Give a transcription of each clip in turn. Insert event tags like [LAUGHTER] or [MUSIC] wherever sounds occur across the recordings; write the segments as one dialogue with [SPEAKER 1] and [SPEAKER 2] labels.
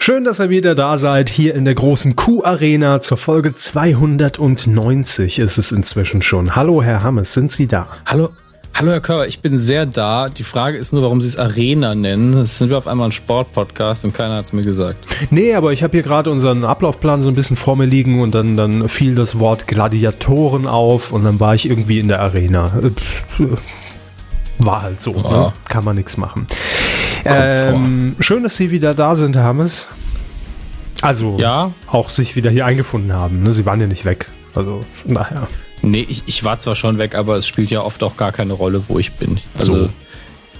[SPEAKER 1] Schön, dass ihr wieder da seid, hier in der großen Q-Arena zur Folge 290 ist es inzwischen schon. Hallo, Herr Hammes, sind Sie da?
[SPEAKER 2] Hallo, hallo Herr Körber, ich bin sehr da. Die Frage ist nur, warum Sie es Arena nennen. Das sind wir auf einmal ein Sportpodcast und keiner hat es mir gesagt.
[SPEAKER 1] Nee, aber ich habe hier gerade unseren Ablaufplan so ein bisschen vor mir liegen und dann, dann fiel das Wort Gladiatoren auf und dann war ich irgendwie in der Arena. War halt so, ja. ne? kann man nichts machen. Ähm, schön, dass Sie wieder da sind, Herr Hammes. Also ja. auch sich wieder hier eingefunden haben. Ne? Sie waren ja nicht weg. Also von daher.
[SPEAKER 2] Nee, ich, ich war zwar schon weg, aber es spielt ja oft auch gar keine Rolle, wo ich bin. Also so.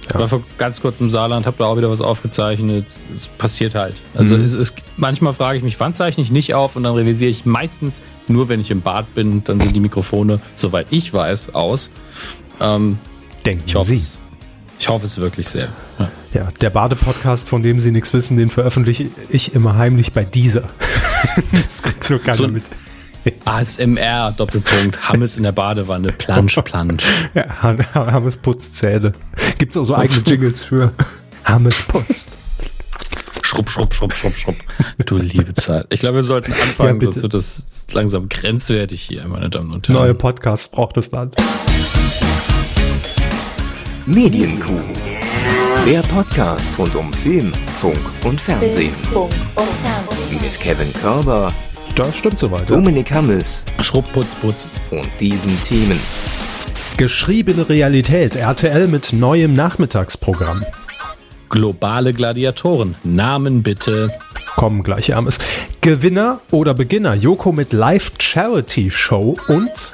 [SPEAKER 2] Ich war vor ganz kurz im Saarland, habe da auch wieder was aufgezeichnet. Es passiert halt. Also mhm. es ist, manchmal frage ich mich, wann zeichne ich nicht auf und dann revisiere ich meistens nur, wenn ich im Bad bin. Dann sind die Mikrofone, soweit ich weiß, aus.
[SPEAKER 1] Ähm, Denken ich hoffe, Sie.
[SPEAKER 2] Ich hoffe es wirklich sehr.
[SPEAKER 1] Ja, ja der Bade-Podcast, von dem Sie nichts wissen, den veröffentliche ich immer heimlich bei dieser. [LAUGHS]
[SPEAKER 2] das kriegt nur keiner so mit. ASMR, Doppelpunkt, Hammes in der Badewanne, Plansch, Plansch. [LAUGHS]
[SPEAKER 1] Ja, Hammes putzt Zähne. Gibt es auch so eigene Jingles für Hammes putzt.
[SPEAKER 2] Schrupp, schrupp, schrupp, schrupp, schrupp. Du liebe Zeit. Ich glaube, wir sollten anfangen, ja, sonst wird das langsam grenzwertig hier, meine Damen und Herren.
[SPEAKER 1] Neue Podcasts braucht es dann.
[SPEAKER 3] Medienkuh. Der Podcast rund um Film, Funk und Fernsehen. Mit Kevin Körber.
[SPEAKER 1] Das stimmt soweit.
[SPEAKER 3] Dominik Hammes.
[SPEAKER 2] Schrupp, putz, putz.
[SPEAKER 3] Und diesen Themen.
[SPEAKER 1] Geschriebene Realität. RTL mit neuem Nachmittagsprogramm.
[SPEAKER 2] Globale Gladiatoren. Namen bitte.
[SPEAKER 1] Kommen gleich, Hermes. Gewinner oder Beginner. Joko mit Live Charity Show und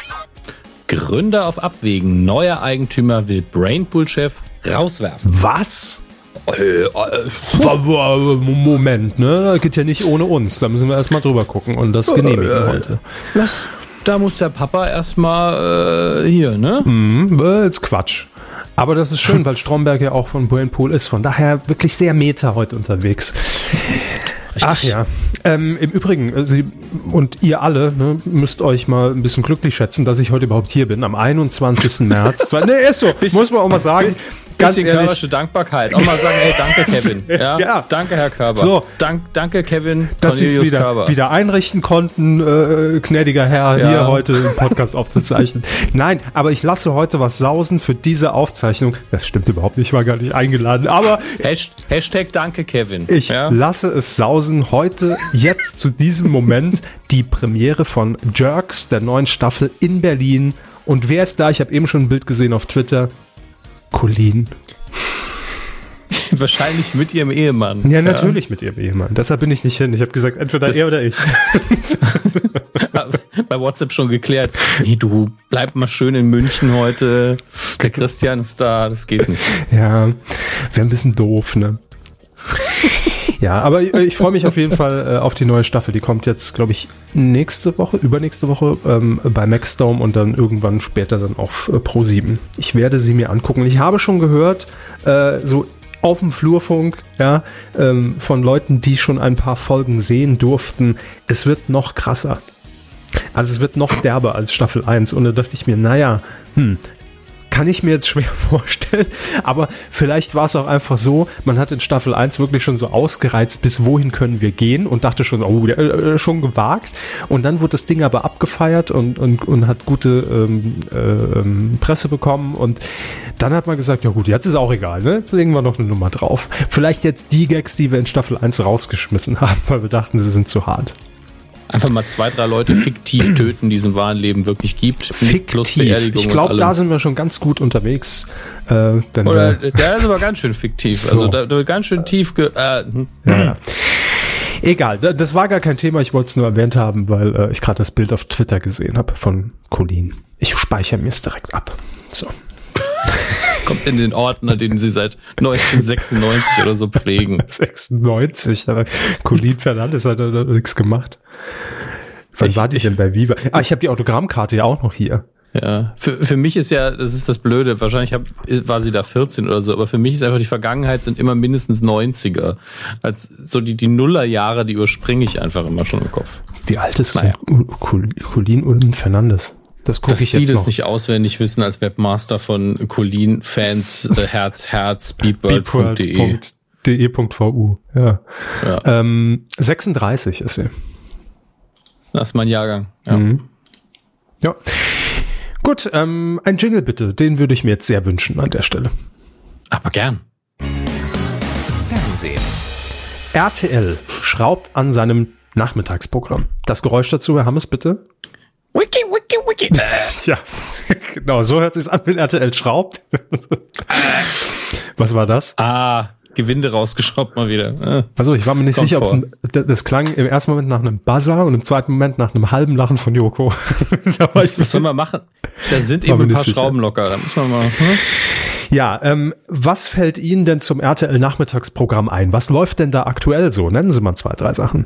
[SPEAKER 2] Gründer auf Abwägen. Neuer Eigentümer will Brainpool-Chef rauswerfen.
[SPEAKER 1] Was? Äh, äh, Moment, ne? Das geht ja nicht ohne uns. Da müssen wir erstmal drüber gucken und das genehmigen äh, heute.
[SPEAKER 2] Lass, da muss der Papa erstmal äh, hier, ne?
[SPEAKER 1] Mhm, ist Quatsch. Aber das ist schön, [LAUGHS] weil Stromberg ja auch von Brainpool ist. Von daher wirklich sehr meta heute unterwegs. Richtig. Ach ja. Ähm, Im Übrigen, äh, Sie und ihr alle ne, müsst euch mal ein bisschen glücklich schätzen, dass ich heute überhaupt hier bin. Am 21. [LAUGHS] März.
[SPEAKER 2] ne, ist so. Muss man auch mal sagen. Ganz bisschen ehrlich. Dankbarkeit. Auch mal sagen, hey, danke [LAUGHS] Kevin. Ja, ja. Danke Herr Körber.
[SPEAKER 1] So.
[SPEAKER 2] Dank, danke Kevin.
[SPEAKER 1] Dass Sie es wieder, wieder einrichten konnten, äh, gnädiger Herr, ja. hier heute im Podcast aufzuzeichnen. [LAUGHS] Nein, aber ich lasse heute was sausen für diese Aufzeichnung. Das stimmt überhaupt nicht, ich war gar nicht eingeladen. Aber
[SPEAKER 2] Hashtag Danke Kevin.
[SPEAKER 1] Ich ja? lasse es sausen heute, jetzt zu diesem Moment, die Premiere von Jerks, der neuen Staffel in Berlin. Und wer ist da? Ich habe eben schon ein Bild gesehen auf Twitter. Colleen. [LAUGHS]
[SPEAKER 2] Wahrscheinlich mit ihrem Ehemann.
[SPEAKER 1] Ja, natürlich ja. mit ihrem Ehemann. Deshalb bin ich nicht hin. Ich habe gesagt, entweder das er oder ich. [LAUGHS]
[SPEAKER 2] Bei WhatsApp schon geklärt. Nee, du bleib mal schön in München heute. Der Christian ist da. Das geht nicht.
[SPEAKER 1] Ja, wäre ein bisschen doof, ne? Ja, aber ich, ich freue mich auf jeden Fall äh, auf die neue Staffel. Die kommt jetzt, glaube ich, nächste Woche, übernächste Woche ähm, bei Maxdome und dann irgendwann später dann auf äh, Pro7. Ich werde sie mir angucken. Ich habe schon gehört, äh, so auf dem Flurfunk, ja, ähm, von Leuten, die schon ein paar Folgen sehen durften, es wird noch krasser. Also es wird noch derber als Staffel 1. Und da dachte ich mir, naja, hm, kann ich mir jetzt schwer [LAUGHS] vorstellen. Aber vielleicht war es auch einfach so, man hat in Staffel 1 wirklich schon so ausgereizt, bis wohin können wir gehen und dachte schon, oh, äh, schon gewagt. Und dann wurde das Ding aber abgefeiert und, und, und hat gute ähm, äh, Presse bekommen. Und dann hat man gesagt, ja gut, jetzt ist auch egal, ne? Jetzt legen wir noch eine Nummer drauf. Vielleicht jetzt die Gags, die wir in Staffel 1 rausgeschmissen [LAUGHS] haben, weil wir dachten, sie sind zu hart.
[SPEAKER 2] Einfach mal zwei, drei Leute fiktiv [CLEARS THROAT] töten, die es im wahren Leben wirklich gibt.
[SPEAKER 1] Fiktiv. Ich glaube, da sind wir schon ganz gut unterwegs.
[SPEAKER 2] Äh, Oder der ist aber ganz schön fiktiv. So. Also da, da wird ganz schön tief. Ge äh, hm.
[SPEAKER 1] ja. Egal, das war gar kein Thema. Ich wollte es nur erwähnt haben, weil äh, ich gerade das Bild auf Twitter gesehen habe von Colin. Ich speichere mir es direkt ab. So. [LAUGHS]
[SPEAKER 2] Kommt in den Ordner, den sie seit 1996 oder so pflegen. [LAUGHS]
[SPEAKER 1] 96, aber Colin Fernandes hat da nichts gemacht. Wann ich, war die ich, denn bei Viva? Ah, ich habe die Autogrammkarte ja auch noch hier.
[SPEAKER 2] Ja, für, für mich ist ja, das ist das Blöde, wahrscheinlich hab, war sie da 14 oder so, aber für mich ist einfach die Vergangenheit sind immer mindestens 90er. Als so die, die Nullerjahre, die überspringe ich einfach immer schon im Kopf.
[SPEAKER 1] Wie alt ist naja. Colin Ulmen Fernandes?
[SPEAKER 2] Das gucke ich jetzt Sie das nicht auswendig wissen als Webmaster von Colin Fans [LAUGHS] äh, Herz Herz beatworld.de.
[SPEAKER 1] de.vu. Ja. ja. Ähm, 36 ist sie.
[SPEAKER 2] Das ist mein Jahrgang. Ja.
[SPEAKER 1] Mhm. ja. Gut, ähm, ein Jingle bitte. Den würde ich mir jetzt sehr wünschen an der Stelle.
[SPEAKER 2] Aber gern.
[SPEAKER 3] Fernsehen.
[SPEAKER 1] RTL schraubt an seinem Nachmittagsprogramm. Das Geräusch dazu, Herr Hammes, bitte. Wiki, wiki, wiki. [LAUGHS] ja, [LAUGHS] genau, so hört sich's an, wenn RTL schraubt. [LAUGHS] Was war das?
[SPEAKER 2] Ah, Gewinde rausgeschraubt mal wieder.
[SPEAKER 1] Ah. Also ich war mir nicht sicher, ob es das klang im ersten Moment nach einem Buzzer und im zweiten Moment nach einem halben Lachen von Joko. [LAUGHS]
[SPEAKER 2] was, was soll man machen? Da sind eben ein paar Schrauben locker. Da muss man mal. Hm?
[SPEAKER 1] Ja, ähm, was fällt Ihnen denn zum RTL Nachmittagsprogramm ein? Was läuft denn da aktuell so? Nennen Sie mal zwei, drei Sachen.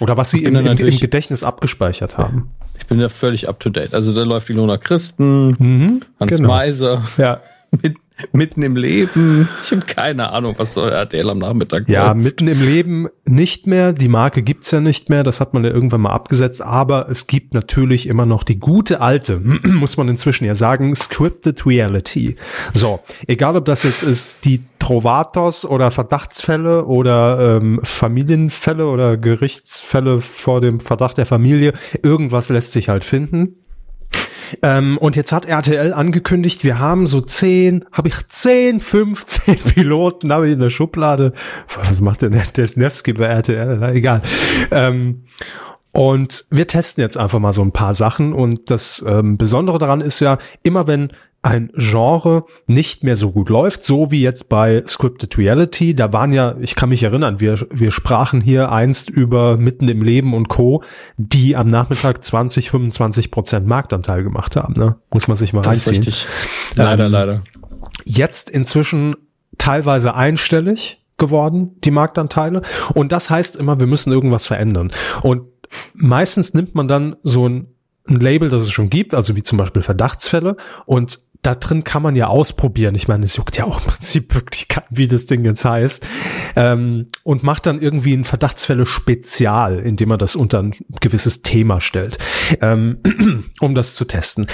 [SPEAKER 1] Oder was Sie im, im, im, Gedächtnis abgespeichert haben.
[SPEAKER 2] Ich bin da völlig up to date. Also da läuft Ilona Christen, mhm, Hans genau. Meiser.
[SPEAKER 1] Ja. [LAUGHS]
[SPEAKER 2] Mit Mitten im Leben. Ich habe keine Ahnung, was soll RTL am Nachmittag
[SPEAKER 1] Ja, läuft. mitten im Leben nicht mehr. Die Marke gibt's ja nicht mehr. Das hat man ja irgendwann mal abgesetzt. Aber es gibt natürlich immer noch die gute alte, [CLEARS THROAT] muss man inzwischen ja sagen, Scripted Reality. So, egal ob das jetzt ist die Trovatos oder Verdachtsfälle oder ähm, Familienfälle oder Gerichtsfälle vor dem Verdacht der Familie, irgendwas lässt sich halt finden. Ähm, und jetzt hat RTL angekündigt, wir haben so zehn, habe ich zehn, 15 [LAUGHS] Piloten, habe ich in der Schublade. Was macht denn der Snevsky bei RTL? Na, egal. Ähm, und wir testen jetzt einfach mal so ein paar Sachen. Und das ähm, Besondere daran ist ja, immer wenn ein Genre nicht mehr so gut läuft, so wie jetzt bei Scripted Reality. Da waren ja, ich kann mich erinnern, wir, wir sprachen hier einst über Mitten im Leben und Co., die am Nachmittag 20, 25 Prozent Marktanteil gemacht haben. Ne? Muss man sich mal das reinziehen. Ist richtig.
[SPEAKER 2] Leider, ähm, leider.
[SPEAKER 1] Jetzt inzwischen teilweise einstellig geworden, die Marktanteile. Und das heißt immer, wir müssen irgendwas verändern. Und meistens nimmt man dann so ein ein Label, das es schon gibt, also wie zum Beispiel Verdachtsfälle und da drin kann man ja ausprobieren. Ich meine, es juckt ja auch im Prinzip wirklich kein, wie das Ding jetzt heißt. Ähm, und macht dann irgendwie ein Verdachtsfälle Spezial, indem man das unter ein gewisses Thema stellt, ähm, [CLEARS THROAT] um das zu testen.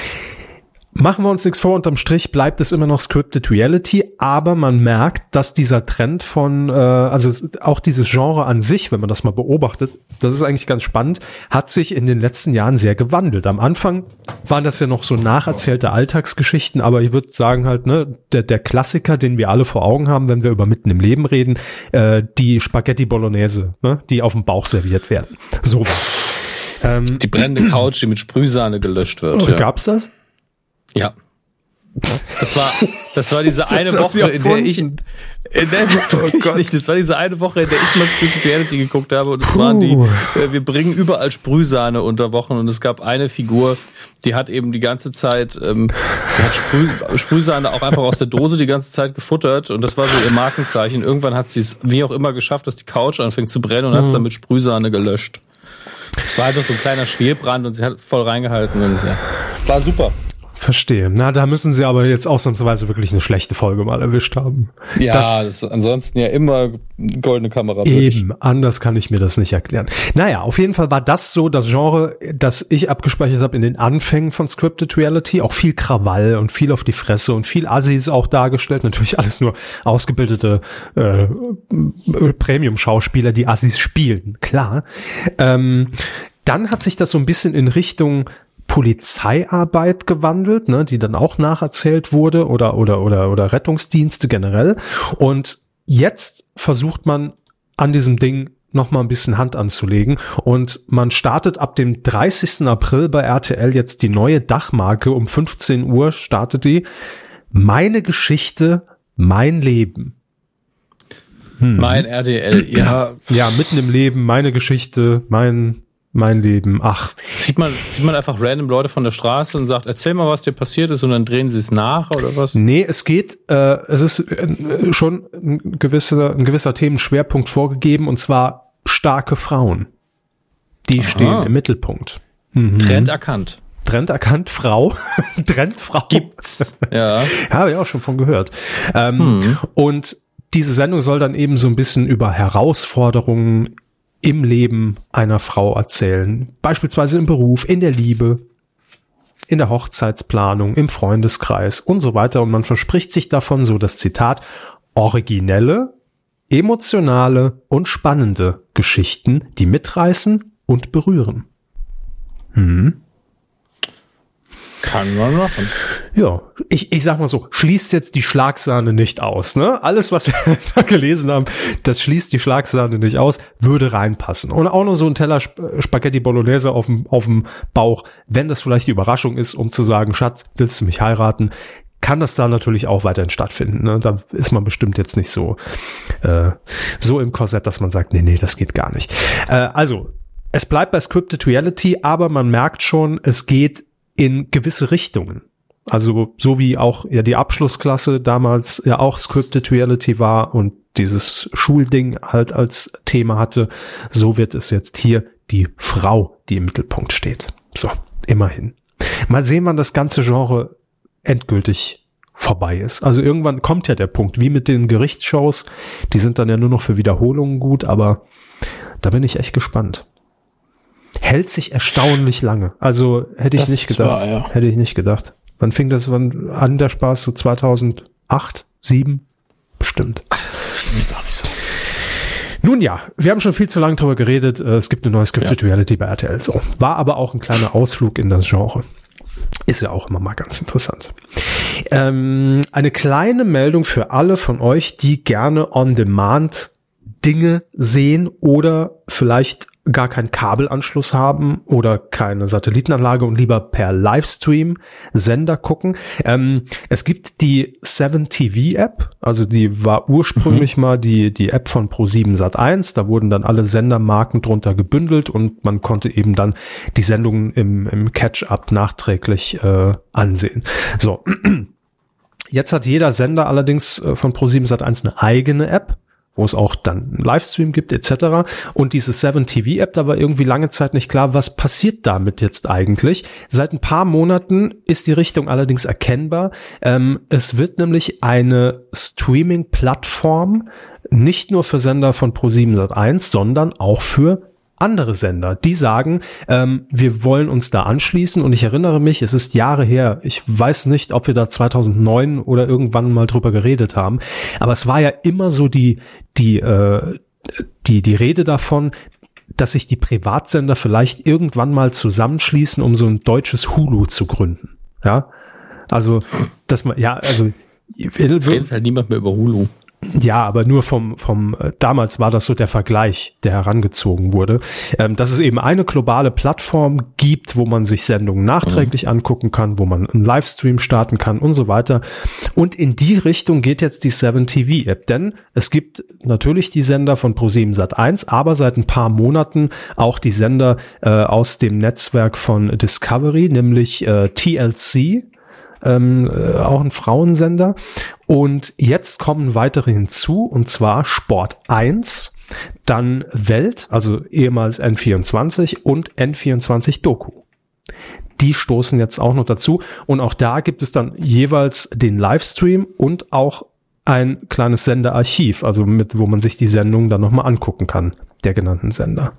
[SPEAKER 1] Machen wir uns nichts vor, unterm Strich bleibt es immer noch Scripted Reality, aber man merkt, dass dieser Trend von, äh, also auch dieses Genre an sich, wenn man das mal beobachtet, das ist eigentlich ganz spannend, hat sich in den letzten Jahren sehr gewandelt. Am Anfang waren das ja noch so nacherzählte Alltagsgeschichten, aber ich würde sagen halt, ne, der, der Klassiker, den wir alle vor Augen haben, wenn wir über mitten im Leben reden, äh, die Spaghetti Bolognese, ne, die auf dem Bauch serviert werden. So
[SPEAKER 2] Ähm, die brennende Couch, die mit Sprühsahne gelöscht wird.
[SPEAKER 1] Oh. Gab's das?
[SPEAKER 2] Ja. Das war, das war diese [LAUGHS] eine Woche, in der ich, in der, [LAUGHS] oh Gott. Nicht, das war diese eine Woche, in der ich mal Spirituality geguckt habe und es waren die, äh, wir bringen überall Sprühsahne unter Wochen und es gab eine Figur, die hat eben die ganze Zeit, ähm, die hat Sprüh, Sprühsahne auch einfach aus der Dose die ganze Zeit gefuttert und das war so ihr Markenzeichen. Irgendwann hat sie es wie auch immer geschafft, dass die Couch anfängt zu brennen und mhm. hat es dann mit Sprühsahne gelöscht. Es war einfach so ein kleiner Schwelbrand und sie hat voll reingehalten und ja, war super.
[SPEAKER 1] Verstehe. Na, da müssen sie aber jetzt ausnahmsweise wirklich eine schlechte Folge mal erwischt haben.
[SPEAKER 2] Ja, das, das ist ansonsten ja immer goldene Kamera.
[SPEAKER 1] Eben, anders kann ich mir das nicht erklären. Naja, auf jeden Fall war das so das Genre, das ich abgespeichert habe in den Anfängen von Scripted Reality. Auch viel Krawall und viel auf die Fresse und viel Assis auch dargestellt. Natürlich alles nur ausgebildete äh, Premium-Schauspieler, die Assis spielen, klar. Ähm, dann hat sich das so ein bisschen in Richtung Polizeiarbeit gewandelt, ne, die dann auch nacherzählt wurde oder, oder, oder, oder Rettungsdienste generell. Und jetzt versucht man an diesem Ding noch mal ein bisschen Hand anzulegen und man startet ab dem 30. April bei RTL jetzt die neue Dachmarke um 15 Uhr startet die meine Geschichte, mein Leben.
[SPEAKER 2] Hm. Mein RTL, ja.
[SPEAKER 1] Ja, mitten im Leben, meine Geschichte, mein mein Leben. Ach.
[SPEAKER 2] Zieht man, zieht man einfach random Leute von der Straße und sagt, erzähl mal, was dir passiert ist und dann drehen sie es nach oder was?
[SPEAKER 1] Nee, es geht, äh, es ist äh, schon ein gewisser, ein gewisser Themenschwerpunkt vorgegeben und zwar starke Frauen. Die Aha. stehen im Mittelpunkt.
[SPEAKER 2] Mhm. Trend erkannt.
[SPEAKER 1] Trend erkannt, Frau. [LAUGHS] Trendfrau.
[SPEAKER 2] Gibt's.
[SPEAKER 1] Ja. [LAUGHS] Habe ich auch schon von gehört. Ähm, hm. Und diese Sendung soll dann eben so ein bisschen über Herausforderungen im Leben einer Frau erzählen. Beispielsweise im Beruf, in der Liebe, in der Hochzeitsplanung, im Freundeskreis und so weiter. Und man verspricht sich davon so das Zitat, originelle, emotionale und spannende Geschichten, die mitreißen und berühren. Hm.
[SPEAKER 2] Kann man machen.
[SPEAKER 1] Ja, ich, ich sag mal so, schließt jetzt die Schlagsahne nicht aus. Ne? Alles, was wir [LAUGHS] da gelesen haben, das schließt die Schlagsahne nicht aus, würde reinpassen. Und auch noch so ein Teller Spaghetti Bolognese auf dem, auf dem Bauch, wenn das vielleicht die Überraschung ist, um zu sagen, Schatz, willst du mich heiraten? Kann das da natürlich auch weiterhin stattfinden. Ne? Da ist man bestimmt jetzt nicht so, äh, so im Korsett, dass man sagt, nee, nee, das geht gar nicht. Äh, also, es bleibt bei Scripted Reality, aber man merkt schon, es geht in gewisse Richtungen. Also so wie auch ja die Abschlussklasse damals ja auch Scripted Reality war und dieses Schulding halt als Thema hatte, so wird es jetzt hier die Frau, die im Mittelpunkt steht. So, immerhin. Mal sehen, wann das ganze Genre endgültig vorbei ist. Also irgendwann kommt ja der Punkt, wie mit den Gerichtsshows, die sind dann ja nur noch für Wiederholungen gut, aber da bin ich echt gespannt hält sich erstaunlich lange. Also hätte ich das nicht gedacht. War, ja. Hätte ich nicht gedacht. Wann fing das wann an, der Spaß? So 2008, 2007? Bestimmt. Das jetzt auch nicht so. Nun ja, wir haben schon viel zu lange darüber geredet. Äh, es gibt eine neue Scripted ja. Reality bei RTL. So. War aber auch ein kleiner Ausflug in das Genre. Ist ja auch immer mal ganz interessant. Ähm, eine kleine Meldung für alle von euch, die gerne on demand Dinge sehen oder vielleicht gar keinen Kabelanschluss haben oder keine Satellitenanlage und lieber per Livestream Sender gucken. Ähm, es gibt die 7 TV App, also die war ursprünglich mhm. mal die, die App von Pro7 Sat1. Da wurden dann alle Sendermarken drunter gebündelt und man konnte eben dann die Sendungen im, im Catch-up nachträglich äh, ansehen. So. [CLEARS THROAT] Jetzt hat jeder Sender allerdings äh, von Pro7 Sat1 eine eigene App wo es auch dann einen Livestream gibt etc. Und diese 7 TV App, da war irgendwie lange Zeit nicht klar, was passiert damit jetzt eigentlich. Seit ein paar Monaten ist die Richtung allerdings erkennbar. Ähm, es wird nämlich eine Streaming-Plattform nicht nur für Sender von Pro7 Sat1, sondern auch für andere Sender, die sagen, ähm, wir wollen uns da anschließen. Und ich erinnere mich, es ist Jahre her. Ich weiß nicht, ob wir da 2009 oder irgendwann mal drüber geredet haben. Aber es war ja immer so die, die, äh, die, die Rede davon, dass sich die Privatsender vielleicht irgendwann mal zusammenschließen, um so ein deutsches Hulu zu gründen. Ja, also, dass man, ja, also,
[SPEAKER 2] es redet halt niemand mehr über Hulu.
[SPEAKER 1] Ja, aber nur vom, vom, äh, damals war das so der Vergleich, der herangezogen wurde, ähm, dass es eben eine globale Plattform gibt, wo man sich Sendungen nachträglich mhm. angucken kann, wo man einen Livestream starten kann und so weiter. Und in die Richtung geht jetzt die 7 TV App, denn es gibt natürlich die Sender von Pro7 Sat1, aber seit ein paar Monaten auch die Sender äh, aus dem Netzwerk von Discovery, nämlich äh, TLC, ähm, äh, auch ein Frauensender. Und jetzt kommen weitere hinzu, und zwar Sport 1, dann Welt, also ehemals N24 und N24 Doku. Die stoßen jetzt auch noch dazu. Und auch da gibt es dann jeweils den Livestream und auch ein kleines Senderarchiv, also mit, wo man sich die Sendung dann nochmal angucken kann der genannten Sender.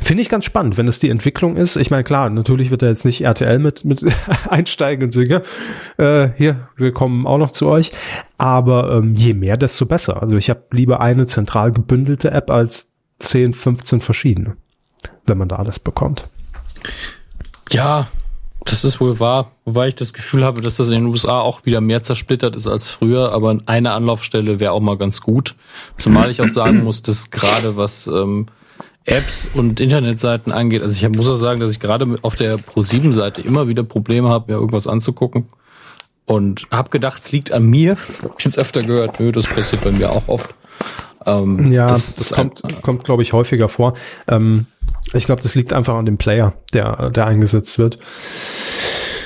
[SPEAKER 1] Finde ich ganz spannend, wenn es die Entwicklung ist. Ich meine, klar, natürlich wird da jetzt nicht RTL mit, mit [LAUGHS] einsteigen und sagen, äh, hier, wir kommen auch noch zu euch. Aber ähm, je mehr, desto besser. Also ich habe lieber eine zentral gebündelte App als 10, 15 verschiedene, wenn man da alles bekommt.
[SPEAKER 2] Ja, das ist wohl wahr, wobei ich das Gefühl habe, dass das in den USA auch wieder mehr zersplittert ist als früher, aber eine Anlaufstelle wäre auch mal ganz gut. Zumal ich auch sagen muss, dass gerade was ähm, Apps und Internetseiten angeht, also ich muss auch sagen, dass ich gerade auf der Pro7-Seite immer wieder Probleme habe, mir irgendwas anzugucken. Und habe gedacht, es liegt an mir. [LAUGHS] Ich jetzt öfter gehört, nö, das passiert bei mir auch oft.
[SPEAKER 1] Ähm, ja, das, das, das kommt, kommt glaube ich, häufiger vor. Ähm, ich glaube, das liegt einfach an dem Player, der, der eingesetzt wird.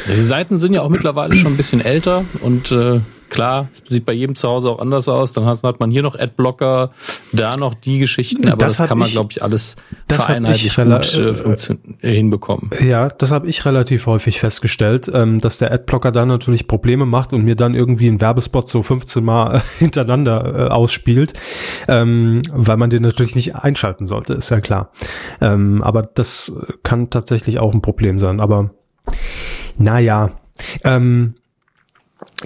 [SPEAKER 2] Die Seiten sind ja auch mittlerweile schon ein bisschen älter und äh, Klar, es sieht bei jedem zu Hause auch anders aus. Dann hat man hier noch Adblocker, da noch die Geschichten, aber das, das kann man, glaube ich, alles vereinheitlich gut äh, äh, hinbekommen.
[SPEAKER 1] Ja, das habe ich relativ häufig festgestellt, ähm, dass der Adblocker dann natürlich Probleme macht und mir dann irgendwie einen Werbespot so 15 Mal [LAUGHS] hintereinander äh, ausspielt, ähm, weil man den natürlich nicht einschalten sollte, ist ja klar. Ähm, aber das kann tatsächlich auch ein Problem sein. Aber naja, ähm,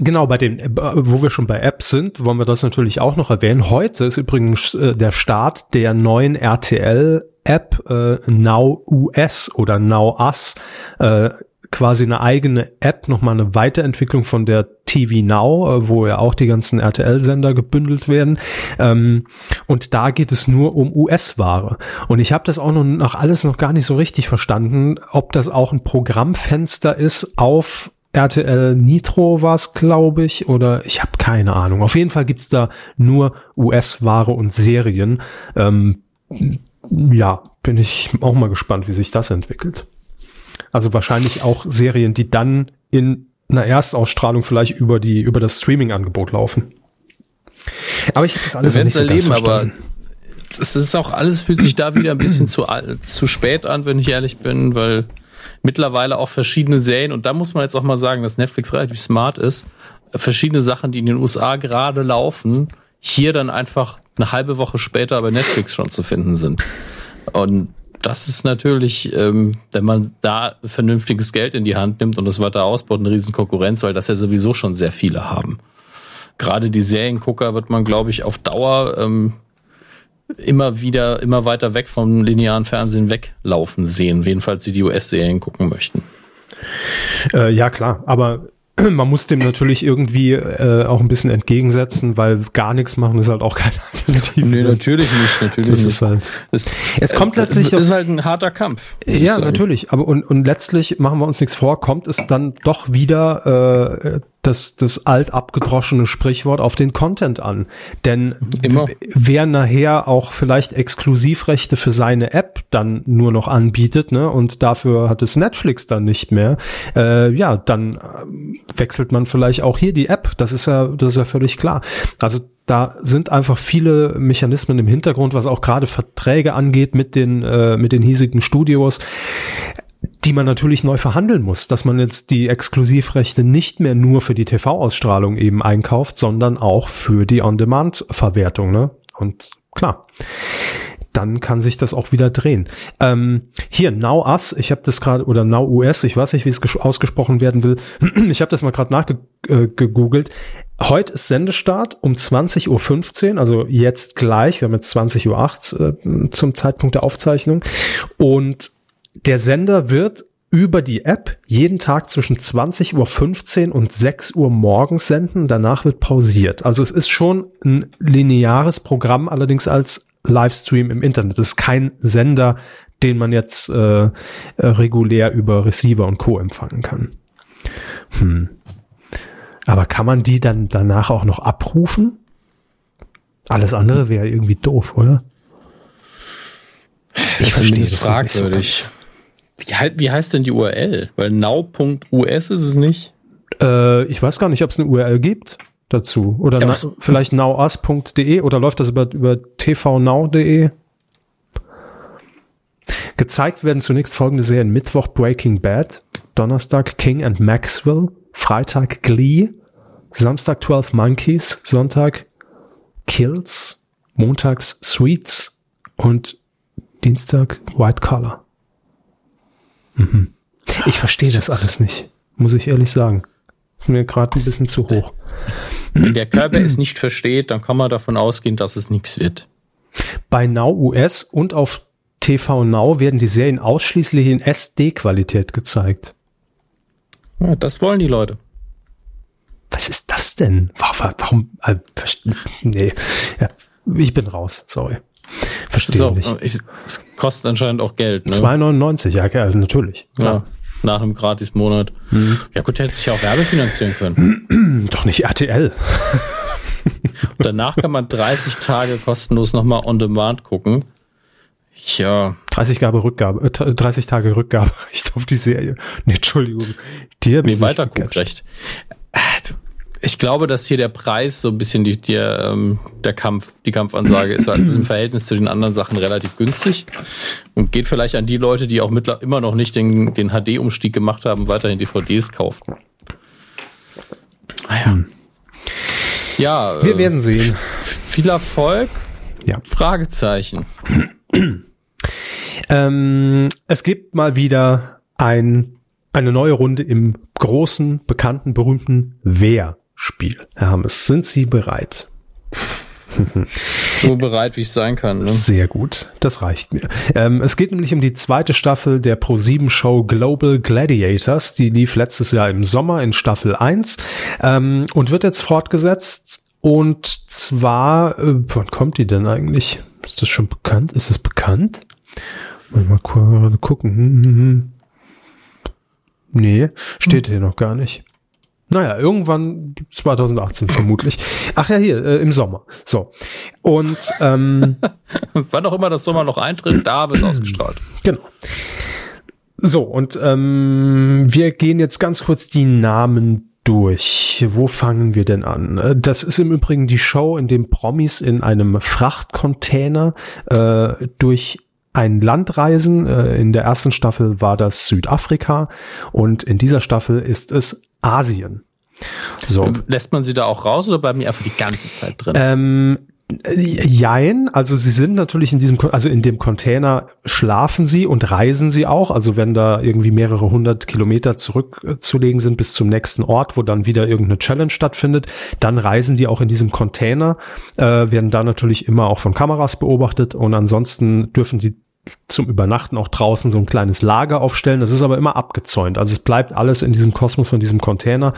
[SPEAKER 1] Genau, bei den, äh, wo wir schon bei Apps sind, wollen wir das natürlich auch noch erwähnen. Heute ist übrigens äh, der Start der neuen RTL-App äh, Now US oder Now Us. Äh, quasi eine eigene App, nochmal eine Weiterentwicklung von der TV Now, äh, wo ja auch die ganzen RTL-Sender gebündelt werden. Ähm, und da geht es nur um US-Ware. Und ich habe das auch noch, noch alles noch gar nicht so richtig verstanden, ob das auch ein Programmfenster ist auf RTL Nitro war es, glaube ich, oder ich habe keine Ahnung. Auf jeden Fall gibt's da nur US-Ware und Serien. Ähm, ja, bin ich auch mal gespannt, wie sich das entwickelt. Also wahrscheinlich auch Serien, die dann in einer Erstausstrahlung vielleicht über die über das Streaming-Angebot laufen.
[SPEAKER 2] Aber ich habe das alles nicht so erleben, ganz verstanden. aber es ist auch alles fühlt sich da wieder ein bisschen zu zu spät an, wenn ich ehrlich bin, weil mittlerweile auch verschiedene Serien, und da muss man jetzt auch mal sagen, dass Netflix relativ smart ist, verschiedene Sachen, die in den USA gerade laufen, hier dann einfach eine halbe Woche später bei Netflix schon zu finden sind. Und das ist natürlich, ähm, wenn man da vernünftiges Geld in die Hand nimmt und das weiter ausbaut, eine riesen Konkurrenz, weil das ja sowieso schon sehr viele haben. Gerade die Seriengucker wird man, glaube ich, auf Dauer ähm, immer wieder, immer weiter weg vom linearen Fernsehen weglaufen sehen, jedenfalls sie die US-Serien gucken möchten.
[SPEAKER 1] Äh, ja, klar, aber [CLEARS THROAT] man muss dem natürlich irgendwie äh, auch ein bisschen entgegensetzen, weil gar nichts machen ist halt auch keine [LAUGHS]
[SPEAKER 2] Alternative. Nee, natürlich nicht, natürlich
[SPEAKER 1] das ist halt. Es, es kommt äh, letztlich.
[SPEAKER 2] Es ist halt ein harter Kampf.
[SPEAKER 1] Ja, natürlich. Aber und, und letztlich machen wir uns nichts vor, kommt es dann doch wieder äh, das, das alt abgedroschene Sprichwort auf den Content an. Denn Immer. wer nachher auch vielleicht Exklusivrechte für seine App dann nur noch anbietet, ne, und dafür hat es Netflix dann nicht mehr, äh, ja, dann äh, wechselt man vielleicht auch hier die App. Das ist ja, das ist ja völlig klar. Also da sind einfach viele Mechanismen im Hintergrund, was auch gerade Verträge angeht mit den äh, mit den hiesigen Studios die man natürlich neu verhandeln muss, dass man jetzt die Exklusivrechte nicht mehr nur für die TV-Ausstrahlung eben einkauft, sondern auch für die On-Demand-Verwertung. Ne? Und klar, dann kann sich das auch wieder drehen. Ähm, hier, Now Us, ich habe das gerade, oder Now US, ich weiß nicht, wie es ausgesprochen werden will. [CLEARS THROAT] ich habe das mal gerade nachgegoogelt. Äh, Heute ist Sendestart um 20.15 Uhr, also jetzt gleich, wir haben jetzt 20.08 Uhr äh, zum Zeitpunkt der Aufzeichnung. Und der Sender wird über die App jeden Tag zwischen 20.15 Uhr und 6 Uhr morgens senden. Danach wird pausiert. Also es ist schon ein lineares Programm, allerdings als Livestream im Internet. Es ist kein Sender, den man jetzt äh, äh, regulär über Receiver und Co. empfangen kann. Hm. Aber kann man die dann danach auch noch abrufen? Alles andere wäre irgendwie doof, oder?
[SPEAKER 2] Ich verstehe das fragwürdig. So wie, wie heißt denn die URL? Weil now.us ist es nicht.
[SPEAKER 1] Äh, ich weiß gar nicht, ob es eine URL gibt dazu. Oder ja, na, vielleicht nowas.de oder läuft das über, über tvnow.de? Gezeigt werden zunächst folgende Serien. Mittwoch Breaking Bad, Donnerstag King and Maxwell, Freitag Glee, Samstag 12 Monkeys, Sonntag Kills, Montags Sweets und Dienstag White Collar. Mhm. Ich verstehe das alles nicht, muss ich ehrlich sagen. Ist mir gerade ein bisschen zu hoch.
[SPEAKER 2] Wenn der Körper es nicht versteht, dann kann man davon ausgehen, dass es nichts wird.
[SPEAKER 1] Bei Now US und auf TV Now werden die Serien ausschließlich in SD-Qualität gezeigt.
[SPEAKER 2] Ja, das wollen die Leute.
[SPEAKER 1] Was ist das denn? Warum? warum äh, nee, ja, ich bin raus, sorry.
[SPEAKER 2] Verstehe auch, nicht. Ich, es kostet anscheinend auch Geld.
[SPEAKER 1] Ne? 2,99, ja, ja, natürlich.
[SPEAKER 2] Ja, nach einem Gratis-Monat. Hm. Ja gut, hätte sich ja auch Werbe finanzieren können. [CLEARS THROAT]
[SPEAKER 1] Doch nicht RTL. [LAUGHS]
[SPEAKER 2] Und danach kann man 30 Tage kostenlos nochmal on demand gucken. Ja.
[SPEAKER 1] 30 Gabe Rückgabe, äh, 30 Tage Rückgaberecht auf die Serie. Nee, Entschuldigung.
[SPEAKER 2] Dir nee, weiter Guckrecht. Ich glaube, dass hier der Preis so ein bisschen die, die, ähm, der Kampf, die Kampfansage ist, weil es im Verhältnis zu den anderen Sachen relativ günstig und geht vielleicht an die Leute, die auch mittler immer noch nicht den, den HD-Umstieg gemacht haben, weiterhin DVDs kaufen.
[SPEAKER 1] Naja. Hm. Ja. Wir äh, werden sehen.
[SPEAKER 2] Viel Erfolg.
[SPEAKER 1] Ja.
[SPEAKER 2] Fragezeichen.
[SPEAKER 1] ähm, es gibt mal wieder ein eine neue Runde im großen, bekannten, berühmten Wer-Spiel. Herr Hammes, sind Sie bereit?
[SPEAKER 2] so bereit, wie ich sein kann. Ne?
[SPEAKER 1] Sehr gut, das reicht mir. Ähm, es geht nämlich um die zweite Staffel der Pro7-Show Global Gladiators. Die lief letztes Jahr im Sommer in Staffel 1 ähm, und wird jetzt fortgesetzt. Und zwar, äh, wann kommt die denn eigentlich? Ist das schon bekannt? Ist es bekannt? Mal gucken. Hm, hm, hm. Nee, steht hier noch gar nicht. Naja, irgendwann 2018 vermutlich. Ach ja, hier, äh, im Sommer. So. Und ähm, [LAUGHS]
[SPEAKER 2] wann auch immer das Sommer noch eintritt, da wird ausgestrahlt.
[SPEAKER 1] Genau. So, und ähm, wir gehen jetzt ganz kurz die Namen durch. Wo fangen wir denn an? Äh, das ist im Übrigen die Show, in dem Promis in einem Frachtcontainer äh, durch ein Land reisen. Äh, in der ersten Staffel war das Südafrika und in dieser Staffel ist es Asien.
[SPEAKER 2] So. Lässt man sie da auch raus oder bleiben die einfach die ganze Zeit drin?
[SPEAKER 1] Ähm, Jein, also sie sind natürlich in diesem, also in dem Container schlafen sie und reisen sie auch. Also wenn da irgendwie mehrere hundert Kilometer zurückzulegen sind bis zum nächsten Ort, wo dann wieder irgendeine Challenge stattfindet, dann reisen die auch in diesem Container, äh, werden da natürlich immer auch von Kameras beobachtet und ansonsten dürfen sie zum Übernachten auch draußen so ein kleines Lager aufstellen. Das ist aber immer abgezäunt. Also es bleibt alles in diesem Kosmos von diesem Container.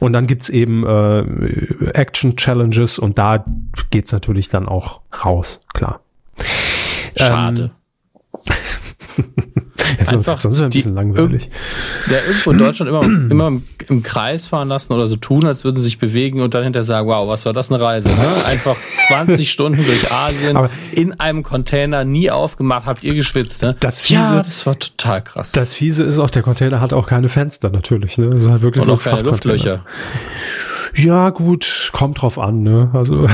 [SPEAKER 1] Und dann gibt's eben äh, Action-Challenges und da geht's natürlich dann auch raus, klar.
[SPEAKER 2] Schade.
[SPEAKER 1] Ähm, ja, Einfach sonst wäre ein bisschen langweilig.
[SPEAKER 2] Der irgendwo in Deutschland immer, [CLEARS THROAT] immer im Kreis fahren lassen oder so tun, als würden sie sich bewegen und dann hinterher sagen, wow, was war das eine Reise? Ne? Einfach 20 Stunden durch Asien Aber in einem Container, nie aufgemacht, habt ihr geschwitzt. Ne?
[SPEAKER 1] Das Fiese, ja,
[SPEAKER 2] das war total krass.
[SPEAKER 1] Das Fiese ist auch, der Container hat auch keine Fenster natürlich. Ne? Das ist halt wirklich
[SPEAKER 2] und
[SPEAKER 1] so
[SPEAKER 2] auch keine Luftlöcher.
[SPEAKER 1] Ja gut, kommt drauf an. Ne? Also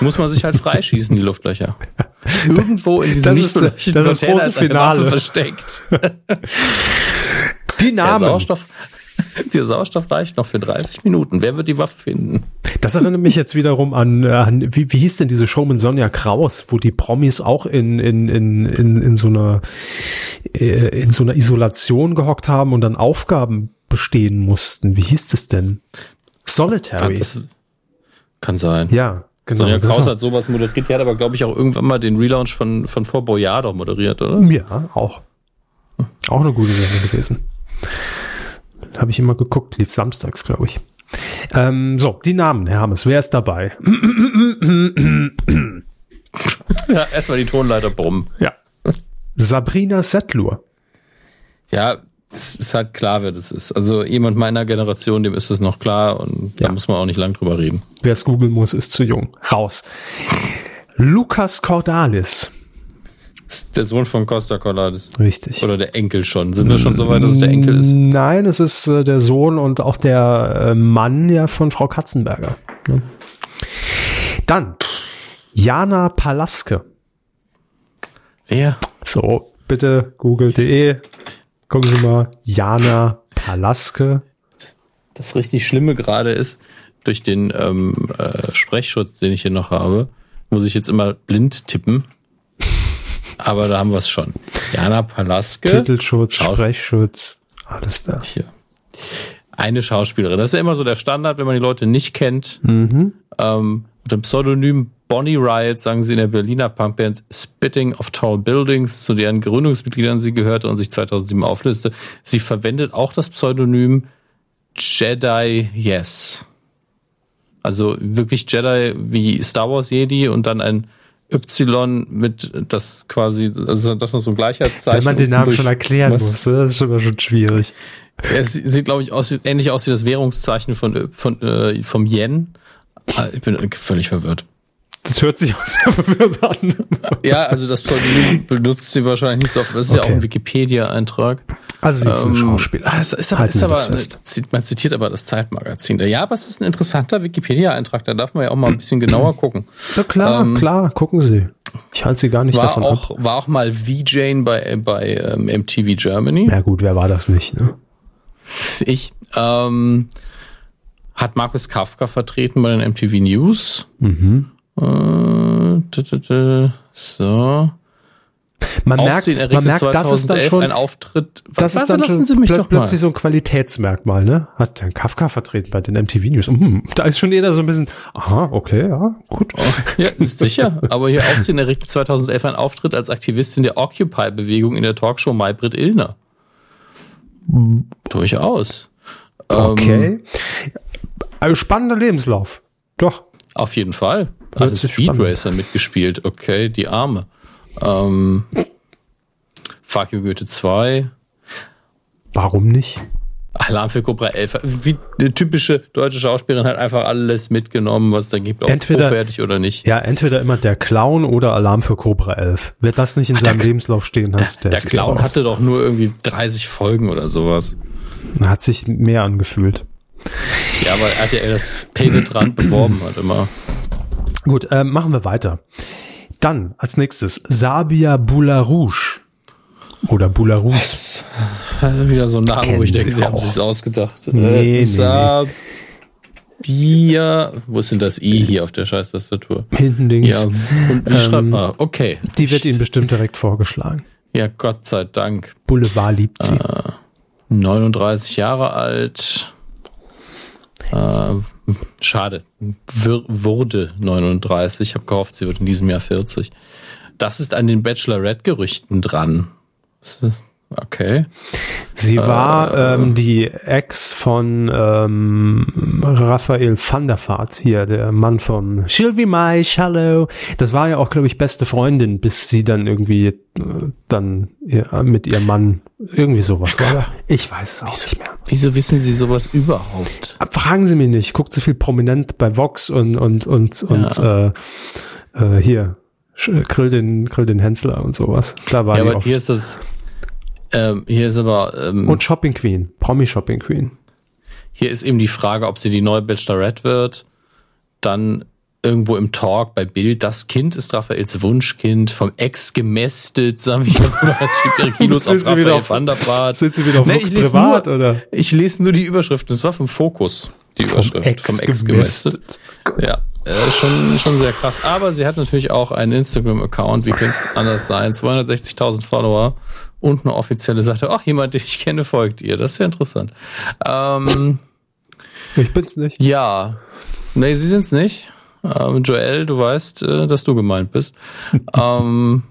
[SPEAKER 2] muss man sich halt freischießen, die Luftlöcher. [LAUGHS] [LAUGHS] Irgendwo in diesem
[SPEAKER 1] das ist, das, das ist das große Finale
[SPEAKER 2] versteckt. [LAUGHS]
[SPEAKER 1] Die Namen.
[SPEAKER 2] Der Sauerstoff, [LAUGHS] der Sauerstoff reicht noch für 30 Minuten. Wer wird die Waffe finden?
[SPEAKER 1] Das erinnert mich jetzt wiederum an, an wie, wie hieß denn diese Show mit Sonja Kraus, wo die Promis auch in, in, in, in, in so einer äh, in so einer Isolation gehockt haben und dann Aufgaben bestehen mussten. Wie hieß das denn? Solitary.
[SPEAKER 2] Das kann sein.
[SPEAKER 1] Ja,
[SPEAKER 2] Genau, Sonja Kraus hat sowas moderiert, die hat aber, glaube ich, auch irgendwann mal den Relaunch von, von Fort Boyard moderiert, oder?
[SPEAKER 1] Ja, auch. Auch eine gute Sache gewesen. Habe ich immer geguckt, lief samstags, glaube ich. Ähm, so, die Namen, Herr Hammes, wer ist dabei? [LAUGHS]
[SPEAKER 2] ja, erstmal die Tonleiter brummen.
[SPEAKER 1] Ja. Sabrina Settlur.
[SPEAKER 2] Ja, es ist halt klar, wer das ist. Also jemand meiner Generation, dem ist es noch klar und ja. da muss man auch nicht lang drüber reden.
[SPEAKER 1] Wer es googeln muss, ist zu jung. Raus. Lukas Cordalis.
[SPEAKER 2] Ist der Sohn von Costa Cordalis.
[SPEAKER 1] Richtig.
[SPEAKER 2] Oder der Enkel schon. Sind wir schon so weit, dass es der Enkel ist?
[SPEAKER 1] Nein, es ist äh, der Sohn und auch der äh, Mann ja von Frau Katzenberger. Ne? Dann Jana Palaske.
[SPEAKER 2] Wer?
[SPEAKER 1] So, bitte google.de Gucken Sie mal, Jana Palaske.
[SPEAKER 2] Das richtig Schlimme gerade ist, durch den ähm, äh, Sprechschutz, den ich hier noch habe, muss ich jetzt immer blind tippen. Aber da haben wir es schon. Jana Palaske.
[SPEAKER 1] Titelschutz, Sprechschutz, alles da.
[SPEAKER 2] Hier. Eine Schauspielerin. Das ist ja immer so der Standard, wenn man die Leute nicht kennt.
[SPEAKER 1] Mhm.
[SPEAKER 2] Ähm, mit dem Pseudonym Bonnie Riot sagen sie in der Berliner Punkband Spitting of Tall Buildings, zu deren Gründungsmitgliedern sie gehörte und sich 2007 auflöste. Sie verwendet auch das Pseudonym Jedi Yes. Also wirklich Jedi wie Star Wars Jedi und dann ein Y mit das quasi, also das ist so ein Gleichheitszeichen.
[SPEAKER 1] Wenn man den Namen schon erklären was, muss, das ist schon mal schon schwierig.
[SPEAKER 2] Es sieht, glaube ich, aus, ähnlich aus wie das Währungszeichen von, von, äh, vom Yen. Ah, ich bin völlig verwirrt.
[SPEAKER 1] Das hört sich [LAUGHS] auch sehr verwirrt an.
[SPEAKER 2] Ja, also das Pseudonym benutzt sie wahrscheinlich nicht so oft. Das ist okay. ja auch ein Wikipedia-Eintrag.
[SPEAKER 1] Also sie ist ein ähm, Schauspieler.
[SPEAKER 2] Ah, ist, ist aber, ist aber man zitiert aber das Zeitmagazin. Ja, aber es ist ein interessanter Wikipedia-Eintrag. Da darf man ja auch mal ein bisschen genauer [CLEARS THROAT] gucken.
[SPEAKER 1] Ja klar, ähm, klar, gucken Sie. Ich halte Sie gar nicht
[SPEAKER 2] war
[SPEAKER 1] davon
[SPEAKER 2] auch,
[SPEAKER 1] ab.
[SPEAKER 2] War auch mal VJ bei, bei ähm, MTV Germany.
[SPEAKER 1] Ja gut, wer war das nicht, ne?
[SPEAKER 2] Ich. Ähm, hat Markus Kafka vertreten bei den MTV News.
[SPEAKER 1] Mhm.
[SPEAKER 2] Äh, so.
[SPEAKER 1] Man merkt, man merkt, das ist dann schon
[SPEAKER 2] ein Auftritt.
[SPEAKER 1] Das ist dann schon plö plötzlich so ein Qualitätsmerkmal, ne? Hat dann Kafka vertreten bei den MTV News. Hm, da ist schon jeder so ein bisschen, aha, okay, ja, gut. Oh,
[SPEAKER 2] ja, sicher. Aber hier Aufsehen errichtet 2011 ein Auftritt als Aktivistin der Occupy-Bewegung in der Talkshow Maybrit Illner. Durchaus.
[SPEAKER 1] Okay. Ähm, also spannender Lebenslauf. Doch.
[SPEAKER 2] Auf jeden Fall. Hat Speed Racer mitgespielt. Okay, die Arme. Ähm, Fuck you Goethe 2.
[SPEAKER 1] Warum nicht?
[SPEAKER 2] Alarm für Cobra 11. Wie eine typische deutsche Schauspielerin hat einfach alles mitgenommen, was es da gibt,
[SPEAKER 1] ob entweder,
[SPEAKER 2] hochwertig oder nicht.
[SPEAKER 1] Ja, entweder immer der Clown oder Alarm für Cobra 11. Wer das nicht in Ach, seinem der, Lebenslauf stehen hat,
[SPEAKER 2] der, der Clown hatte doch nur irgendwie 30 Folgen oder sowas.
[SPEAKER 1] Hat sich mehr angefühlt.
[SPEAKER 2] Ja, weil RTL das penetrant beworben hat immer.
[SPEAKER 1] Gut, äh, machen wir weiter. Dann als nächstes Sabia Boularouche. Oder Boularus.
[SPEAKER 2] Wieder so ein Name, wo ich denke, sie haben sich ausgedacht. Nee, äh, Sabia. Wo ist denn das I hier auf der Scheiß-Tastatur?
[SPEAKER 1] Hinten links. Ja,
[SPEAKER 2] und wie ähm, schreibt man? Okay.
[SPEAKER 1] Die wird Ihnen bestimmt direkt vorgeschlagen.
[SPEAKER 2] Ja, Gott sei Dank.
[SPEAKER 1] Boulevard liebt sie. Äh,
[SPEAKER 2] 39 Jahre alt. Äh, schade. Wir, wurde 39. Ich habe gehofft, sie wird in diesem Jahr 40. Das ist an den Bachelorette-Gerüchten dran. Okay.
[SPEAKER 1] Sie war äh, ähm, die Ex von ähm, Raphael van der Vaart hier, der Mann von Sylvie Maisch, hallo. Das war ja auch, glaube ich, beste Freundin, bis sie dann irgendwie äh, dann ja, mit ihrem Mann irgendwie sowas war. Ich weiß es auch
[SPEAKER 2] wieso,
[SPEAKER 1] nicht mehr.
[SPEAKER 2] Wieso wissen Sie sowas überhaupt?
[SPEAKER 1] Fragen Sie mich nicht. Guckt so viel prominent bei Vox und und und und ja. äh, äh, hier Grill den, Grill den Hensler und sowas.
[SPEAKER 2] Da war ja, aber oft. hier ist das, ähm, hier ist aber. Ähm,
[SPEAKER 1] und Shopping Queen, Promi Shopping Queen.
[SPEAKER 2] Hier ist eben die Frage, ob sie die neue Bachelorette wird. Dann irgendwo im Talk bei Bild, das Kind ist Raphaels Wunschkind, vom Ex gemästet, sagen wir schiebt ihre [LAUGHS] Kilos auf Raphael auf, van der Vaart.
[SPEAKER 1] Sind sie wieder auf nee, privat,
[SPEAKER 2] nur, oder? Ich lese nur die Überschriften, das war vom Fokus, die vom Überschrift.
[SPEAKER 1] Ex vom Ex gemästet.
[SPEAKER 2] Ja, äh, schon, schon sehr krass. Aber sie hat natürlich auch einen Instagram-Account, wie könnte es anders sein? 260.000 Follower und eine offizielle Seite. Ach, jemand, den ich kenne, folgt ihr. Das ist ja interessant. Ähm,
[SPEAKER 1] ich bin's nicht.
[SPEAKER 2] Ja. Nee, sie sind's nicht. Ähm, Joel, du weißt, äh, dass du gemeint bist. ähm,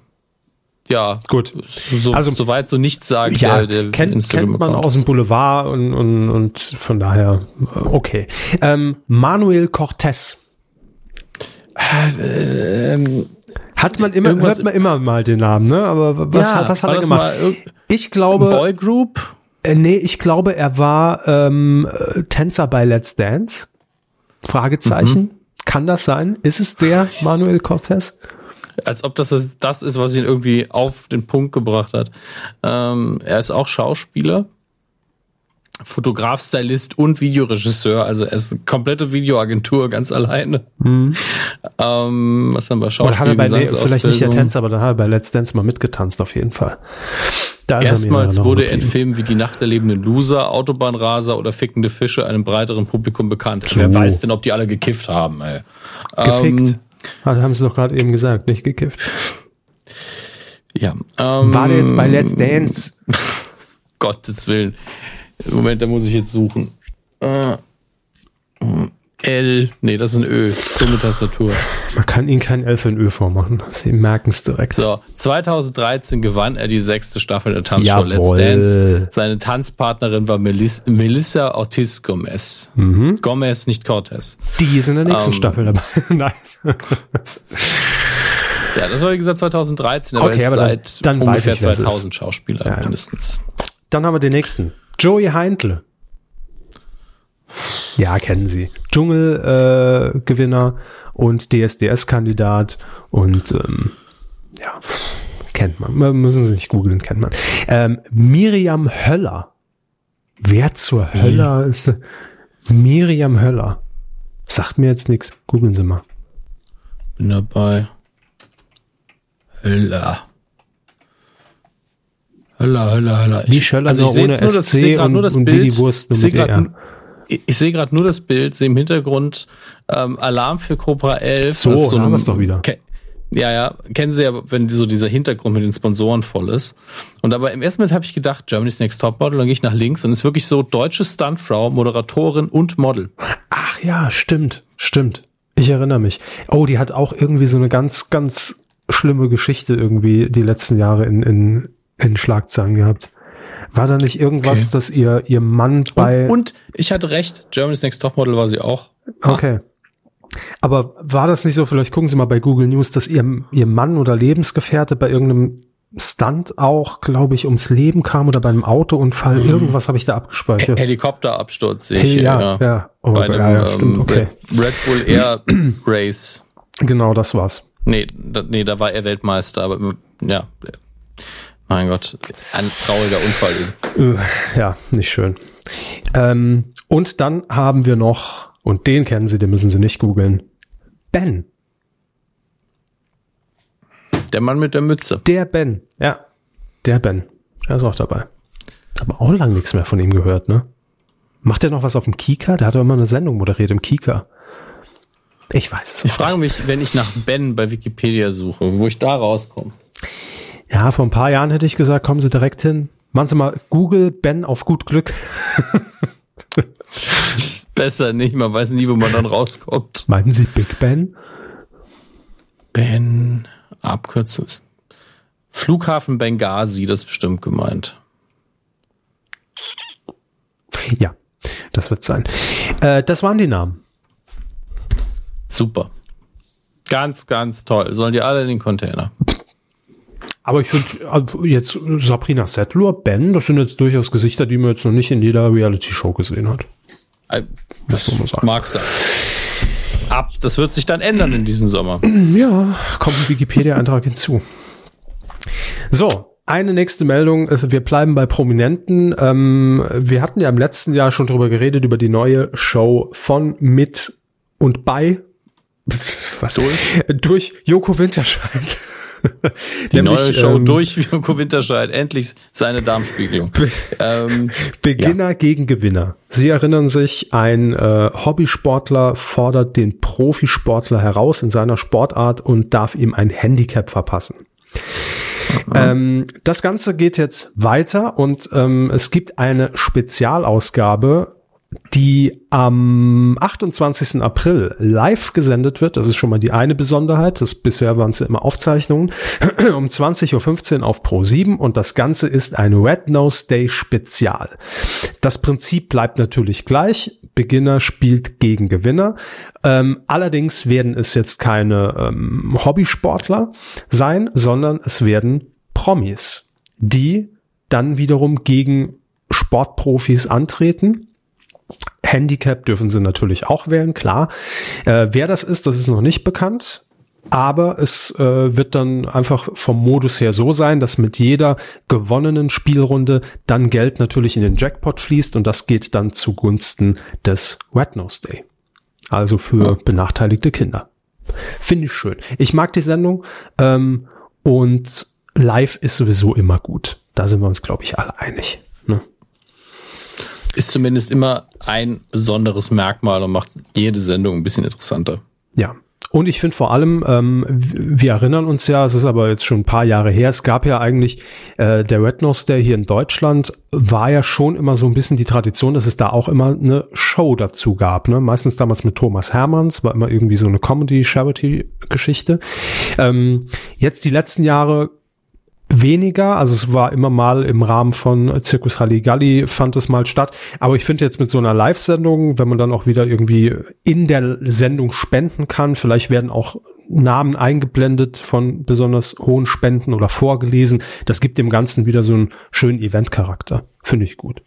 [SPEAKER 2] ja,
[SPEAKER 1] gut.
[SPEAKER 2] So, also soweit so nichts sagt
[SPEAKER 1] ja, der, der kennt, kennt man aus dem Boulevard und, und, und von daher äh, okay. Ähm, Manuel Cortez. Äh, ähm, hat man immer, hört man immer mal den Namen, ne? Aber was, ja, was hat er gemacht? Ich glaube.
[SPEAKER 2] Boygroup?
[SPEAKER 1] Äh, nee, ich glaube, er war ähm, äh, Tänzer bei Let's Dance. Fragezeichen. Mhm. Kann das sein? Ist es der Manuel Cortez?
[SPEAKER 2] Als ob das das ist, was ihn irgendwie auf den Punkt gebracht hat. Ähm, er ist auch Schauspieler. Fotograf, Stylist und Videoregisseur. Also er ist eine komplette Videoagentur ganz alleine. Mhm. Ähm, was haben wir? Schauspiel,
[SPEAKER 1] hat er bei vielleicht nicht der Tänzer, aber dann hat er bei Let's Dance mal mitgetanzt auf jeden Fall.
[SPEAKER 2] Da Erstmals wurde er in Filmen wie Die Nacht der lebenden Loser, Autobahnraser oder Fickende Fische einem breiteren Publikum bekannt. So. Wer weiß denn, ob die alle gekifft haben, ey.
[SPEAKER 1] Gefickt. Ähm, haben sie doch gerade eben gesagt, nicht gekifft.
[SPEAKER 2] Ja.
[SPEAKER 1] Ähm, War der jetzt bei Let's Dance? [LAUGHS]
[SPEAKER 2] Gottes Willen. Moment, da muss ich jetzt suchen. Äh, L, nee, das ist ein Ö. Dumme Tastatur.
[SPEAKER 1] Man kann ihn kein L für ein Ö vormachen. Sie merken es direkt.
[SPEAKER 2] So, 2013 gewann er die sechste Staffel der Tanzshow Jawohl. Let's Dance. Seine Tanzpartnerin war Melis Melissa Ortiz Gomez. Mhm. Gomez, nicht Cortez.
[SPEAKER 1] Die ist in der nächsten ähm, Staffel dabei. [LAUGHS] Nein.
[SPEAKER 2] ja, das war wie gesagt 2013, aber okay, aber seit dann, dann ungefähr ich, 2000 Schauspieler ja, mindestens.
[SPEAKER 1] Dann haben wir den nächsten. Joey Heintle. Ja, kennen Sie. Dschungel-Gewinner äh, und DSDS-Kandidat und ähm, ja, kennt man. Müssen Sie nicht googeln, kennt man. Ähm, Miriam Höller. Wer zur Höller hm. ist Miriam Höller? Sagt mir jetzt nichts. Googeln Sie mal.
[SPEAKER 2] Bin dabei. Höller. Höller, Höller, Höller.
[SPEAKER 1] Wie Schöller also
[SPEAKER 2] ich
[SPEAKER 1] ohne
[SPEAKER 2] nur, das,
[SPEAKER 1] SC
[SPEAKER 2] und, nur das
[SPEAKER 1] und
[SPEAKER 2] Bild,
[SPEAKER 1] Wurst.
[SPEAKER 2] Ich sehe gerade nur das Bild, sehe im Hintergrund ähm, Alarm für Cobra 11.
[SPEAKER 1] So, so haben wir es doch wieder.
[SPEAKER 2] Ja, ja, kennen Sie ja, wenn so dieser Hintergrund mit den Sponsoren voll ist. Und aber im ersten Moment habe ich gedacht, Germany's Next Topmodel, dann gehe ich nach links und ist wirklich so deutsche Stuntfrau, Moderatorin und Model.
[SPEAKER 1] Ach ja, stimmt, stimmt. Ich erinnere mich. Oh, die hat auch irgendwie so eine ganz, ganz schlimme Geschichte irgendwie die letzten Jahre in, in, in Schlagzeilen gehabt. War da nicht irgendwas, okay. dass ihr, ihr Mann bei.
[SPEAKER 2] Und, und, ich hatte recht, Germany's Next Topmodel war sie auch.
[SPEAKER 1] Okay. Aber war das nicht so, vielleicht gucken Sie mal bei Google News, dass Ihr, Ihr Mann oder Lebensgefährte bei irgendeinem Stunt auch, glaube ich, ums Leben kam oder bei einem Autounfall. Mhm. Irgendwas habe ich da abgespeichert.
[SPEAKER 2] Helikopterabsturz sehe ich. Hey,
[SPEAKER 1] ja, ja. ja.
[SPEAKER 2] Oh, bei einem ja, ja, stimmt, ähm, okay. Red Bull Air [CLEARS THROAT] Race.
[SPEAKER 1] Genau, das war's.
[SPEAKER 2] Nee, da, nee, da war er Weltmeister, aber ja. Mein Gott, ein trauriger Unfall.
[SPEAKER 1] Äh, ja, nicht schön. Ähm, und dann haben wir noch und den kennen Sie, den müssen Sie nicht googeln. Ben.
[SPEAKER 2] Der Mann mit der Mütze.
[SPEAKER 1] Der Ben, ja. Der Ben. Der ist auch dabei. Aber auch lange nichts mehr von ihm gehört, ne? Macht er noch was auf dem Kika? Der hat doch immer eine Sendung moderiert im Kika. Ich weiß es
[SPEAKER 2] Ich frage mich, wenn ich nach Ben bei Wikipedia suche, wo ich da rauskomme.
[SPEAKER 1] Ja, vor ein paar Jahren hätte ich gesagt, kommen Sie direkt hin. Machen Sie mal Google Ben auf gut Glück. [LAUGHS]
[SPEAKER 2] besser nicht. Man weiß nie, wo man dann rauskommt.
[SPEAKER 1] Meinten Sie Big Ben?
[SPEAKER 2] Ben, Abkürzung. Flughafen Benghazi, das ist bestimmt gemeint.
[SPEAKER 1] Ja, das wird sein. Äh, das waren die Namen.
[SPEAKER 2] Super. Ganz, ganz toll. Sollen die alle in den Container.
[SPEAKER 1] Aber ich finde also jetzt Sabrina Settler, Ben, das sind jetzt durchaus Gesichter, die man jetzt noch nicht in jeder Reality-Show gesehen hat.
[SPEAKER 2] Äh, das mag sein. Ab, das wird sich dann ändern in diesem Sommer.
[SPEAKER 1] Ja, kommt ein Wikipedia-Eintrag hinzu. So, eine nächste Meldung, also wir bleiben bei Prominenten. Ähm, wir hatten ja im letzten Jahr schon drüber geredet, über die neue Show von, mit und bei was? Durch, durch Joko Winterscheid. [LAUGHS]
[SPEAKER 2] Die Nämlich, neue Show ähm, durch Joko Winterscheid, endlich seine Darmspiegelung. Be
[SPEAKER 1] ähm, [LAUGHS] Beginner ja. gegen Gewinner. Sie erinnern sich, ein äh, Hobbysportler fordert den Profisportler heraus in seiner Sportart und darf ihm ein Handicap verpassen. Ähm, das Ganze geht jetzt weiter und ähm, es gibt eine Spezialausgabe die am 28. April live gesendet wird. Das ist schon mal die eine Besonderheit. Das, bisher waren es ja immer Aufzeichnungen. [CLEARS THROAT] um 20.15 Uhr auf Pro 7 und das Ganze ist ein Red Nose Day Spezial. Das Prinzip bleibt natürlich gleich. Beginner spielt gegen Gewinner. Ähm, allerdings werden es jetzt keine ähm, Hobbysportler sein, sondern es werden Promis, die dann wiederum gegen Sportprofis antreten Handicap dürfen sie natürlich auch wählen, klar. Äh, wer das ist, das ist noch nicht bekannt. Aber es äh, wird dann einfach vom Modus her so sein, dass mit jeder gewonnenen Spielrunde dann Geld natürlich in den Jackpot fließt und das geht dann zugunsten des Red Nose Day. Also für ja. benachteiligte Kinder. Finde ich schön. Ich mag die Sendung ähm, und live ist sowieso immer gut. Da sind wir uns, glaube ich, alle einig.
[SPEAKER 2] Ist zumindest immer ein besonderes Merkmal und macht jede Sendung ein bisschen interessanter.
[SPEAKER 1] Ja. Und ich finde vor allem, ähm, wir erinnern uns ja, es ist aber jetzt schon ein paar Jahre her, es gab ja eigentlich, äh, der Red Nose Day hier in Deutschland war ja schon immer so ein bisschen die Tradition, dass es da auch immer eine Show dazu gab. Ne? Meistens damals mit Thomas Hermanns, war immer irgendwie so eine Comedy-Charity-Geschichte. Ähm, jetzt die letzten Jahre weniger. Also es war immer mal im Rahmen von Zirkus Halligalli fand es mal statt. Aber ich finde jetzt mit so einer Live-Sendung, wenn man dann auch wieder irgendwie in der Sendung spenden kann, vielleicht werden auch Namen eingeblendet von besonders hohen Spenden oder vorgelesen. Das gibt dem Ganzen wieder so einen schönen Event-Charakter. Finde ich gut.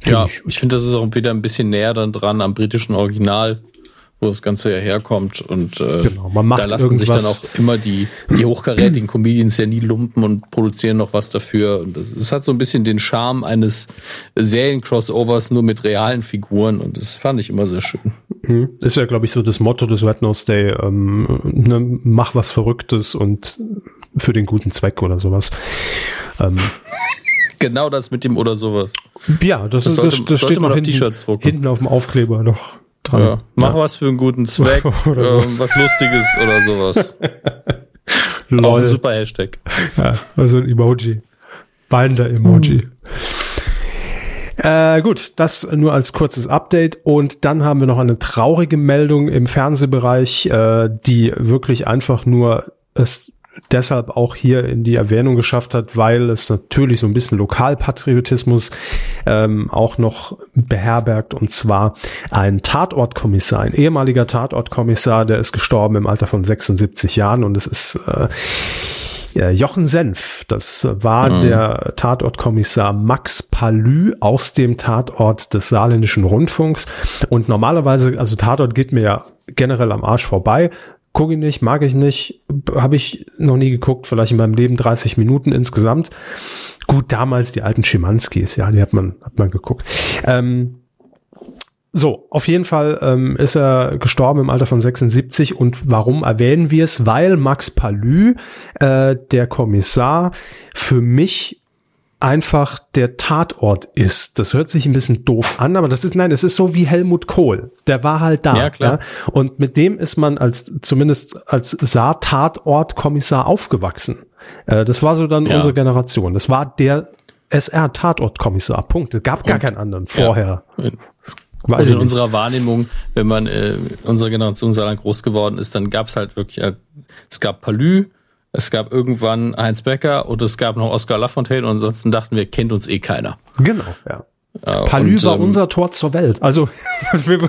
[SPEAKER 2] Find ja, ich, ich finde, das ist auch wieder ein bisschen näher dann dran am britischen Original wo das Ganze ja herkommt. Und äh, genau, da lassen sich dann auch immer die, die hochkarätigen Comedians ja nie lumpen und produzieren noch was dafür. Und das, hat so ein bisschen den Charme eines Serien-Crossovers nur mit realen Figuren und das fand ich immer sehr schön.
[SPEAKER 1] Mhm. Ist ja, glaube ich, so das Motto des Red Nose Day. Ähm, ne, mach was Verrücktes und für den guten Zweck oder sowas.
[SPEAKER 2] Ähm, genau das mit dem oder sowas.
[SPEAKER 1] Ja, das, das, sollte, das, das steht noch hinten, hinten auf dem Aufkleber noch. Dran. Ja,
[SPEAKER 2] mach ja. was für einen guten Zweck, [LAUGHS] ähm, was Lustiges oder sowas. [LAUGHS] Lol. Auch ein super Hashtag.
[SPEAKER 1] Ja, also ein Emoji. Weinender Emoji. Mhm. Äh, gut, das nur als kurzes Update. Und dann haben wir noch eine traurige Meldung im Fernsehbereich, äh, die wirklich einfach nur es deshalb auch hier in die Erwähnung geschafft hat, weil es natürlich so ein bisschen Lokalpatriotismus ähm, auch noch beherbergt und zwar ein Tatortkommissar, ein ehemaliger Tatortkommissar, der ist gestorben im Alter von 76 Jahren und es ist äh, Jochen Senf, das war mhm. der Tatortkommissar Max Palü aus dem Tatort des Saarländischen Rundfunks. Und normalerweise, also Tatort geht mir ja generell am Arsch vorbei. Gucke ich nicht, mag ich nicht, habe ich noch nie geguckt, vielleicht in meinem Leben 30 Minuten insgesamt. Gut, damals die alten Schimanskis, ja, die hat man, hat man geguckt. Ähm, so, auf jeden Fall ähm, ist er gestorben im Alter von 76 und warum erwähnen wir es? Weil Max Palü, äh, der Kommissar, für mich einfach der Tatort ist. Das hört sich ein bisschen doof an, aber das ist, nein, es ist so wie Helmut Kohl. Der war halt da. Ja, klar. Ja? Und mit dem ist man als, zumindest als Saar-Tatort-Kommissar aufgewachsen. Äh, das war so dann ja. unsere Generation. Das war der SR-Tatort-Kommissar. Punkt. Es gab gar keinen anderen vorher. Ja.
[SPEAKER 2] Weiß also in unserer Wahrnehmung, wenn man äh, unserer Generation Saarland groß geworden ist, dann gab es halt wirklich, äh, es gab Palü, es gab irgendwann Heinz Becker und es gab noch Oskar Lafontaine und ansonsten dachten wir, kennt uns eh keiner.
[SPEAKER 1] Genau, ja. Äh, Palü war ähm, unser Tor zur Welt. Also [LAUGHS]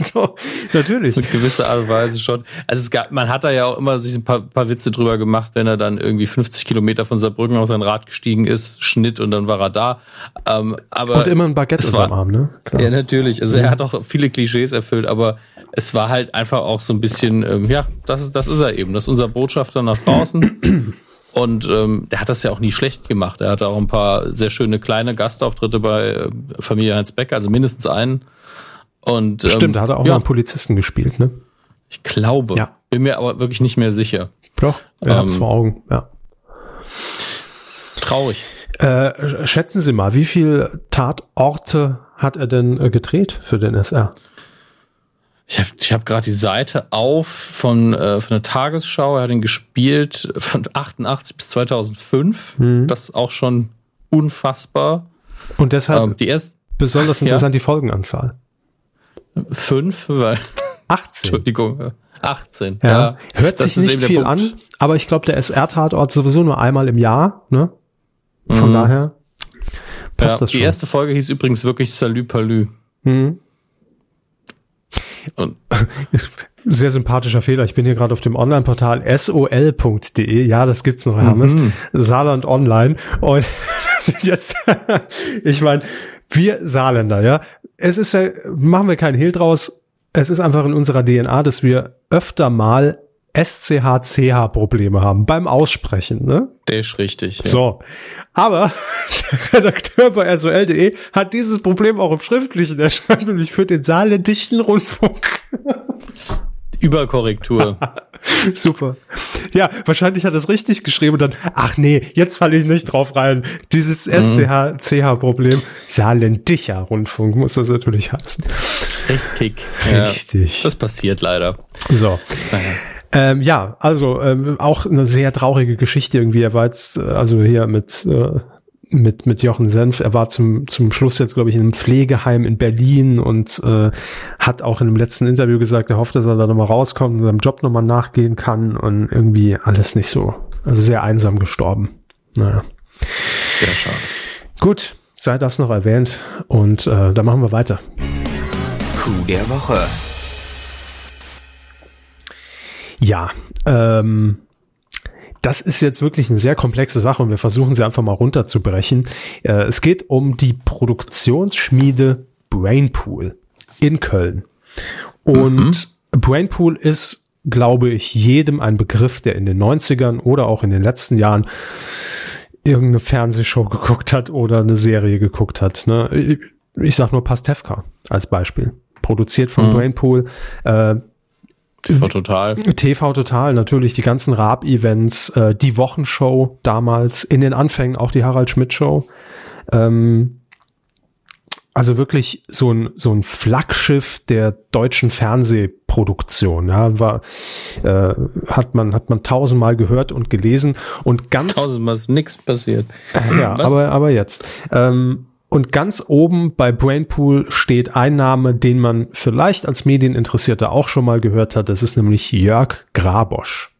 [SPEAKER 1] so, natürlich.
[SPEAKER 2] Auf gewisse Art und Weise schon. Also es gab, man hat da ja auch immer sich ein paar, paar Witze drüber gemacht, wenn er dann irgendwie 50 Kilometer von Saarbrücken aus sein Rad gestiegen ist, Schnitt und dann war er da. Ähm, aber
[SPEAKER 1] und immer ein Baguette unterm Arm, ne?
[SPEAKER 2] Klar. Ja, natürlich. Also er hat auch viele Klischees erfüllt, aber es war halt einfach auch so ein bisschen, ähm, ja, das ist, das ist er eben. Das ist unser Botschafter nach draußen. [CLEARS THROAT] Und ähm, der hat das ja auch nie schlecht gemacht. Er hatte auch ein paar sehr schöne kleine Gastauftritte bei äh, Familie Heinz Becker, also mindestens einen. Und,
[SPEAKER 1] ähm, Stimmt, da hat er auch ja. mal einen Polizisten gespielt, ne?
[SPEAKER 2] Ich glaube. Ja. Bin mir aber wirklich nicht mehr sicher.
[SPEAKER 1] Doch, wir ähm, haben es vor Augen, ja.
[SPEAKER 2] Traurig.
[SPEAKER 1] Äh, schätzen Sie mal, wie viele Tatorte hat er denn äh, gedreht für den SR?
[SPEAKER 2] Ich habe ich hab gerade die Seite auf von, äh, von der Tagesschau. Er hat ihn gespielt von 88 bis 2005. Mhm. Das ist auch schon unfassbar.
[SPEAKER 1] Und deshalb ähm, die erst, besonders [LAUGHS] interessant ja, die Folgenanzahl.
[SPEAKER 2] Fünf, weil [LAUGHS]
[SPEAKER 1] 18.
[SPEAKER 2] Entschuldigung. 18.
[SPEAKER 1] Ja. ja. Hört sich nicht viel an, aber ich glaube, der SR-Tatort sowieso nur einmal im Jahr, ne? Von mhm. daher
[SPEAKER 2] passt ja, das schon. Die erste Folge hieß übrigens wirklich Salü Palü. Mhm.
[SPEAKER 1] Und [LAUGHS] sehr sympathischer Fehler. Ich bin hier gerade auf dem Online-Portal sol.de. Ja, das gibt's noch, Hermes. Mhm. Saarland Online. Und [LAUGHS] jetzt, ich meine, wir Saarländer, ja. Es ist ja, machen wir keinen Hehl draus. Es ist einfach in unserer DNA, dass wir öfter mal SCH-CH-Probleme haben beim Aussprechen, ne?
[SPEAKER 2] Der ist richtig.
[SPEAKER 1] Ja. So. Aber [LAUGHS] der Redakteur bei SOL.de hat dieses Problem auch im Schriftlichen. Er schreibt nämlich für den saarländischen Rundfunk. [LAUGHS]
[SPEAKER 2] Überkorrektur. [LAUGHS]
[SPEAKER 1] Super. Ja, wahrscheinlich hat er es richtig geschrieben und dann, ach nee, jetzt falle ich nicht drauf rein. Dieses mhm. SCH-CH-Problem. Saarländischer Rundfunk muss das natürlich heißen.
[SPEAKER 2] Richtig.
[SPEAKER 1] Richtig.
[SPEAKER 2] Ja, das passiert leider.
[SPEAKER 1] So. Naja. Ähm, ja, also ähm, auch eine sehr traurige Geschichte irgendwie. Er war jetzt, äh, also hier mit, äh, mit, mit Jochen Senf, er war zum, zum Schluss jetzt, glaube ich, in einem Pflegeheim in Berlin und äh, hat auch in einem letzten Interview gesagt, er hofft, dass er da nochmal rauskommt und seinem Job nochmal nachgehen kann und irgendwie alles nicht so, also sehr einsam gestorben. Naja.
[SPEAKER 2] Sehr schade.
[SPEAKER 1] Gut, sei das noch erwähnt und äh, da machen wir weiter.
[SPEAKER 3] Coup der Woche.
[SPEAKER 1] Ja, ähm, das ist jetzt wirklich eine sehr komplexe Sache und wir versuchen sie einfach mal runterzubrechen. Äh, es geht um die Produktionsschmiede Brainpool in Köln. Und mhm. Brainpool ist, glaube ich, jedem ein Begriff, der in den 90ern oder auch in den letzten Jahren irgendeine Fernsehshow geguckt hat oder eine Serie geguckt hat. Ne? Ich sag nur Pastewka als Beispiel. Produziert von mhm. Brainpool. Äh,
[SPEAKER 2] TV Total.
[SPEAKER 1] TV Total, natürlich die ganzen Raab-Events, äh, die Wochenshow damals, in den Anfängen auch die Harald Schmidt Show. Ähm, also wirklich so ein, so ein Flaggschiff der deutschen Fernsehproduktion. Ja, war, äh, hat man, hat man tausendmal gehört und gelesen und ganz.
[SPEAKER 2] Tausendmal ist nichts passiert.
[SPEAKER 1] Ja, aber, aber jetzt. Ähm, und ganz oben bei Brainpool steht ein Name, den man vielleicht als Medieninteressierter auch schon mal gehört hat. Das ist nämlich Jörg Grabosch.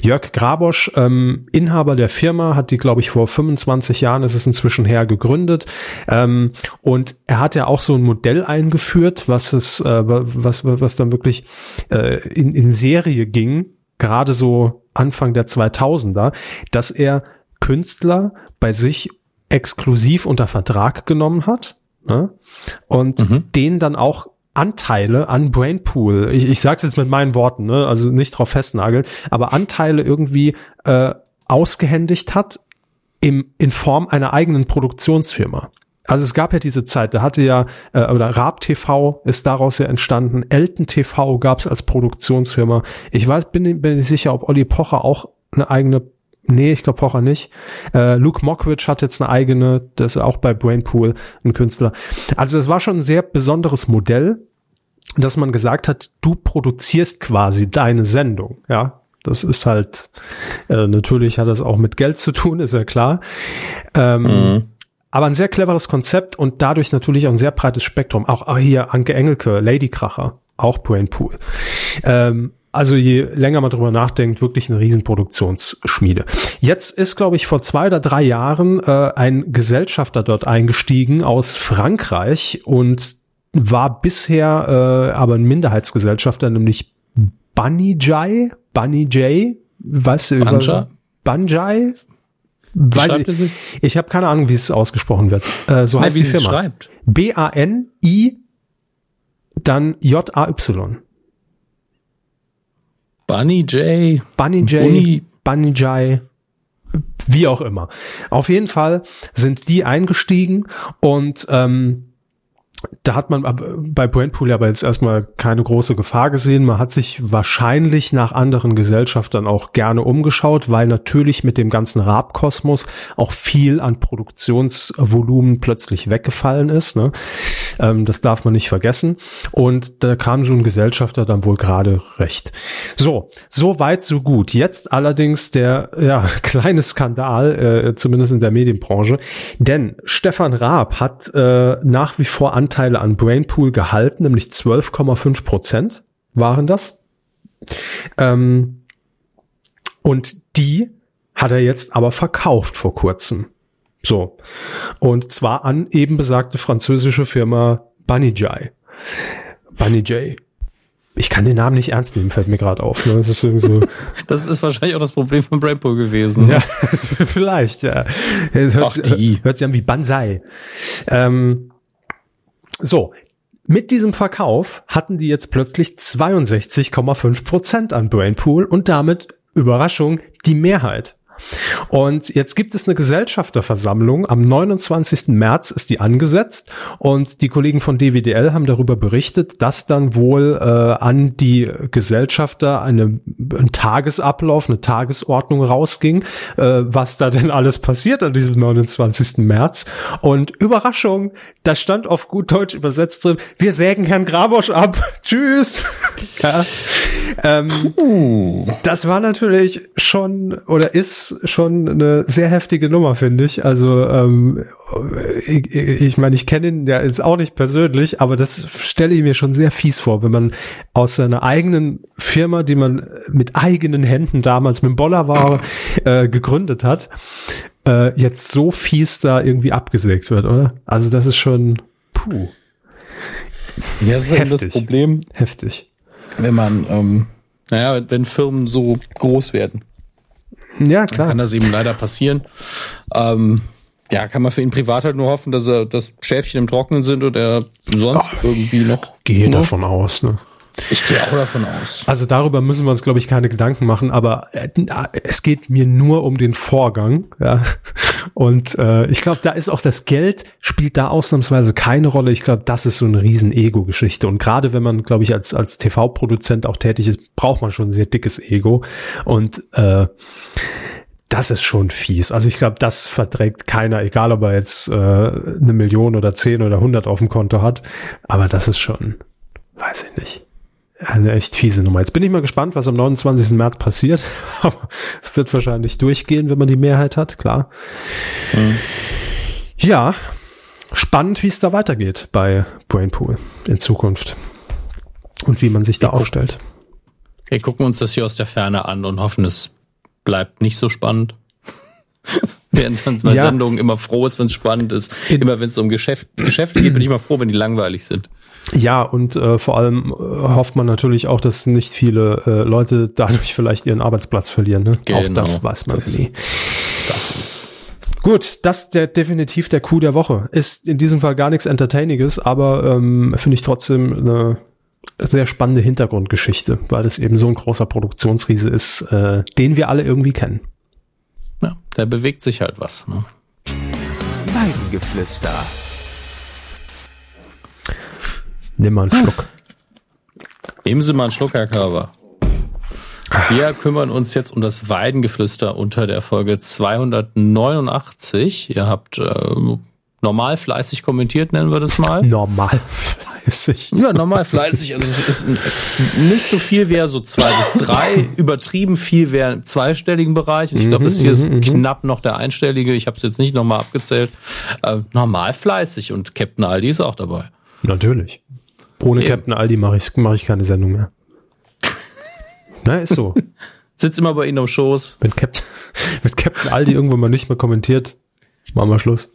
[SPEAKER 1] Jörg Grabosch, ähm, Inhaber der Firma, hat die, glaube ich, vor 25 Jahren, ist es inzwischen her, gegründet. Ähm, und er hat ja auch so ein Modell eingeführt, was es, äh, was, was dann wirklich äh, in, in Serie ging, gerade so Anfang der 2000er, dass er Künstler bei sich exklusiv unter Vertrag genommen hat ne? und mhm. denen dann auch Anteile an Brainpool, ich, ich sage es jetzt mit meinen Worten, ne, also nicht drauf festnageln, aber Anteile irgendwie äh, ausgehändigt hat im, in Form einer eigenen Produktionsfirma. Also es gab ja diese Zeit, da hatte ja, äh, oder Raab TV ist daraus ja entstanden, Elton TV gab es als Produktionsfirma. Ich weiß, bin, bin nicht sicher, ob Olli Pocher auch eine eigene Nee, ich glaube Pocher nicht. Äh, Luke Mockridge hat jetzt eine eigene, das ist auch bei Brainpool ein Künstler. Also es war schon ein sehr besonderes Modell, dass man gesagt hat, du produzierst quasi deine Sendung, ja. Das ist halt, äh, natürlich hat das auch mit Geld zu tun, ist ja klar. Ähm, mhm. Aber ein sehr cleveres Konzept und dadurch natürlich auch ein sehr breites Spektrum. Auch, auch hier Anke Engelke, Ladykracher, auch Brainpool. Ähm, also je länger man drüber nachdenkt, wirklich eine Riesenproduktionsschmiede. Jetzt ist, glaube ich, vor zwei oder drei Jahren äh, ein Gesellschafter dort eingestiegen aus Frankreich und war bisher äh, aber ein Minderheitsgesellschafter, nämlich Bunny Jai, Bunny J, was?
[SPEAKER 2] Banja?
[SPEAKER 1] Banjai? Weiß ich ich habe keine Ahnung, wie es ausgesprochen wird. Äh, so heißt
[SPEAKER 2] wie
[SPEAKER 1] die Firma.
[SPEAKER 2] schreibt.
[SPEAKER 1] B-A-N-I, dann J-A-Y.
[SPEAKER 2] Bunny J.
[SPEAKER 1] Bunny J. Bunny, Bunny J. Wie auch immer. Auf jeden Fall sind die eingestiegen und ähm, da hat man bei Brandpool aber jetzt erstmal keine große Gefahr gesehen. Man hat sich wahrscheinlich nach anderen Gesellschaftern auch gerne umgeschaut, weil natürlich mit dem ganzen Rabkosmos auch viel an Produktionsvolumen plötzlich weggefallen ist. Ne? Ähm, das darf man nicht vergessen. Und da kam so ein Gesellschafter dann wohl gerade recht. So, so weit, so gut. Jetzt allerdings der ja, [LAUGHS] kleine Skandal, äh, zumindest in der Medienbranche. Denn Stefan Raab hat äh, nach wie vor an Anteile an Brainpool gehalten, nämlich 12,5 Prozent waren das. Ähm, und die hat er jetzt aber verkauft vor kurzem. So. Und zwar an eben besagte französische Firma Banijay. Banijay. Ich kann den Namen nicht ernst nehmen, fällt mir gerade auf. Ne? Das ist irgendwie so. [LAUGHS]
[SPEAKER 2] das ist wahrscheinlich auch das Problem von Brainpool gewesen.
[SPEAKER 1] Ja, [LAUGHS] vielleicht, ja. Hört, Ach, die. hört sich an wie Banzai. Ähm, so, mit diesem Verkauf hatten die jetzt plötzlich 62,5 Prozent an Brainpool und damit Überraschung die Mehrheit. Und jetzt gibt es eine Gesellschafterversammlung. Am 29. März ist die angesetzt und die Kollegen von DWDL haben darüber berichtet, dass dann wohl äh, an die Gesellschafter eine, ein Tagesablauf, eine Tagesordnung rausging, äh, was da denn alles passiert an diesem 29. März. Und Überraschung, da stand auf gut Deutsch übersetzt drin, wir sägen Herrn Grabosch ab. [LAUGHS] Tschüss. ja. ähm. Das war natürlich schon oder ist schon eine sehr heftige Nummer, finde ich. Also ähm, ich, ich meine, ich kenne ihn ja jetzt auch nicht persönlich, aber das stelle ich mir schon sehr fies vor, wenn man aus seiner eigenen Firma, die man mit eigenen Händen damals mit dem Bollerware äh, gegründet hat, äh, jetzt so fies da irgendwie abgesägt wird, oder? Also das ist schon puh.
[SPEAKER 2] Ja, das ist Heftig. das Problem.
[SPEAKER 1] Heftig.
[SPEAKER 2] Wenn man, ähm, naja, wenn Firmen so groß werden.
[SPEAKER 1] Ja, klar. Dann
[SPEAKER 2] kann das eben leider passieren. Ähm, ja, kann man für ihn privat halt nur hoffen, dass er das Schäfchen im Trocknen sind und er sonst Ach, irgendwie noch.
[SPEAKER 1] Gehe davon aus, ne?
[SPEAKER 2] Ich gehe auch davon aus.
[SPEAKER 1] Also darüber müssen wir uns, glaube ich, keine Gedanken machen, aber äh, es geht mir nur um den Vorgang. Ja. Und äh, ich glaube, da ist auch das Geld, spielt da ausnahmsweise keine Rolle. Ich glaube, das ist so eine riesen Ego-Geschichte. Und gerade wenn man, glaube ich, als, als TV-Produzent auch tätig ist, braucht man schon ein sehr dickes Ego. Und äh, das ist schon fies. Also ich glaube, das verträgt keiner, egal ob er jetzt äh, eine Million oder zehn oder hundert auf dem Konto hat. Aber das ist schon, weiß ich nicht, eine echt fiese Nummer. Jetzt bin ich mal gespannt, was am 29. März passiert. [LAUGHS] Aber es wird wahrscheinlich durchgehen, wenn man die Mehrheit hat, klar. Mhm. Ja, spannend, wie es da weitergeht bei Brainpool in Zukunft. Und wie man sich da wir aufstellt.
[SPEAKER 2] Wir gucken uns das hier aus der Ferne an und hoffen, es bleibt nicht so spannend. [LAUGHS] Während man bei ja. Sendungen immer froh ist, wenn es spannend ist. Immer wenn es um Geschäft, Geschäfte geht, bin ich immer froh, wenn die langweilig sind.
[SPEAKER 1] Ja, und äh, vor allem äh, hofft man natürlich auch, dass nicht viele äh, Leute dadurch vielleicht ihren Arbeitsplatz verlieren. Ne? Genau, auch das weiß man das, nie. Das ist Gut, das der definitiv der Coup der Woche. Ist in diesem Fall gar nichts Entertainiges, aber ähm, finde ich trotzdem eine sehr spannende Hintergrundgeschichte, weil es eben so ein großer Produktionsriese ist, äh, den wir alle irgendwie kennen.
[SPEAKER 2] Ja, da bewegt sich halt was. Ne?
[SPEAKER 3] Weidengeflüster.
[SPEAKER 1] Nimm mal einen. Schluck.
[SPEAKER 2] Nehmen Sie mal einen Schluck, Herr Körber. Wir kümmern uns jetzt um das Weidengeflüster unter der Folge 289. Ihr habt äh, normal fleißig kommentiert, nennen wir das mal.
[SPEAKER 1] Normal fleißig.
[SPEAKER 2] Ja, normal fleißig. Also es ist nicht so viel wäre so zwei bis drei, übertrieben viel wäre im zweistelligen Bereich. Und ich glaube, das hier ist mhm, mhm, knapp noch der einstellige. Ich habe es jetzt nicht nochmal abgezählt. Äh, normal fleißig und Captain Aldi ist auch dabei.
[SPEAKER 1] Natürlich. Ohne Eben. Captain Aldi mache ich, mach ich keine Sendung mehr. Na, ist so. [LAUGHS]
[SPEAKER 2] Sitzt immer bei Ihnen am Schoß.
[SPEAKER 1] Wenn Captain, [LAUGHS] wenn Captain Aldi irgendwann mal nicht mehr kommentiert, machen wir Schluss.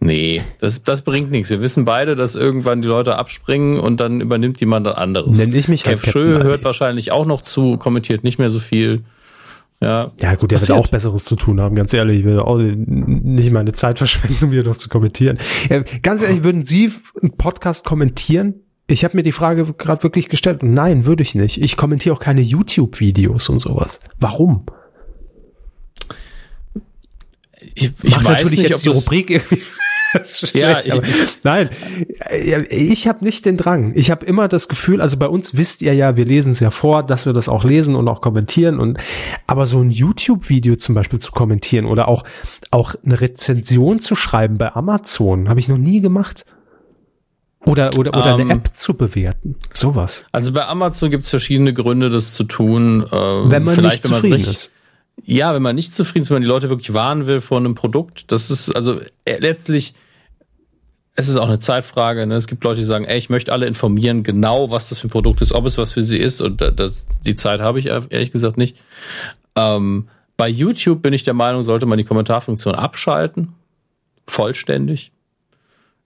[SPEAKER 2] Nee, das, das bringt nichts. Wir wissen beide, dass irgendwann die Leute abspringen und dann übernimmt jemand anderes.
[SPEAKER 1] Nenn ich mich
[SPEAKER 2] Kev halt Schö hört wahrscheinlich auch noch zu, kommentiert nicht mehr so viel. Ja,
[SPEAKER 1] ja gut, der wird auch Besseres zu tun haben, ganz ehrlich. Ich will auch nicht meine Zeit [LAUGHS] verschwenden, um hier noch zu kommentieren. Ja, ganz ehrlich, würden Sie einen Podcast kommentieren? Ich habe mir die Frage gerade wirklich gestellt und nein, würde ich nicht. Ich kommentiere auch keine YouTube-Videos und sowas. Warum? Ich, ich Macht natürlich nicht, jetzt die Rubrik irgendwie [LAUGHS] ja, ich, nein, ich habe nicht den Drang. Ich habe immer das Gefühl, also bei uns wisst ihr ja, wir lesen es ja vor, dass wir das auch lesen und auch kommentieren und aber so ein YouTube-Video zum Beispiel zu kommentieren oder auch auch eine Rezension zu schreiben bei Amazon habe ich noch nie gemacht. Oder, oder, oder um, eine ähm, App zu bewerten. Sowas.
[SPEAKER 2] Also bei Amazon gibt es verschiedene Gründe, das zu tun.
[SPEAKER 1] Äh, wenn man vielleicht, nicht zufrieden richtig, ist.
[SPEAKER 2] Ja, wenn man nicht zufrieden ist, wenn man die Leute wirklich warnen will vor einem Produkt, das ist also äh, letztlich, es ist auch eine Zeitfrage. Ne? Es gibt Leute, die sagen, ey, ich möchte alle informieren, genau was das für ein Produkt ist, ob es was für sie ist. Und das, die Zeit habe ich ehrlich gesagt nicht. Ähm, bei YouTube bin ich der Meinung, sollte man die Kommentarfunktion abschalten. Vollständig.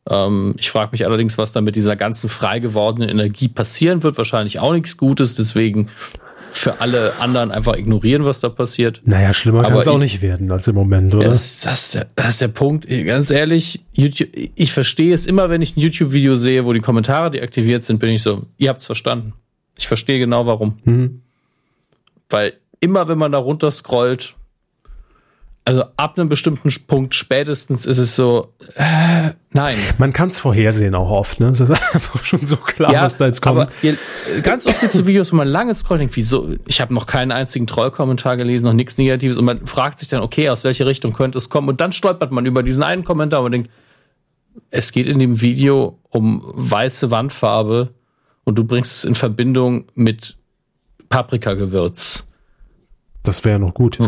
[SPEAKER 2] Ähm, ich frage mich allerdings, was da mit dieser ganzen frei gewordenen Energie passieren wird. Wahrscheinlich auch nichts Gutes. Deswegen für alle anderen einfach ignorieren, was da passiert.
[SPEAKER 1] Naja, schlimmer kann es auch nicht werden als im Moment, oder?
[SPEAKER 2] Das, das, das ist der Punkt. Ganz ehrlich, YouTube, ich verstehe es immer, wenn ich ein YouTube-Video sehe, wo die Kommentare deaktiviert sind, bin ich so, ihr habt es verstanden. Ich verstehe genau warum. Mhm. Weil immer, wenn man da runter scrollt, also ab einem bestimmten Punkt spätestens ist es so, äh, nein.
[SPEAKER 1] Man kann es vorhersehen auch oft, ne? Es ist [LAUGHS] einfach schon so klar, ja, was da jetzt kommt. Aber
[SPEAKER 2] ihr, ganz oft gibt es so Videos, wo man lange scrollt, denkt, wieso, ich habe noch keinen einzigen Trollkommentar gelesen, noch nichts Negatives und man fragt sich dann, okay, aus welche Richtung könnte es kommen und dann stolpert man über diesen einen Kommentar und denkt, es geht in dem Video um weiße Wandfarbe und du bringst es in Verbindung mit Paprikagewürz.
[SPEAKER 1] Das wäre noch gut.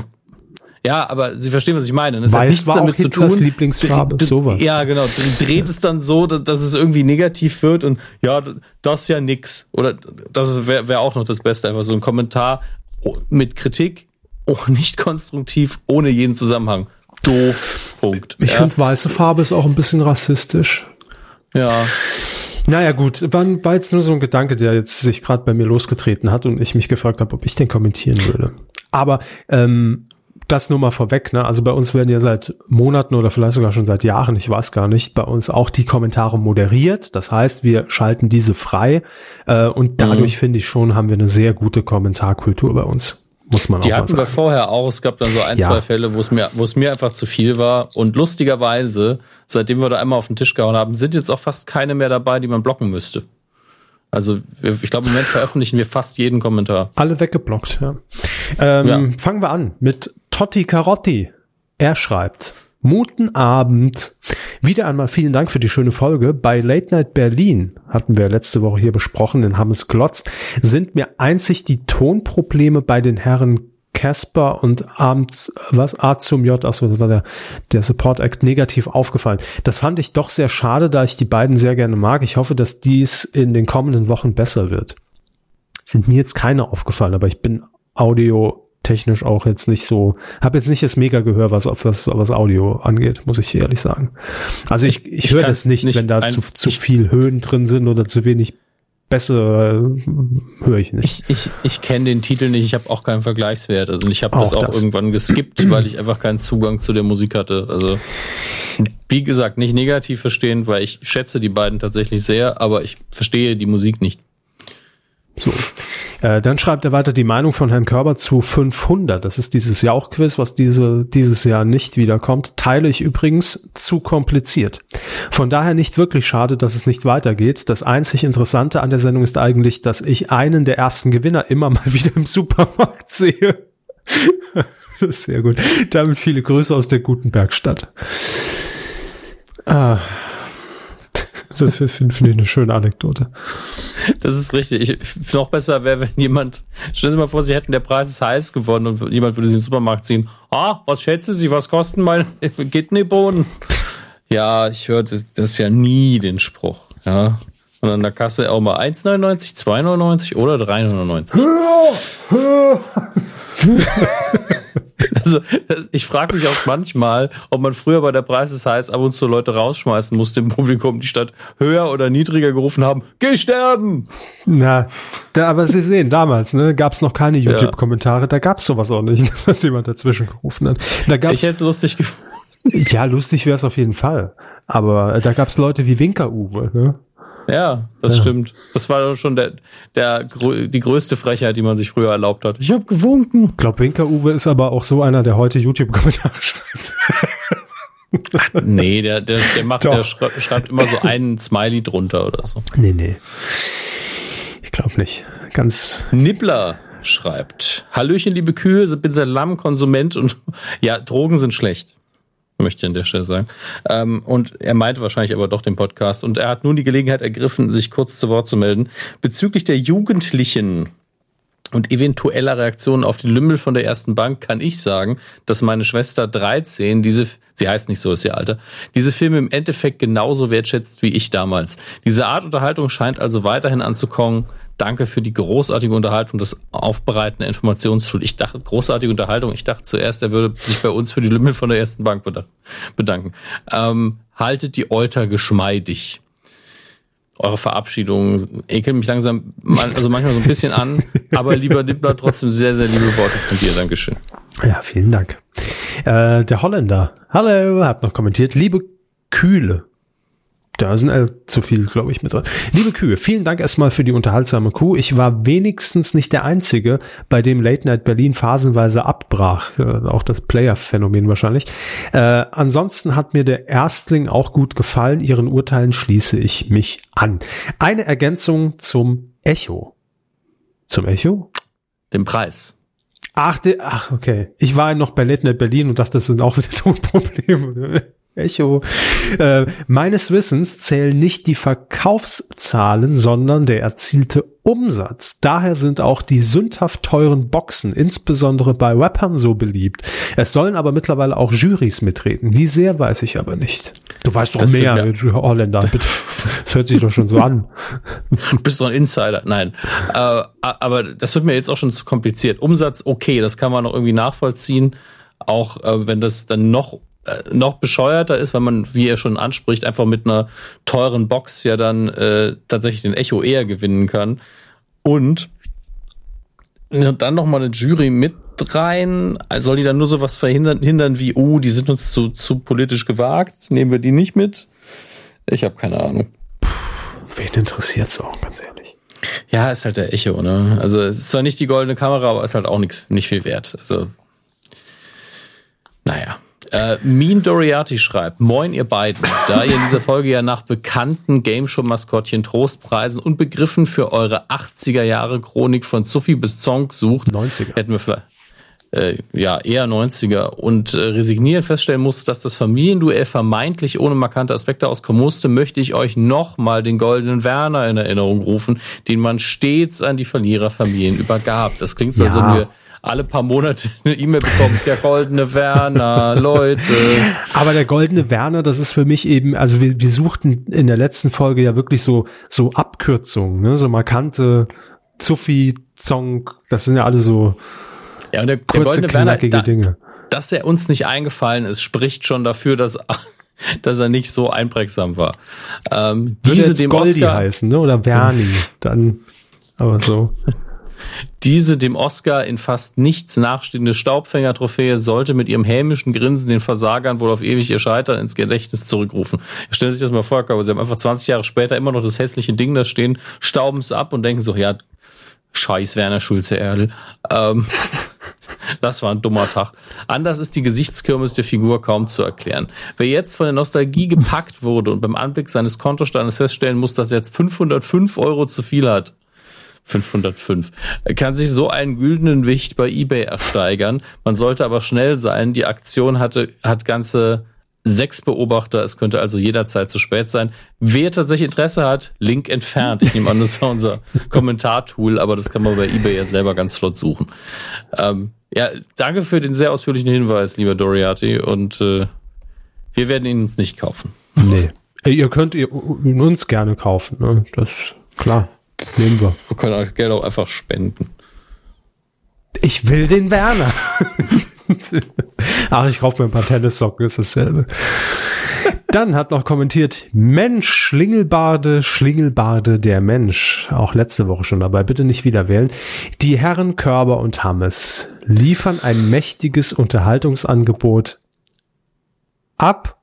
[SPEAKER 2] Ja, aber Sie verstehen, was ich meine.
[SPEAKER 1] Das Weiß hat nichts war damit zu tun. Lieblingsfarbe, sowas.
[SPEAKER 2] Ja, genau. Dreht es dann so, dass, dass, es irgendwie negativ wird und ja, das ist ja nix. Oder das wäre wär auch noch das Beste, einfach so ein Kommentar mit Kritik, oh, nicht konstruktiv, ohne jeden Zusammenhang. Doof. Punkt.
[SPEAKER 1] Ich ja. finde, weiße Farbe ist auch ein bisschen rassistisch.
[SPEAKER 2] Ja.
[SPEAKER 1] Naja, gut, war, war jetzt nur so ein Gedanke, der jetzt sich gerade bei mir losgetreten hat und ich mich gefragt habe, ob ich den kommentieren würde. Aber ähm, das nur mal vorweg, ne? Also bei uns werden ja seit Monaten oder vielleicht sogar schon seit Jahren, ich weiß gar nicht, bei uns auch die Kommentare moderiert. Das heißt, wir schalten diese frei äh, und dadurch mhm. finde ich schon, haben wir eine sehr gute Kommentarkultur bei uns. Muss man
[SPEAKER 2] die
[SPEAKER 1] auch
[SPEAKER 2] hatten wir vorher auch. Es gab dann so ein, ja. zwei Fälle, wo es mir, wo es mir einfach zu viel war. Und lustigerweise, seitdem wir da einmal auf den Tisch gehauen haben, sind jetzt auch fast keine mehr dabei, die man blocken müsste. Also ich glaube, im Moment veröffentlichen wir fast jeden Kommentar.
[SPEAKER 1] Alle weggeblockt, ja. Ähm, ja. Fangen wir an mit Totti Carotti. Er schreibt, Muten Abend. Wieder einmal vielen Dank für die schöne Folge. Bei Late Night Berlin, hatten wir letzte Woche hier besprochen, in Hammes Glotz, sind mir einzig die Tonprobleme bei den Herren Casper und Abends, was, A zum J, achso, das war der, der Support Act negativ aufgefallen. Das fand ich doch sehr schade, da ich die beiden sehr gerne mag. Ich hoffe, dass dies in den kommenden Wochen besser wird. Sind mir jetzt keine aufgefallen, aber ich bin Audio technisch auch jetzt nicht so, habe jetzt nicht das Mega-Gehör, was, was, was Audio angeht, muss ich ehrlich sagen. Also ich, ich, ich höre das nicht, nicht, wenn da zu, zu viel Höhen drin sind oder zu wenig Bässe äh, höre ich nicht.
[SPEAKER 2] Ich, ich, ich kenne den Titel nicht, ich habe auch keinen Vergleichswert. Also ich habe das auch das. irgendwann geskippt, [CLEARS THROAT] weil ich einfach keinen Zugang zu der Musik hatte. Also wie gesagt, nicht negativ verstehen, weil ich schätze die beiden tatsächlich sehr, aber ich verstehe die Musik nicht.
[SPEAKER 1] So. Äh, dann schreibt er weiter die Meinung von Herrn Körber zu 500. Das ist dieses Jauch-Quiz, was diese, dieses Jahr nicht wiederkommt. Teile ich übrigens zu kompliziert. Von daher nicht wirklich schade, dass es nicht weitergeht. Das einzig Interessante an der Sendung ist eigentlich, dass ich einen der ersten Gewinner immer mal [LAUGHS] wieder im Supermarkt sehe. [LAUGHS] Sehr gut. Damit viele Grüße aus der Gutenbergstadt. Ah. Das finde find ich eine schöne Anekdote.
[SPEAKER 2] Das ist richtig. Ich, noch besser wäre, wenn jemand, stellen Sie mal vor, Sie hätten der Preis ist heiß gewonnen und jemand würde Sie im Supermarkt ziehen. Ah, was schätzen Sie, was kosten meine [LAUGHS] Kidneybohnen? Ja, ich höre das, ja nie den Spruch. Ja. Und an der Kasse auch mal 1,99, 2,99 oder 3,99. [LAUGHS] Also, das, ich frage mich auch manchmal, ob man früher bei der Preis des heißt ab und zu Leute rausschmeißen musste im Publikum, die statt höher oder niedriger gerufen haben, geh sterben!
[SPEAKER 1] Na, da, aber Sie sehen, damals ne, gab es noch keine YouTube-Kommentare, da gab es sowas auch nicht, [LAUGHS] dass jemand dazwischen gerufen hat. Da gab's,
[SPEAKER 2] ich hätte es lustig gefunden.
[SPEAKER 1] Ja, lustig wäre es auf jeden Fall. Aber da gab es Leute wie Winker-Uwe. Ne?
[SPEAKER 2] Ja, das ja. stimmt. Das war schon der, der, die größte Frechheit, die man sich früher erlaubt hat.
[SPEAKER 1] Ich habe gewunken. Ich glaube, Winker-Uwe ist aber auch so einer, der heute YouTube-Kommentare [LAUGHS] schreibt.
[SPEAKER 2] Ach, nee, der, der, der macht, Doch. der schreibt immer so einen Smiley drunter oder so.
[SPEAKER 1] Nee, nee. Ich glaube nicht. Ganz.
[SPEAKER 2] Nibbler schreibt. Hallöchen, liebe Kühe, bin Salamkonsument und ja, Drogen sind schlecht möchte ich an der Stelle sagen. Ähm, und er meinte wahrscheinlich aber doch den Podcast. Und er hat nun die Gelegenheit ergriffen, sich kurz zu Wort zu melden. Bezüglich der Jugendlichen und eventueller Reaktionen auf die Lümmel von der ersten Bank kann ich sagen, dass meine Schwester 13 diese, sie heißt nicht so, ist ihr Alter, diese Filme im Endeffekt genauso wertschätzt wie ich damals. Diese Art Unterhaltung scheint also weiterhin anzukommen, Danke für die großartige Unterhaltung, das Aufbereiten der Informationsflut. Ich dachte, großartige Unterhaltung. Ich dachte zuerst, er würde sich bei uns für die Lümmel von der ersten Bank bedanken. Ähm, haltet die Euter geschmeidig. Eure Verabschiedung ekelt mich langsam, also manchmal so ein bisschen an, [LAUGHS] aber lieber Dippler, trotzdem sehr, sehr liebe Worte von dir. Dankeschön.
[SPEAKER 1] Ja, vielen Dank. Äh, der Holländer, hallo, hat noch kommentiert, liebe Kühle, da sind zu viel, glaube ich, mit drin. Liebe Kühe, vielen Dank erstmal für die unterhaltsame Kuh. Ich war wenigstens nicht der Einzige, bei dem Late Night Berlin phasenweise abbrach. Äh, auch das Player-Phänomen wahrscheinlich. Äh, ansonsten hat mir der Erstling auch gut gefallen. Ihren Urteilen schließe ich mich an. Eine Ergänzung zum Echo. Zum Echo?
[SPEAKER 2] Dem Preis.
[SPEAKER 1] Ach, de, ach, okay. Ich war noch bei Late Night Berlin und dachte, das sind auch wieder [LAUGHS] Tonprobleme. Echo. Äh, meines Wissens zählen nicht die Verkaufszahlen, sondern der erzielte Umsatz. Daher sind auch die sündhaft teuren Boxen, insbesondere bei Rappern, so beliebt. Es sollen aber mittlerweile auch Jurys mitreden. Wie sehr, weiß ich aber nicht. Du weißt doch das mehr, ja, Holländer. [LAUGHS] Bitte. Das hört sich doch schon so an.
[SPEAKER 2] Du bist doch ein Insider. Nein. Äh, aber das wird mir jetzt auch schon zu kompliziert. Umsatz, okay, das kann man noch irgendwie nachvollziehen. Auch äh, wenn das dann noch noch bescheuerter ist, weil man, wie er schon anspricht, einfach mit einer teuren Box ja dann äh, tatsächlich den Echo eher gewinnen kann. Und dann noch mal eine Jury mit rein. Soll die dann nur sowas verhindern hindern wie, oh, die sind uns zu, zu politisch gewagt, nehmen wir die nicht mit? Ich habe keine Ahnung.
[SPEAKER 1] Puh, wen interessiert's auch, ganz ehrlich.
[SPEAKER 2] Ja, ist halt der Echo, ne? Also es ist zwar nicht die goldene Kamera, aber ist halt auch nichts, nicht viel wert. Also, naja. Äh, mean Doriati schreibt, moin ihr beiden, da ihr in dieser Folge ja nach bekannten Game Show Maskottchen Trostpreisen und Begriffen für eure 80er Jahre Chronik von Zuffi bis Zonk sucht,
[SPEAKER 1] 90er.
[SPEAKER 2] hätten wir vielleicht äh, ja, eher 90er und äh, resignieren feststellen muss, dass das Familienduell vermeintlich ohne markante Aspekte auskommen musste, möchte ich euch nochmal den goldenen Werner in Erinnerung rufen, den man stets an die Verliererfamilien übergab. Das klingt so, ja. als wenn wir alle paar Monate eine E-Mail bekommen, der goldene Werner, Leute.
[SPEAKER 1] Aber der goldene Werner, das ist für mich eben, also wir, wir suchten in der letzten Folge ja wirklich so, so Abkürzungen, ne? so markante Zuffi, Zong, das sind ja alle so
[SPEAKER 2] ja, und der, kurze, der goldene Werner, da, Dinge. Dass er uns nicht eingefallen ist, spricht schon dafür, dass [LAUGHS] dass er nicht so einprägsam war.
[SPEAKER 1] Ähm, diese dem Goldi heißen, ne? Oder Verni, dann aber so. [LAUGHS]
[SPEAKER 2] Diese dem Oscar in fast nichts nachstehende Staubfänger-Trophäe sollte mit ihrem hämischen Grinsen den Versagern wohl auf ewig ihr Scheitern ins Gedächtnis zurückrufen. Stellen Sie sich das mal vor, aber sie haben einfach 20 Jahre später immer noch das hässliche Ding da stehen, stauben es ab und denken so, ja, scheiß Werner Schulze-Erdl. Ähm, [LAUGHS] das war ein dummer Tag. Anders ist die Gesichtskirmes der Figur kaum zu erklären. Wer jetzt von der Nostalgie gepackt wurde und beim Anblick seines Kontostandes feststellen muss, dass er jetzt 505 Euro zu viel hat, 505. Er kann sich so einen güldenen Wicht bei eBay ersteigern. Man sollte aber schnell sein. Die Aktion hatte, hat ganze sechs Beobachter. Es könnte also jederzeit zu spät sein. Wer tatsächlich Interesse hat, Link entfernt. Ich nehme an, das war unser [LAUGHS] Kommentartool, aber das kann man bei eBay ja selber ganz flott suchen. Ähm, ja, danke für den sehr ausführlichen Hinweis, lieber Doriati. Und äh, wir werden ihn uns nicht kaufen.
[SPEAKER 1] Nee. Ihr könnt ihn uns gerne kaufen. Ne? Das klar. Nehmen wir.
[SPEAKER 2] Wir können euch Geld auch einfach spenden.
[SPEAKER 1] Ich will den Werner. Ach, ich kaufe mir ein paar Tennissocken, ist dasselbe. Dann hat noch kommentiert, Mensch, Schlingelbade, Schlingelbade, der Mensch. Auch letzte Woche schon dabei, bitte nicht wieder wählen. Die Herren Körber und Hammes liefern ein mächtiges Unterhaltungsangebot ab.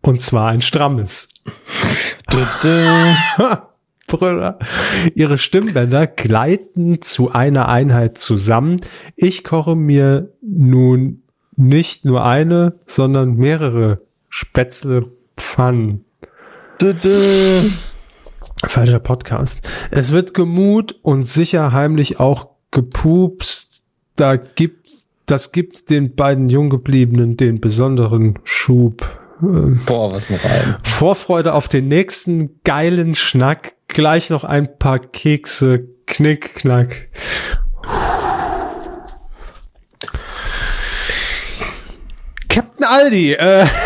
[SPEAKER 1] Und zwar ein strammes. [LAUGHS] Brüder. Ihre Stimmbänder gleiten zu einer Einheit zusammen. Ich koche mir nun nicht nur eine, sondern mehrere Spätzle Pfannen. Falscher Podcast. Es wird gemut und sicher heimlich auch gepupst. Da gibt, das gibt den beiden Junggebliebenen den besonderen Schub.
[SPEAKER 2] Boah, was ein Reim.
[SPEAKER 1] Vorfreude auf den nächsten geilen Schnack. Gleich noch ein paar Kekse. Knick, knack. Captain Aldi. Äh. [LAUGHS]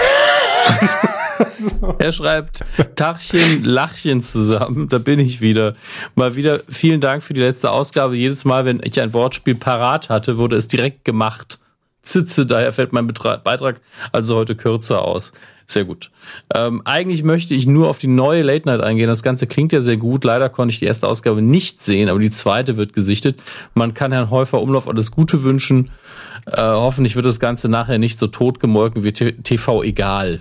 [SPEAKER 2] Er schreibt Tachchen, Lachchen zusammen. Da bin ich wieder. Mal wieder vielen Dank für die letzte Ausgabe. Jedes Mal, wenn ich ein Wortspiel parat hatte, wurde es direkt gemacht. Zitze, daher fällt mein Betrag, Beitrag also heute kürzer aus. Sehr gut. Ähm, eigentlich möchte ich nur auf die neue Late Night eingehen. Das Ganze klingt ja sehr gut. Leider konnte ich die erste Ausgabe nicht sehen, aber die zweite wird gesichtet. Man kann Herrn Häufer Umlauf alles Gute wünschen. Äh, hoffentlich wird das Ganze nachher nicht so totgemolken wie TV egal.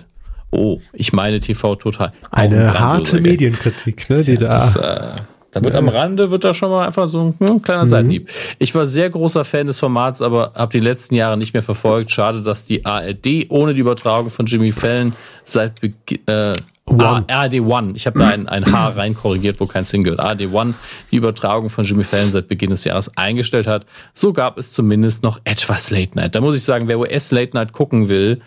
[SPEAKER 2] Oh, ich meine TV total.
[SPEAKER 1] Eine harte Medienkritik, ne, die da. Das, äh,
[SPEAKER 2] da wird ja. am Rande wird da schon mal einfach so ein hm, kleiner mhm. Seitenhieb. Ich war sehr großer Fan des Formats, aber habe die letzten Jahre nicht mehr verfolgt. Schade, dass die ARD ohne die Übertragung von Jimmy Fallon seit Beginn äh, One. ARD One. Ich habe da ein, ein H rein korrigiert, wo kein Single. ARD One die Übertragung von Jimmy Fallon seit Beginn des Jahres eingestellt hat. So gab es zumindest noch etwas Late Night. Da muss ich sagen, wer US Late Night gucken will,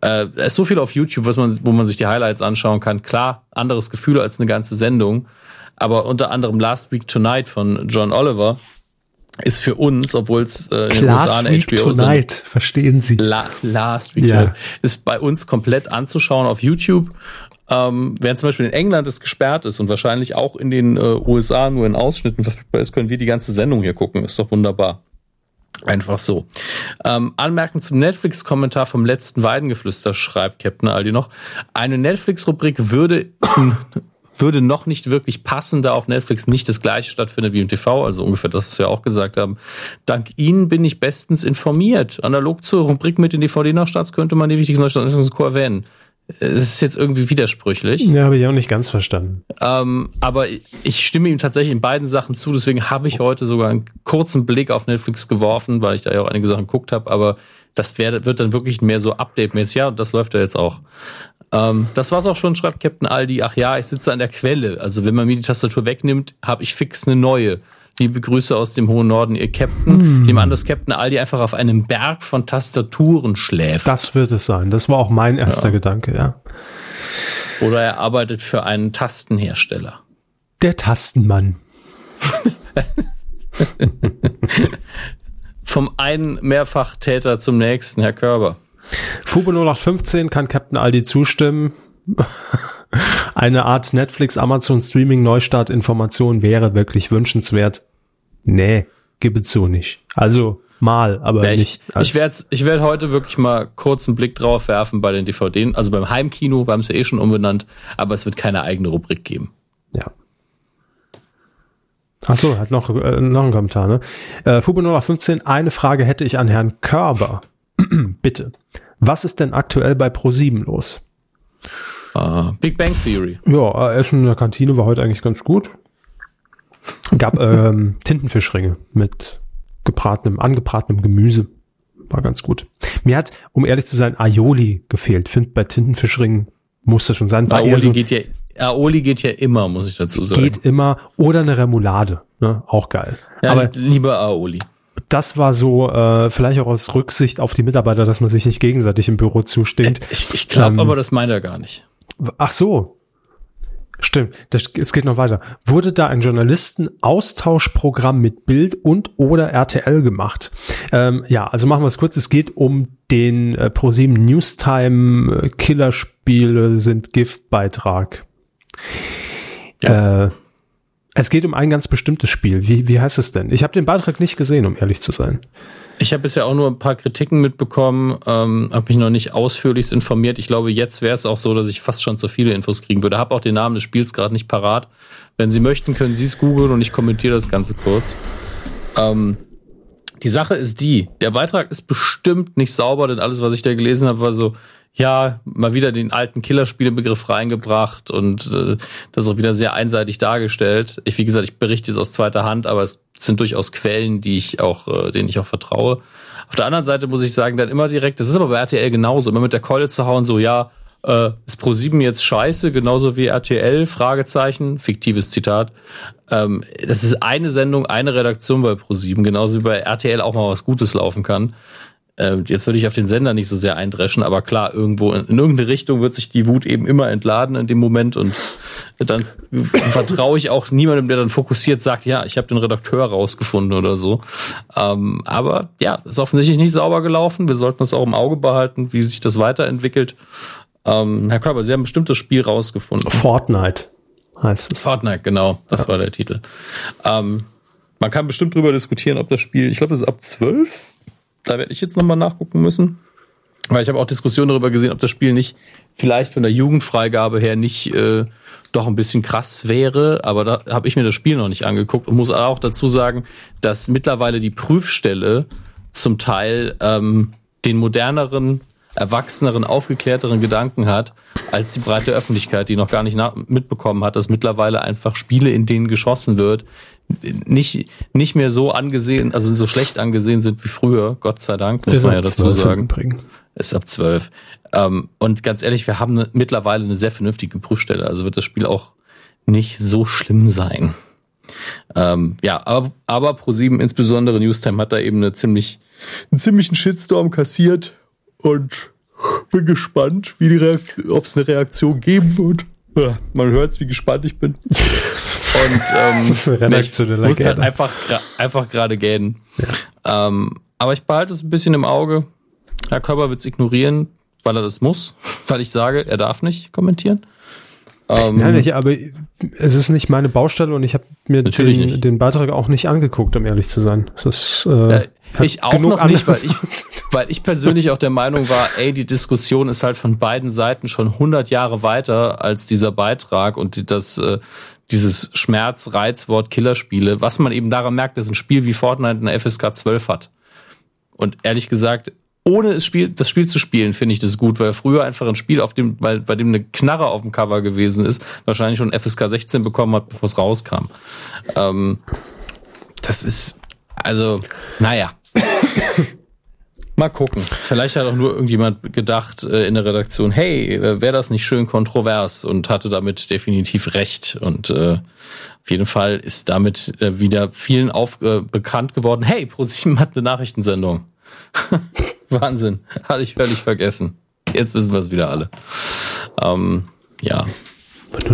[SPEAKER 2] äh, es ist so viel auf YouTube, was man, wo man sich die Highlights anschauen kann. Klar, anderes Gefühl als eine ganze Sendung aber unter anderem Last Week Tonight von John Oliver ist für uns, obwohl es äh, in den USA eine
[SPEAKER 1] Week HBO Tonight, sind, verstehen Sie.
[SPEAKER 2] La Last Week ja. ist bei uns komplett anzuschauen auf YouTube. Ähm, während zum Beispiel in England es gesperrt ist und wahrscheinlich auch in den äh, USA nur in Ausschnitten verfügbar ist, können wir die ganze Sendung hier gucken. Ist doch wunderbar. Einfach so. Ähm, Anmerken zum Netflix-Kommentar vom letzten Weidengeflüster schreibt Captain Aldi noch. Eine Netflix-Rubrik würde würde noch nicht wirklich passen, da auf Netflix nicht das gleiche stattfindet wie im TV, also ungefähr das, was wir auch gesagt haben. Dank Ihnen bin ich bestens informiert. Analog zur Rubrik mit den DVD-Nachstarts könnte man die wichtigsten Nachstarts erwähnen. Es ist jetzt irgendwie widersprüchlich.
[SPEAKER 1] Ja, habe ich auch nicht ganz verstanden.
[SPEAKER 2] Ähm, aber ich stimme ihm tatsächlich in beiden Sachen zu. Deswegen habe ich heute sogar einen kurzen Blick auf Netflix geworfen, weil ich da ja auch einige Sachen geguckt habe. Aber das wär, wird dann wirklich mehr so Update-mäßig. Ja, das läuft ja jetzt auch. Ähm, das war's auch schon, schreibt Captain Aldi. Ach ja, ich sitze an der Quelle. Also wenn man mir die Tastatur wegnimmt, habe ich fix eine neue. Liebe Grüße aus dem hohen Norden, ihr Captain. Hm. Ich nehme an, dass Captain Aldi einfach auf einem Berg von Tastaturen schläft.
[SPEAKER 1] Das wird es sein. Das war auch mein erster ja. Gedanke, ja.
[SPEAKER 2] Oder er arbeitet für einen Tastenhersteller.
[SPEAKER 1] Der Tastenmann. [LAUGHS]
[SPEAKER 2] Vom einen Mehrfachtäter zum nächsten, Herr Körber.
[SPEAKER 1] Fubo 0815 kann Captain Aldi zustimmen. [LAUGHS] Eine Art Netflix, Amazon Streaming Neustart Information wäre wirklich wünschenswert. Nee, es so nicht. Also mal, aber ja,
[SPEAKER 2] ich,
[SPEAKER 1] nicht.
[SPEAKER 2] ich werde ich werd heute wirklich mal kurz einen Blick drauf werfen bei den DVDs. Also beim Heimkino, wir haben es ja eh schon umbenannt, aber es wird keine eigene Rubrik geben.
[SPEAKER 1] Ja. Ach so, hat noch, äh, noch einen Kommentar, ne? Äh, Fubo 0815, eine Frage hätte ich an Herrn Körber. [CLEARS THROAT] Bitte. Was ist denn aktuell bei Pro7 los?
[SPEAKER 2] Uh, Big Bang Theory.
[SPEAKER 1] Ja, Essen in der Kantine war heute eigentlich ganz gut. Gab ähm, [LAUGHS] Tintenfischringe mit gebratenem, angebratenem Gemüse. War ganz gut. Mir hat, um ehrlich zu sein, Aioli gefehlt. Find bei Tintenfischringen muss das schon sein.
[SPEAKER 2] Aioli so, geht ja, Aioli geht ja immer, muss ich dazu sagen.
[SPEAKER 1] Geht immer. Oder eine Remoulade. Ne? Auch geil.
[SPEAKER 2] Ja, Aber lieber Aioli
[SPEAKER 1] das war so, äh, vielleicht auch aus Rücksicht auf die Mitarbeiter, dass man sich nicht gegenseitig im Büro zusteht.
[SPEAKER 2] Ich, ich glaube ähm, aber, das meint er gar nicht.
[SPEAKER 1] Ach so. Stimmt, das, es geht noch weiter. Wurde da ein Journalisten-Austauschprogramm mit Bild und oder RTL gemacht? Ähm, ja, also machen wir es kurz. Es geht um den äh, ProSieben Newstime äh, Killerspiele sind Giftbeitrag. Ja. Äh, es geht um ein ganz bestimmtes Spiel. Wie, wie heißt es denn? Ich habe den Beitrag nicht gesehen, um ehrlich zu sein.
[SPEAKER 2] Ich habe bisher auch nur ein paar Kritiken mitbekommen, ähm, habe mich noch nicht ausführlichst informiert. Ich glaube, jetzt wäre es auch so, dass ich fast schon zu viele Infos kriegen würde. Habe auch den Namen des Spiels gerade nicht parat. Wenn Sie möchten, können Sie es googeln und ich kommentiere das Ganze kurz. Ähm, die Sache ist die, der Beitrag ist bestimmt nicht sauber, denn alles, was ich da gelesen habe, war so, ja, mal wieder den alten Killerspielebegriff reingebracht und äh, das auch wieder sehr einseitig dargestellt. Ich, wie gesagt, ich berichte jetzt aus zweiter Hand, aber es sind durchaus Quellen, die ich auch, äh, denen ich auch vertraue. Auf der anderen Seite muss ich sagen, dann immer direkt, das ist aber bei RTL genauso, immer mit der Keule zu hauen, so, ja, äh, ist Pro7 jetzt scheiße, genauso wie RTL, Fragezeichen, fiktives Zitat. Ähm, das ist eine Sendung, eine Redaktion bei Pro7, genauso wie bei RTL auch mal was Gutes laufen kann. Äh, jetzt würde ich auf den Sender nicht so sehr eindreschen, aber klar, irgendwo in, in, irgendeine Richtung wird sich die Wut eben immer entladen in dem Moment und dann vertraue ich auch niemandem, der dann fokussiert sagt, ja, ich habe den Redakteur rausgefunden oder so. Ähm, aber ja, ist offensichtlich nicht sauber gelaufen. Wir sollten das auch im Auge behalten, wie sich das weiterentwickelt. Ähm, Herr Körber, Sie haben ein bestimmtes Spiel rausgefunden.
[SPEAKER 1] Fortnite heißt es.
[SPEAKER 2] Fortnite, genau, das ja. war der Titel. Ähm, man kann bestimmt drüber diskutieren, ob das Spiel, ich glaube, das ist ab zwölf da werde ich jetzt nochmal nachgucken müssen. Weil ich habe auch Diskussionen darüber gesehen, ob das Spiel nicht vielleicht von der Jugendfreigabe her nicht äh, doch ein bisschen krass wäre. Aber da habe ich mir das Spiel noch nicht angeguckt und muss auch dazu sagen, dass mittlerweile die Prüfstelle zum Teil ähm, den moderneren, erwachseneren, aufgeklärteren Gedanken hat, als die breite Öffentlichkeit, die noch gar nicht mitbekommen hat, dass mittlerweile einfach Spiele, in denen geschossen wird, nicht, nicht mehr so angesehen, also so schlecht angesehen sind wie früher, Gott sei Dank, muss ist man ja dazu sagen. Ist ab zwölf. Ähm, und ganz ehrlich, wir haben eine, mittlerweile eine sehr vernünftige Prüfstelle, also wird das Spiel auch nicht so schlimm sein. Ähm, ja, aber, aber Pro7, insbesondere Newstime, hat da eben eine ziemlich, einen ziemlichen Shitstorm kassiert und bin gespannt, wie die ob es eine Reaktion geben wird. Ja, man hört es, wie gespannt ich bin. Und ähm, [LAUGHS] ich muss halt einfach, einfach gerade gähnen. Ja. Ähm, aber ich behalte es ein bisschen im Auge. Herr Körper wird es ignorieren, weil er das muss, [LAUGHS] weil ich sage, er darf nicht kommentieren.
[SPEAKER 1] Ähm, Nein, nicht, aber es ist nicht meine Baustelle und ich habe mir den, den, Beitrag auch nicht angeguckt, um ehrlich zu sein.
[SPEAKER 2] Das ist, äh, ich auch noch nicht, weil ich, weil ich persönlich auch der Meinung war, ey, die Diskussion ist halt von beiden Seiten schon 100 Jahre weiter als dieser Beitrag und das, äh, dieses Schmerz-Reizwort Killerspiele, was man eben daran merkt, dass ein Spiel wie Fortnite eine FSK 12 hat. Und ehrlich gesagt, ohne das Spiel, das Spiel zu spielen, finde ich das gut, weil früher einfach ein Spiel, auf dem, weil, bei dem eine Knarre auf dem Cover gewesen ist, wahrscheinlich schon FSK 16 bekommen hat, bevor es rauskam. Ähm, das ist, also, naja. [COUGHS] Mal gucken. Vielleicht hat auch nur irgendjemand gedacht äh, in der Redaktion, hey, äh, wäre das nicht schön kontrovers und hatte damit definitiv recht. Und äh, auf jeden Fall ist damit äh, wieder vielen auf, äh, bekannt geworden, hey, ProSieben hat eine Nachrichtensendung. [LAUGHS] Wahnsinn. Hatte ich völlig vergessen. Jetzt wissen wir es wieder alle. Ähm, ja.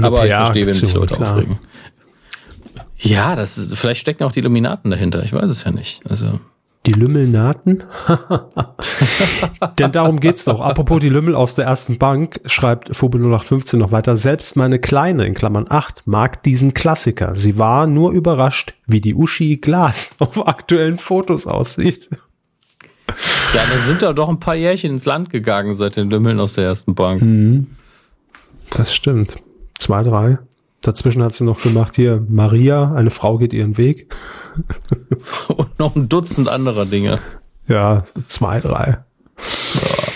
[SPEAKER 2] Aber ich verstehe, wenn sich Leute klar. aufregen. Ja, das ist, vielleicht stecken auch die Illuminaten dahinter. Ich weiß es ja nicht. Also.
[SPEAKER 1] Die Lümmelnaten? [LAUGHS] Denn darum geht's doch. Apropos die Lümmel aus der ersten Bank, schreibt Fube 0815 noch weiter. Selbst meine Kleine, in Klammern 8, mag diesen Klassiker. Sie war nur überrascht, wie die Uschi Glas [LAUGHS] auf aktuellen Fotos aussieht.
[SPEAKER 2] Ja, da sind da doch ein paar Jährchen ins Land gegangen seit den Lümmeln aus der ersten Bank.
[SPEAKER 1] Mhm. Das stimmt. Zwei, drei. Dazwischen hat sie noch gemacht hier Maria, eine Frau geht ihren Weg. [LAUGHS]
[SPEAKER 2] Und noch ein Dutzend anderer Dinge.
[SPEAKER 1] Ja, zwei, drei. Ja.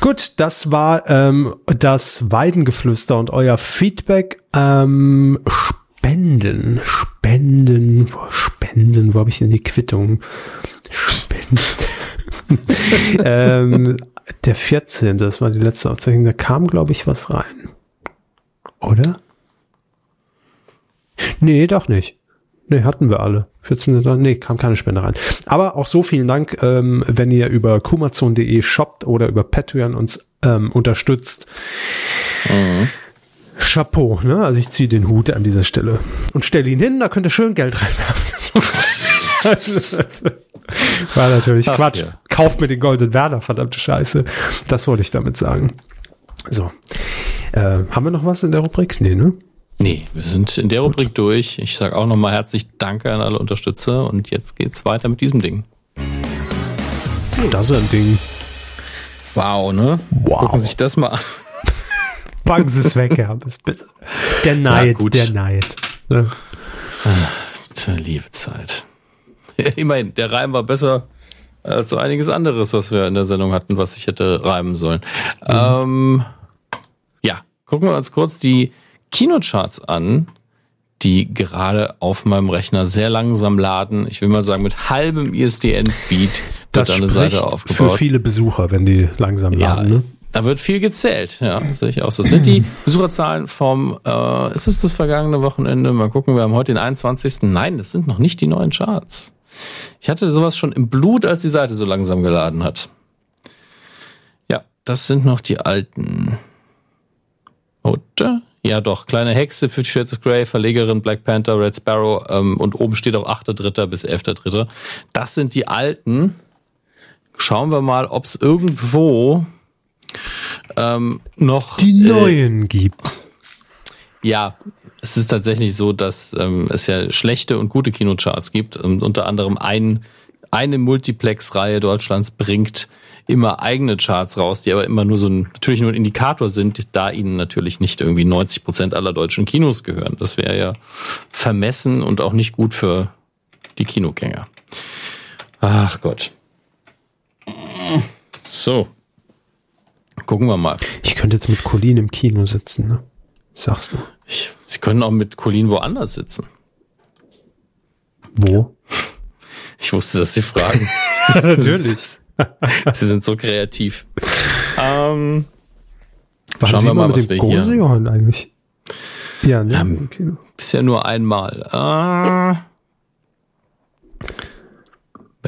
[SPEAKER 1] Gut, das war ähm, das Weidengeflüster und euer Feedback. Ähm, Spenden, Spenden, wo, Spenden, wo habe ich denn die Quittung? Spenden. [LAUGHS] ähm, der 14. Das war die letzte Aufzeichnung. Da kam, glaube ich, was rein. Oder? Nee, doch nicht. Nee, hatten wir alle. 14. Nee, kam keine Spende rein. Aber auch so vielen Dank, ähm, wenn ihr über kumazon.de shoppt oder über Patreon uns ähm, unterstützt. Mhm. Chapeau, ne? Also ich ziehe den Hut an dieser Stelle und stelle ihn hin, da könnt ihr schön Geld reinwerfen. [LAUGHS] [LAUGHS] War natürlich Ach, Quatsch. Ja. Kauft mir den Golden Werner, verdammte Scheiße. Das wollte ich damit sagen. So. Äh, haben wir noch was in der Rubrik? Nee, ne?
[SPEAKER 2] Nee, wir sind in der Rubrik Gut. durch. Ich sage auch nochmal herzlich Danke an alle Unterstützer und jetzt geht's weiter mit diesem Ding.
[SPEAKER 1] Das ist ein Ding.
[SPEAKER 2] Wow, ne?
[SPEAKER 1] Wow.
[SPEAKER 2] Gucken Sie sich das mal an. [LAUGHS]
[SPEAKER 1] Packen Sie es weg, Herr. Bitte. Der Neid, der Neid. Ne?
[SPEAKER 2] Ah, liebe Zeit. [LAUGHS] Immerhin, der Reim war besser als so einiges anderes, was wir in der Sendung hatten, was ich hätte reimen sollen. Mhm. Ähm, ja, gucken wir uns kurz die Kinocharts an, die gerade auf meinem Rechner sehr langsam laden. Ich will mal sagen, mit halbem ISDN-Speed
[SPEAKER 1] wird eine Seite aufgebaut. Für viele Besucher, wenn die langsam laden. Ja, ne?
[SPEAKER 2] Da wird viel gezählt, ja, sehe ich auch so. Das sind die Besucherzahlen vom, äh, ist es das vergangene Wochenende? Mal gucken, wir haben heute den 21. Nein, das sind noch nicht die neuen Charts. Ich hatte sowas schon im Blut, als die Seite so langsam geladen hat. Ja, das sind noch die alten. Oder? Ja, doch. Kleine Hexe, Fifty Shades of Grey, Verlegerin, Black Panther, Red Sparrow ähm, und oben steht auch 8.3. bis 11.3. Das sind die alten. Schauen wir mal, ob es irgendwo ähm, noch
[SPEAKER 1] die neuen äh, gibt.
[SPEAKER 2] Ja, es ist tatsächlich so, dass ähm, es ja schlechte und gute Kinocharts gibt. Und unter anderem ein, eine Multiplex-Reihe Deutschlands bringt immer eigene Charts raus, die aber immer nur so ein, natürlich nur ein Indikator sind, da ihnen natürlich nicht irgendwie 90 Prozent aller deutschen Kinos gehören. Das wäre ja vermessen und auch nicht gut für die Kinogänger. Ach Gott. So. Gucken wir mal.
[SPEAKER 1] Ich könnte jetzt mit Colin im Kino sitzen, ne? Sagst du?
[SPEAKER 2] Ich, Sie können auch mit Colin woanders sitzen.
[SPEAKER 1] Wo? [LAUGHS]
[SPEAKER 2] Ich wusste, dass Sie fragen. [LAUGHS]
[SPEAKER 1] Natürlich. [LAUGHS]
[SPEAKER 2] Sie sind so kreativ.
[SPEAKER 1] Ähm, schauen wir mal, was wir hier haben. eigentlich?
[SPEAKER 2] Ja, ne? Ähm, okay. Bisher nur einmal. Äh,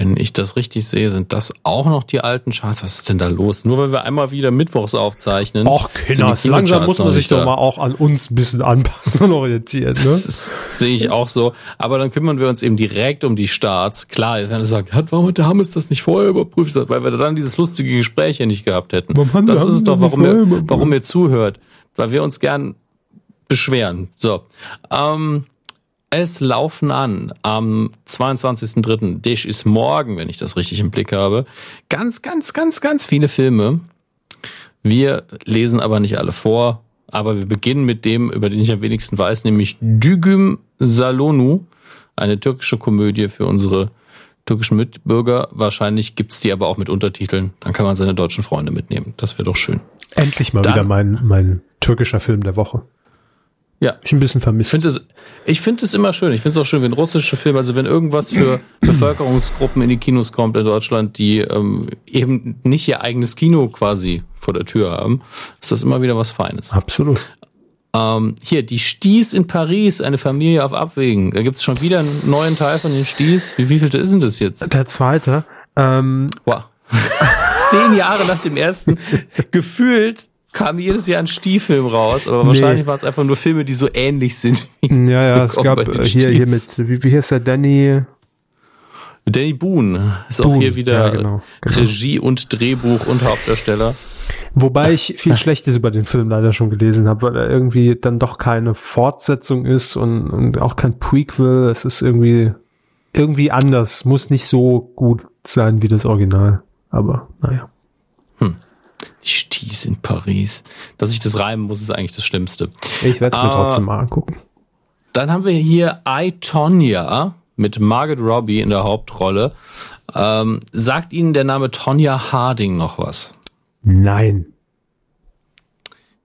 [SPEAKER 2] wenn ich das richtig sehe, sind das auch noch die alten Charts. Was ist denn da los? Nur weil wir einmal wieder mittwochs aufzeichnen.
[SPEAKER 1] Ach, Kinders, langsam muss man sich doch mal auch an uns ein bisschen anpassen und orientieren. Ne?
[SPEAKER 2] Das sehe ich auch so. Aber dann kümmern wir uns eben direkt um die Starts. Klar, ihr werdet sagen, warum hat der Hammes das nicht vorher überprüft? Weil wir dann dieses lustige Gespräch hier nicht gehabt hätten. Warum das ist es doch, warum ihr, warum ihr zuhört. Weil wir uns gern beschweren. So. Ähm, es laufen an am 22.03. Dish ist morgen, wenn ich das richtig im Blick habe. Ganz, ganz, ganz, ganz viele Filme. Wir lesen aber nicht alle vor. Aber wir beginnen mit dem, über den ich am wenigsten weiß, nämlich Dügüm Salonu. Eine türkische Komödie für unsere türkischen Mitbürger. Wahrscheinlich gibt's die aber auch mit Untertiteln. Dann kann man seine deutschen Freunde mitnehmen. Das wäre doch schön.
[SPEAKER 1] Endlich mal Dann, wieder mein, mein türkischer Film der Woche.
[SPEAKER 2] Ja.
[SPEAKER 1] Ich ein bisschen vermisst.
[SPEAKER 2] Ich finde es, ich finde es immer schön. Ich finde es auch schön, wenn russische Filme, also wenn irgendwas für [CLEARS THROAT] Bevölkerungsgruppen in die Kinos kommt in Deutschland, die ähm, eben nicht ihr eigenes Kino quasi vor der Tür haben, ist das immer wieder was Feines.
[SPEAKER 1] Absolut.
[SPEAKER 2] Ähm, hier, die Sties in Paris, eine Familie auf Abwägen. Da gibt es schon wieder einen neuen Teil von den Sties. Wie vielte ist denn das jetzt?
[SPEAKER 1] Der zweite. Ähm,
[SPEAKER 2] Wow. [LAUGHS] Zehn Jahre nach dem ersten. [LAUGHS] Gefühlt kam jedes Jahr ein Stiefilm raus, aber wahrscheinlich
[SPEAKER 1] Nee.
[SPEAKER 2] waren es einfach nur Filme, die so ähnlich sind.
[SPEAKER 1] ja, ja, es gab äh, hier, hier mit, wie, wie hieß der Danny?
[SPEAKER 2] Danny Boone ist auch
[SPEAKER 1] Boone,
[SPEAKER 2] hier wieder
[SPEAKER 1] ja, genau, genau.
[SPEAKER 2] Regie und Drehbuch und Hauptdarsteller.
[SPEAKER 1] Wobei ich [LAUGHS] viel Schlechtes über den Film leider schon gelesen habe, weil er irgendwie dann doch keine Fortsetzung ist und, und auch kein Prequel. Es ist irgendwie, irgendwie anders. Muss nicht so gut sein wie das Original. Aber naja.
[SPEAKER 2] Die Sties in Paris. Dass ich das reimen muss, ist eigentlich das Schlimmste.
[SPEAKER 1] Ich werde es mir
[SPEAKER 2] Ah.
[SPEAKER 1] trotzdem mal angucken.
[SPEAKER 2] Dann haben wir hier I, Tonya mit Margaret Robbie in der Hauptrolle. Ähm, sagt Ihnen der Name Tonya Harding noch was?
[SPEAKER 1] Nein.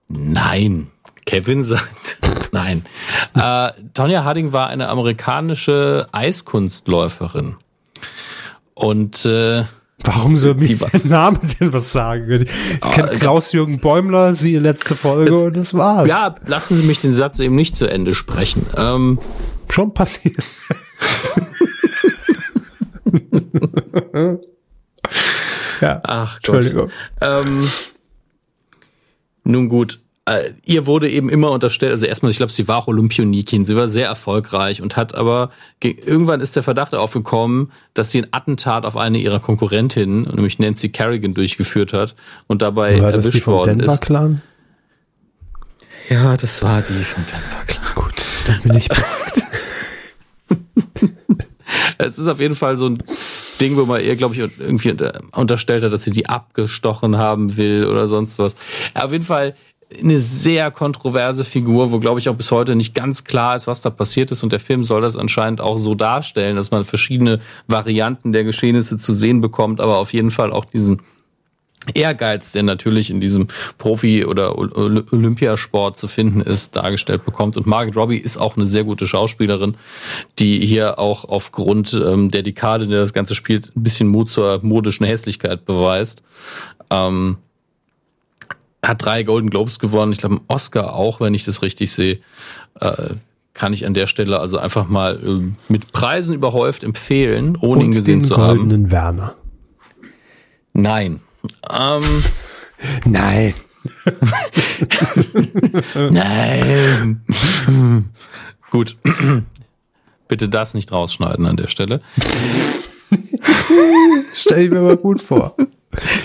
[SPEAKER 2] Nein. Kevin sagt [LAUGHS] nein. Äh, Tonya Harding war eine amerikanische Eiskunstläuferin. Und äh,
[SPEAKER 1] Warum soll mir
[SPEAKER 2] war-
[SPEAKER 1] der Name denn was sagen? Ich kenne
[SPEAKER 2] ich-
[SPEAKER 1] Klaus-Jürgen Bäumler, sie letzte Folge und das war's.
[SPEAKER 2] ja, lassen Sie mich den Satz eben nicht zu Ende sprechen. Ähm,
[SPEAKER 1] Schon passiert. [LAUGHS] ja,
[SPEAKER 2] ach Gott.
[SPEAKER 1] Entschuldigung.
[SPEAKER 2] Ähm, nun gut, äh, ihr wurde eben immer unterstellt, also erstmal, ich glaube, sie war auch Olympionikin, sie war sehr erfolgreich und hat aber, ge- irgendwann ist der Verdacht aufgekommen, dass sie ein Attentat auf eine ihrer Konkurrentinnen, nämlich Nancy Kerrigan, durchgeführt hat und dabei
[SPEAKER 1] War das die
[SPEAKER 2] erwischt
[SPEAKER 1] vom
[SPEAKER 2] worden
[SPEAKER 1] Denver
[SPEAKER 2] ist.
[SPEAKER 1] Clan?
[SPEAKER 2] Ja, das war die von Denver, klar.
[SPEAKER 1] Gut, dann bin ich. [LAUGHS]
[SPEAKER 2] Es ist auf jeden Fall so ein Ding, wo man ihr, glaube ich, irgendwie unter- unterstellt hat, dass sie die abgestochen haben will oder sonst was. Auf jeden Fall eine sehr kontroverse Figur, wo, glaube ich, auch bis heute nicht ganz klar ist, was da passiert ist. Und der Film soll das anscheinend auch so darstellen, dass man verschiedene Varianten der Geschehnisse zu sehen bekommt, aber auf jeden Fall auch diesen Ehrgeiz, der natürlich in diesem Profi- oder Ol- Ol- Olympiasport zu finden ist, dargestellt bekommt. Und Margaret Robbie ist auch eine sehr gute Schauspielerin, die hier auch aufgrund ähm, der Dekade, in der das Ganze spielt, ein bisschen Mut zur modischen Hässlichkeit beweist. Ähm, hat drei Golden Globes gewonnen, ich glaube einen Oscar auch, wenn ich das richtig sehe. Äh, kann ich an der Stelle also einfach mal äh, mit Preisen überhäuft empfehlen, ohne ihn
[SPEAKER 1] Und
[SPEAKER 2] gesehen
[SPEAKER 1] den
[SPEAKER 2] zu haben.
[SPEAKER 1] goldenen Werner.
[SPEAKER 2] Nein. Ähm, [LAUGHS]
[SPEAKER 1] Nein. [LAUGHS]
[SPEAKER 2] Nein. [LAUGHS] Gut. [CLEARS THROAT] Bitte das nicht rausschneiden an der Stelle.
[SPEAKER 1] Stell ich mir mal gut vor.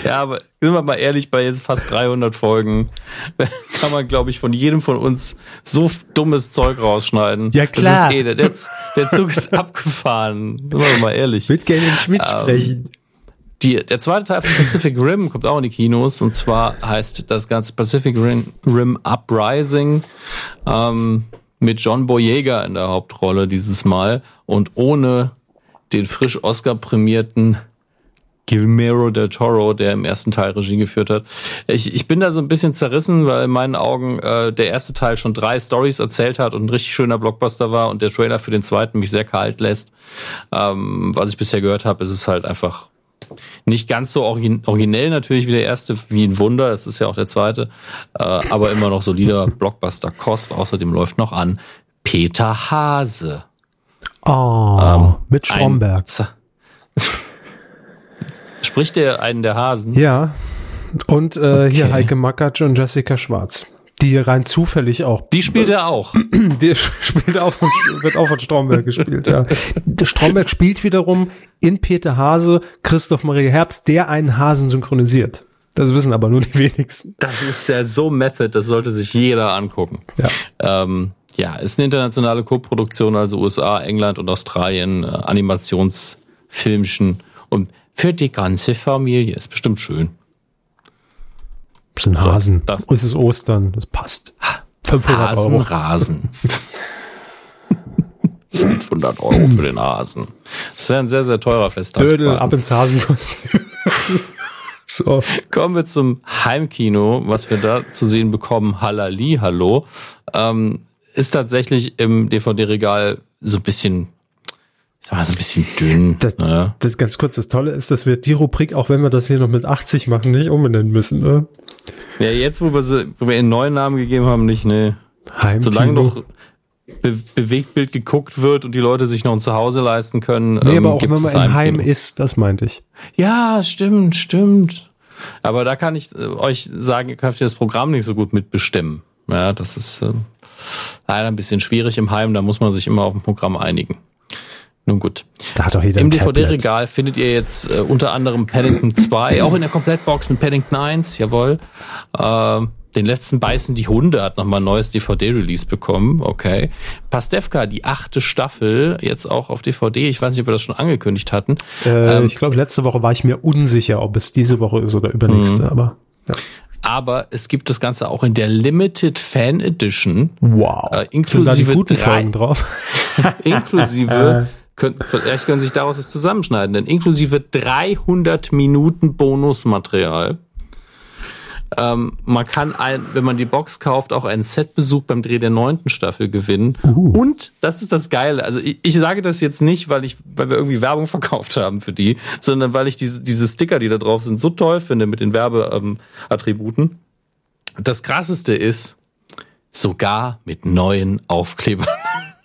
[SPEAKER 2] Ja, aber sind wir mal ehrlich, bei jetzt fast 300 Folgen [LAUGHS] kann man, glaube ich, von jedem von uns so dummes Zeug rausschneiden.
[SPEAKER 1] Ja, klar.
[SPEAKER 2] Das ist eh, der, der, Zug ist [LAUGHS] abgefahren. Sind wir mal ehrlich.
[SPEAKER 1] Mit den Schmidt
[SPEAKER 2] Ähm,
[SPEAKER 1] sprechen.
[SPEAKER 2] Die, der zweite Teil von Pacific Rim kommt auch in die Kinos und zwar heißt das ganze Pacific Rim, Rim Uprising ähm, mit John Boyega in der Hauptrolle dieses Mal und ohne den frisch Oscar prämierten Guillermo del Toro, der im ersten Teil Regie geführt hat. Ich, ich bin da so ein bisschen zerrissen, weil in meinen Augen äh, der erste Teil schon drei Stories erzählt hat und ein richtig schöner Blockbuster war und der Trailer für den zweiten mich sehr kalt lässt. Ähm, was ich bisher gehört habe, ist es halt einfach nicht ganz so origin originell natürlich wie der erste, wie ein Wunder, das ist ja auch der zweite, äh, aber immer noch solider Blockbuster-Kost. Außerdem läuft noch an Peter Hase.
[SPEAKER 1] Oh, mit
[SPEAKER 2] Ein
[SPEAKER 1] Stromberg. [LAUGHS]
[SPEAKER 2] Spricht der einen der Hasen?
[SPEAKER 1] Ja. Und äh, hier
[SPEAKER 2] Okay.
[SPEAKER 1] Heike Makatsch und Jessica Schwarz. Die rein zufällig auch.
[SPEAKER 2] Die spielt er auch. [CLEARS THROAT]
[SPEAKER 1] Die spielt auch von, wird auch von Stromberg gespielt, ja. Stromberg spielt wiederum in Peter Hase Christoph Maria Herbst, der einen Hasen synchronisiert. Das wissen aber nur die wenigsten.
[SPEAKER 2] Das ist ja so Method, das sollte sich jeder angucken.
[SPEAKER 1] Ja.
[SPEAKER 2] Ähm, ja, ist eine internationale Co-Produktion, also USA, England und Australien, äh, Animationsfilmchen und für die ganze Familie. Ist bestimmt schön.
[SPEAKER 1] Bisschen Hasen.
[SPEAKER 2] das-
[SPEAKER 1] Und es ist Ostern, das passt. 500
[SPEAKER 2] Hasen,
[SPEAKER 1] Euro.
[SPEAKER 2] Rasen. 500 [LAUGHS] Euro für den Hasen. Das wäre ein sehr, sehr teurer
[SPEAKER 1] Dödel
[SPEAKER 2] Festtagsbraten.
[SPEAKER 1] ab ins Hasenkostüm. [LAUGHS] so.
[SPEAKER 2] Kommen wir zum Heimkino, was wir da zu sehen bekommen. Halali, hallo. Ähm, ist tatsächlich im DVD-Regal so ein bisschen, sag mal, so ein bisschen dünn.
[SPEAKER 1] Das,
[SPEAKER 2] ne?
[SPEAKER 1] das ganz kurz, das Tolle ist, dass wir die Rubrik, auch wenn wir das hier noch mit 80 machen, nicht umbenennen müssen. Ne?
[SPEAKER 2] Ja, jetzt, wo wir, sie, wo wir einen neuen Namen gegeben haben, nicht, ne.
[SPEAKER 1] Heimkino.
[SPEAKER 2] Solange noch Be Bewegtbild geguckt wird und die Leute sich noch ein Zuhause leisten können.
[SPEAKER 1] Nee,
[SPEAKER 2] ähm,
[SPEAKER 1] aber auch
[SPEAKER 2] gibt
[SPEAKER 1] wenn man im Heim ist, das meinte ich.
[SPEAKER 2] Ja, stimmt, stimmt. Aber da kann ich äh, euch sagen, ihr könnt das Programm nicht so gut mitbestimmen. Ja, das ist äh, leider ein bisschen schwierig im Heim, da muss man sich immer auf ein Programm einigen. Nun gut.
[SPEAKER 1] Da hat doch jeder
[SPEAKER 2] Im. DVD-Regal findet ihr jetzt äh, unter anderem Paddington 2, auch in der Komplettbox mit Paddington 1, jawohl. Ähm, den letzten Beißen die Hunde hat nochmal ein neues DVD-Release bekommen, okay. Pastewka, die achte Staffel, jetzt auch auf DVD. Ich weiß nicht, ob wir das schon angekündigt hatten.
[SPEAKER 1] Äh,
[SPEAKER 2] Ähm,
[SPEAKER 1] ich glaube, letzte Woche war ich mir unsicher, ob es diese Woche ist oder übernächste,
[SPEAKER 2] Mhm.
[SPEAKER 1] aber ja.
[SPEAKER 2] Aber es gibt das Ganze auch in der Limited Fan Edition,
[SPEAKER 1] wow.
[SPEAKER 2] Äh,
[SPEAKER 1] Sind da die
[SPEAKER 2] inklusive
[SPEAKER 1] guten
[SPEAKER 2] drei-
[SPEAKER 1] Folgen drauf? [LAUGHS]
[SPEAKER 2] inklusive, könnt, vielleicht können sich daraus das zusammenschneiden, denn inklusive 300 Minuten Bonusmaterial. Ähm, man kann, ein, wenn man die Box kauft, auch einen Setbesuch beim Dreh der neunten Staffel gewinnen. Und das ist das Geile. Also ich, ich sage das jetzt nicht, weil ich, weil wir irgendwie Werbung [LAUGHS] verkauft haben für die, sondern weil ich diese, diese Sticker, die da drauf sind, so toll finde mit den Werbeattributen. Das krasseste ist, sogar mit neuen Aufklebern.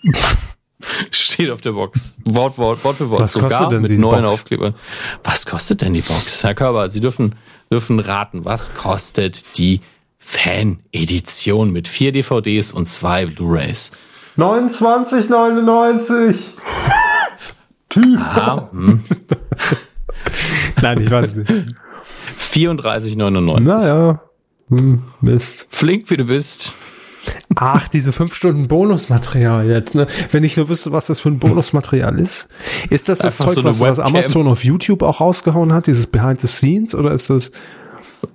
[SPEAKER 2] [LAUGHS] [LAUGHS] Steht auf der Box. Wort, Wort, Wort für Wort.
[SPEAKER 1] Was kostet
[SPEAKER 2] Sogar
[SPEAKER 1] denn
[SPEAKER 2] mit neuen
[SPEAKER 1] Box?
[SPEAKER 2] Aufklebern. Was kostet denn die Box? Herr Körber, Sie dürfen, dürfen raten. Was kostet die Fan-Edition mit vier DVDs und zwei Blu-Rays?
[SPEAKER 1] 29,99. [LAUGHS]
[SPEAKER 2] Ah, hm, [LAUGHS]
[SPEAKER 1] Nein, ich weiß es nicht.
[SPEAKER 2] 34,99.
[SPEAKER 1] Naja. Hm, Mist.
[SPEAKER 2] Flink wie du bist.
[SPEAKER 1] Ach, diese fünf Stunden Bonusmaterial jetzt, ne? Wenn ich nur wüsste, was das für ein Bonusmaterial ist. Ist das das
[SPEAKER 2] Einfach
[SPEAKER 1] Zeug,
[SPEAKER 2] so
[SPEAKER 1] was, was. Amazon auf YouTube auch rausgehauen hat, dieses Behind the Scenes, oder ist das?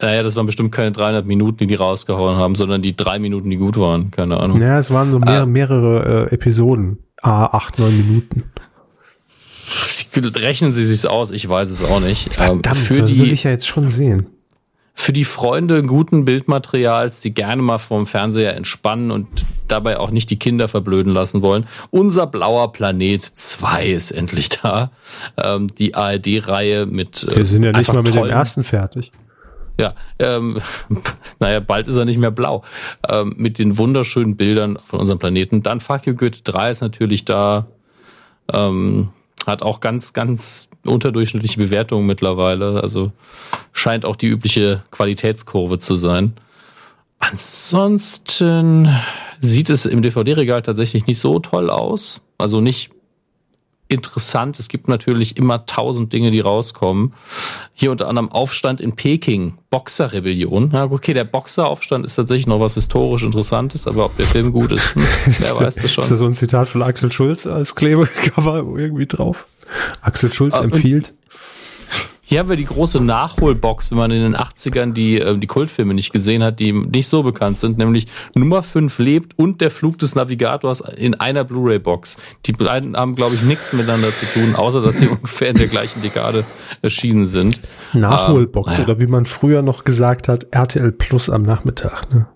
[SPEAKER 2] Naja, das waren bestimmt keine 300 Minuten, die die rausgehauen haben, sondern die drei Minuten, die gut waren. Keine Ahnung.
[SPEAKER 1] Ja, es waren so
[SPEAKER 2] Ah.
[SPEAKER 1] mehr, mehrere äh, Episoden. Ah, acht, neun Minuten.
[SPEAKER 2] Rechnen Sie sich's aus, ich weiß es auch nicht.
[SPEAKER 1] Verdammt,
[SPEAKER 2] Ähm, für
[SPEAKER 1] das
[SPEAKER 2] die
[SPEAKER 1] will ich ja jetzt schon sehen.
[SPEAKER 2] Für die Freunde guten Bildmaterials, die gerne mal vorm Fernseher entspannen und dabei auch nicht die Kinder verblöden lassen wollen. Unser blauer Planet 2 ist endlich da. Ähm, die ARD-Reihe mit. äh,
[SPEAKER 1] Wir sind ja nicht mal mit dem ersten fertig.
[SPEAKER 2] Ja, ähm, [LAUGHS] naja, bald ist er nicht mehr blau. Ähm, mit den wunderschönen Bildern von unserem Planeten. Dann Fuck You Goethe 3 ist natürlich da. Ähm, hat auch ganz, ganz unterdurchschnittliche Bewertungen mittlerweile. Also scheint auch die übliche Qualitätskurve zu sein. Ansonsten sieht es im DVD-Regal tatsächlich nicht so toll aus. Also nicht interessant. Es gibt natürlich immer tausend Dinge, die rauskommen. Hier unter anderem Aufstand in Peking, Boxerrebellion. Ja, okay, der Boxeraufstand ist tatsächlich noch was historisch Interessantes, aber ob der Film gut ist, hm, [LAUGHS] wer weiß das
[SPEAKER 1] Ist da
[SPEAKER 2] schon.
[SPEAKER 1] so ein Zitat von Axel Schulz als Klebecover irgendwie drauf? Axel Schulz
[SPEAKER 2] Ah,
[SPEAKER 1] empfiehlt.
[SPEAKER 2] Hier haben wir die große Nachholbox, wenn man in den 80ern die, äh, die Kultfilme nicht gesehen hat, die nicht so bekannt sind, nämlich Nummer 5 lebt und der Flug des Navigators in einer Blu-ray-Box. Die beiden haben, glaube ich, nichts miteinander zu tun, außer dass sie [LAUGHS] ungefähr in der gleichen Dekade erschienen sind.
[SPEAKER 1] Nachholbox
[SPEAKER 2] Ähm, naja.
[SPEAKER 1] oder wie man früher noch gesagt hat, RTL Plus am Nachmittag. Ne?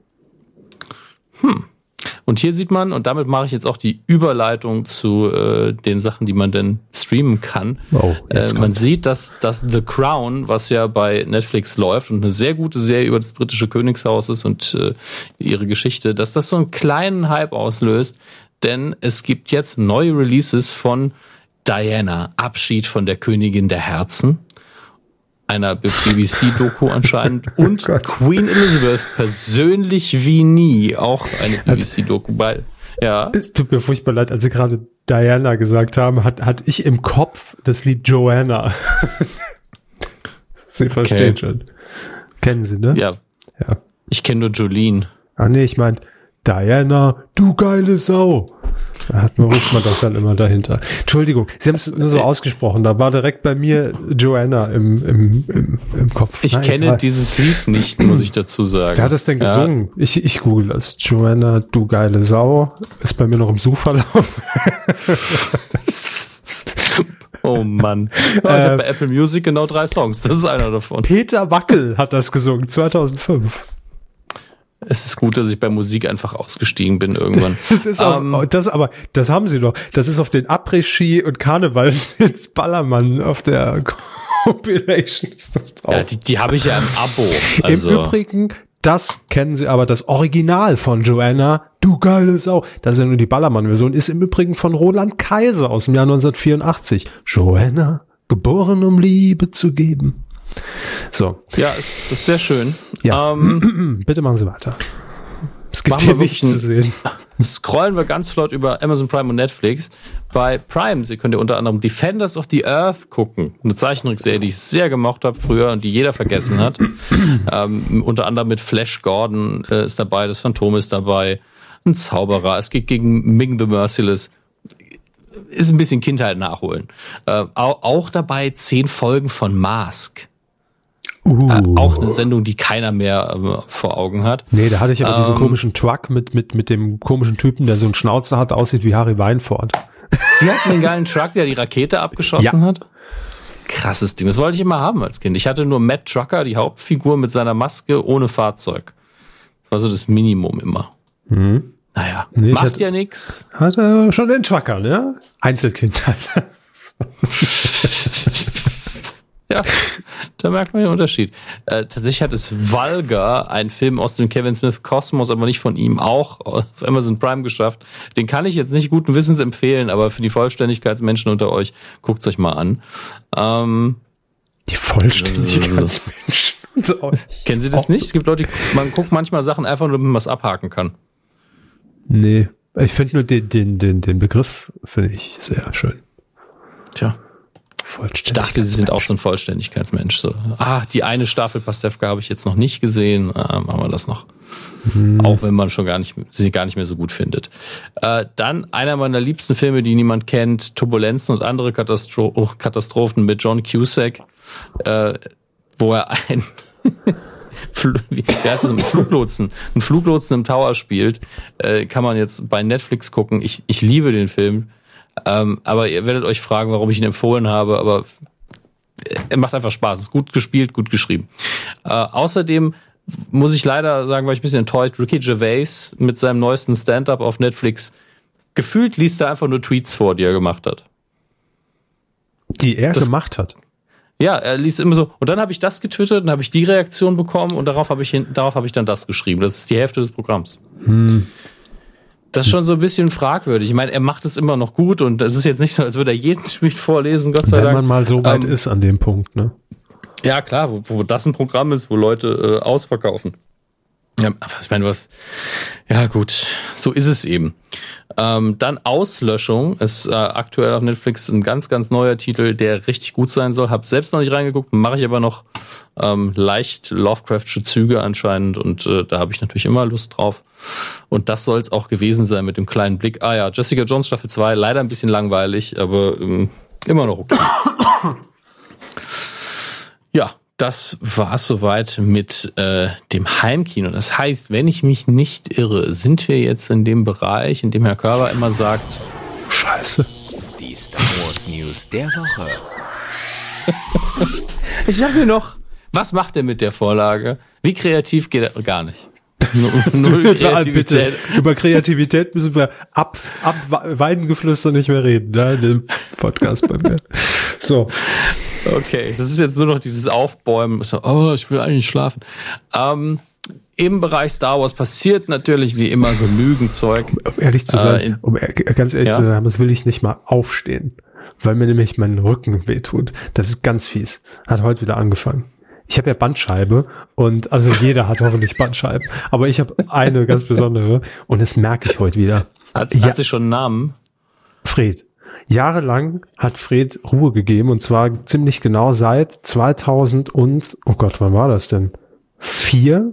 [SPEAKER 2] Und hier sieht man, und damit mache ich jetzt auch die Überleitung zu äh, den Sachen, die man denn streamen kann.
[SPEAKER 1] Oh,
[SPEAKER 2] äh, man sieht, dass, dass The Crown, was ja bei Netflix läuft und eine sehr gute Serie über das britische Königshaus ist und äh, ihre Geschichte, dass das so einen kleinen Hype auslöst, denn es gibt jetzt neue Releases von Diana, Abschied von der Königin der Herzen, einer BBC-Doku [LAUGHS] anscheinend, und
[SPEAKER 1] Gott.
[SPEAKER 2] Queen Elizabeth persönlich wie nie, auch eine BBC-Doku, weil, ja,
[SPEAKER 1] Es tut mir furchtbar leid, als Sie gerade Diana gesagt haben, hat, hat ich im Kopf das Lied Joanna. [LAUGHS] Sie verstehen schon. Kennen Sie, ne?
[SPEAKER 2] ja,
[SPEAKER 1] ja.
[SPEAKER 2] ich kenne nur Jolene.
[SPEAKER 1] Ah nee, ich meint Diana, du geile Sau. Da hat man, ruft man das dann immer dahinter. Entschuldigung, Sie haben es nur so ausgesprochen. Da war direkt bei mir Joanna im, im, im, im Kopf.
[SPEAKER 2] Ich
[SPEAKER 1] Nein,
[SPEAKER 2] kenne
[SPEAKER 1] egal.
[SPEAKER 2] dieses Lied nicht, muss ich dazu sagen.
[SPEAKER 1] Wer hat das denn
[SPEAKER 2] Ja.
[SPEAKER 1] gesungen? Ich, ich google das. Joanna, du geile Sau. Ist bei mir noch im Suchverlauf. [LAUGHS]
[SPEAKER 2] Oh Mann. Ja, ich
[SPEAKER 1] Äh,
[SPEAKER 2] habe bei Apple Music genau drei Songs. Das ist einer davon.
[SPEAKER 1] Peter Wackel hat das gesungen, 2005.
[SPEAKER 2] Es ist gut, dass ich bei Musik einfach ausgestiegen bin irgendwann. [LAUGHS]
[SPEAKER 1] Das ist auch,
[SPEAKER 2] Ähm,
[SPEAKER 1] das aber, das haben sie doch. Das ist auf den Après-Ski und Karnevalshits Ballermann auf der [LAUGHS] Compilation ist das drauf.
[SPEAKER 2] ja, die, die habe ich ja im Abo. Also,
[SPEAKER 1] Im Übrigen, das kennen sie aber, das Original von Joanna, du geile Sau, das ist ja nur die Ballermann-Version, ist im Übrigen von Roland Kaiser aus dem Jahr 1984. Joanna, geboren um Liebe zu geben. So,
[SPEAKER 2] ja, ist, das ist sehr schön.
[SPEAKER 1] Ja.
[SPEAKER 2] Ähm, [CLEARS THROAT]
[SPEAKER 1] bitte machen Sie weiter. Es gibt hier nichts zu sehen. [LAUGHS]
[SPEAKER 2] scrollen wir ganz flott über Amazon Prime und Netflix. Bei Prime, Sie könnt ihr unter anderem Defenders of the Earth gucken. Eine Zeichentrickserie, die ich sehr gemocht habe früher und die jeder vergessen hat. [CLEARS THROAT] ähm, unter anderem mit Flash Gordon äh, ist dabei, das Phantom ist dabei, ein Zauberer. Es geht gegen Ming the Merciless. Ist ein bisschen Kindheit nachholen. Äh, au- auch dabei zehn Folgen von Mask.
[SPEAKER 1] Uh.
[SPEAKER 2] Äh, auch eine Sendung, die keiner mehr äh, vor Augen hat.
[SPEAKER 1] Nee, da hatte ich aber diesen
[SPEAKER 2] Ähm,
[SPEAKER 1] komischen Truck mit, mit, mit dem komischen Typen, der so einen Schnauzer hat, aussieht wie Harry Weinfurt.
[SPEAKER 2] Sie hatten einen geilen Truck, der die Rakete abgeschossen
[SPEAKER 1] Ja.
[SPEAKER 2] hat. Krasses Ding. Das wollte ich immer haben als Kind. Ich hatte nur Matt Trucker, die Hauptfigur mit seiner Maske ohne Fahrzeug. Das war so das Minimum immer. Naja,
[SPEAKER 1] Mhm. Nee, ich
[SPEAKER 2] macht
[SPEAKER 1] hatte-
[SPEAKER 2] ja nix.
[SPEAKER 1] Hat er schon den Trucker, ne? Einzelkind. [LAUGHS]
[SPEAKER 2] Ja, da merkt man den Unterschied. Äh, tatsächlich hat es Valga, ein Film aus dem Kevin Smith Kosmos, aber nicht von ihm, auch auf Amazon Prime geschafft. Den kann ich jetzt nicht guten Wissens empfehlen, aber für die Vollständigkeitsmenschen unter euch, guckt's euch mal an. Ähm,
[SPEAKER 1] Die Vollständigkeitsmenschen. [LAUGHS] So,
[SPEAKER 2] Kennen Sie das nicht? Es gibt Leute, die, man guckt manchmal Sachen einfach nur, damit man es abhaken kann.
[SPEAKER 1] Nee, ich finde nur den, den, den, den Begriff finde ich sehr schön.
[SPEAKER 2] Tja, ich dachte, Sie sind auch so ein Vollständigkeitsmensch. So. Ah, die eine Staffel Pastewka habe ich jetzt noch nicht gesehen. Äh, machen wir das noch. Auch wenn man schon gar nicht, sie gar nicht mehr so gut findet. Äh, dann einer meiner liebsten Filme, die niemand kennt, Turbulenzen und andere Katastro oh, Katastrophen mit John Cusack, äh, wo er ein [LAUGHS] wie heißt es, einen Fluglotsen, einen Fluglotsen im Tower spielt, äh, kann man jetzt bei Netflix gucken. Ich, ich liebe den Film. Ähm, aber ihr werdet euch fragen, warum ich ihn empfohlen habe, aber er macht einfach Spaß. Ist gut gespielt, gut geschrieben. Äh, außerdem muss ich leider sagen, war ich ein bisschen enttäuscht. Ricky Gervais mit seinem neuesten Stand-up auf Netflix gefühlt liest er einfach nur Tweets vor, die er gemacht hat.
[SPEAKER 1] Die er
[SPEAKER 2] Das-
[SPEAKER 1] gemacht hat.
[SPEAKER 2] Ja, er liest immer so. Und dann habe ich das getwittert, dann habe ich die Reaktion bekommen und darauf habe ich, darauf habe ich dann das geschrieben. Das ist die Hälfte des Programms. Das ist schon so ein bisschen fragwürdig. Ich meine, er macht es immer noch gut und es ist jetzt nicht so, als würde er jeden [LAUGHS] Tweet vorlesen, Gott sei
[SPEAKER 1] Wenn
[SPEAKER 2] Dank.
[SPEAKER 1] man mal so weit
[SPEAKER 2] Ähm,
[SPEAKER 1] ist an dem Punkt, ne?
[SPEAKER 2] Ja, klar, wo, wo das ein Programm ist, wo Leute äh, ausverkaufen. Ja, ich meine, was. Ja, gut, so ist es eben. Ähm, dann Auslöschung ist äh, aktuell auf Netflix ein ganz, ganz neuer Titel, der richtig gut sein soll. Hab selbst noch nicht reingeguckt, mache ich aber noch ähm, leicht Lovecraftsche Züge anscheinend und äh, da habe ich natürlich immer Lust drauf. Und das soll es auch gewesen sein mit dem kleinen Blick. Ah ja, Jessica Jones Staffel 2, leider ein bisschen langweilig, aber ähm, immer noch okay. [COUGHS] Das war's soweit mit äh, dem Heimkino. Das heißt, wenn ich mich nicht irre, sind wir jetzt in dem Bereich, in dem Herr Körber immer sagt,
[SPEAKER 1] Scheiße.
[SPEAKER 3] Die Star Wars News der Woche. [LAUGHS]
[SPEAKER 2] ich sag mir noch, was macht er mit der Vorlage? Wie kreativ geht er? Gar nicht. Null. [LAUGHS] Kreativität.
[SPEAKER 1] Über Kreativität müssen wir ab, ab Weidengeflüster nicht mehr reden, ne? In dem Podcast bei mir. So.
[SPEAKER 2] Okay, das ist jetzt nur noch dieses Aufbäumen. So, oh, ich will eigentlich schlafen. Ähm, Im Bereich Star Wars passiert natürlich wie immer genügend Zeug.
[SPEAKER 1] Um ehrlich zu
[SPEAKER 2] Äh,
[SPEAKER 1] sein,
[SPEAKER 2] in-
[SPEAKER 1] um ganz ehrlich
[SPEAKER 2] Ja.
[SPEAKER 1] zu sein, das will ich nicht mal aufstehen, weil mir nämlich mein Rücken wehtut. Das ist ganz fies. Hat heute wieder angefangen. Ich habe ja Bandscheibe und also jeder hat hoffentlich Bandscheiben, [LAUGHS] aber ich habe eine ganz besondere und das merke ich heute wieder.
[SPEAKER 2] Hat,
[SPEAKER 1] Ja.
[SPEAKER 2] hat sie schon einen Namen?
[SPEAKER 1] Fred. Jahrelang hat Fred Ruhe gegeben und zwar ziemlich genau seit 2000 und, oh Gott, wann war das denn? Vier?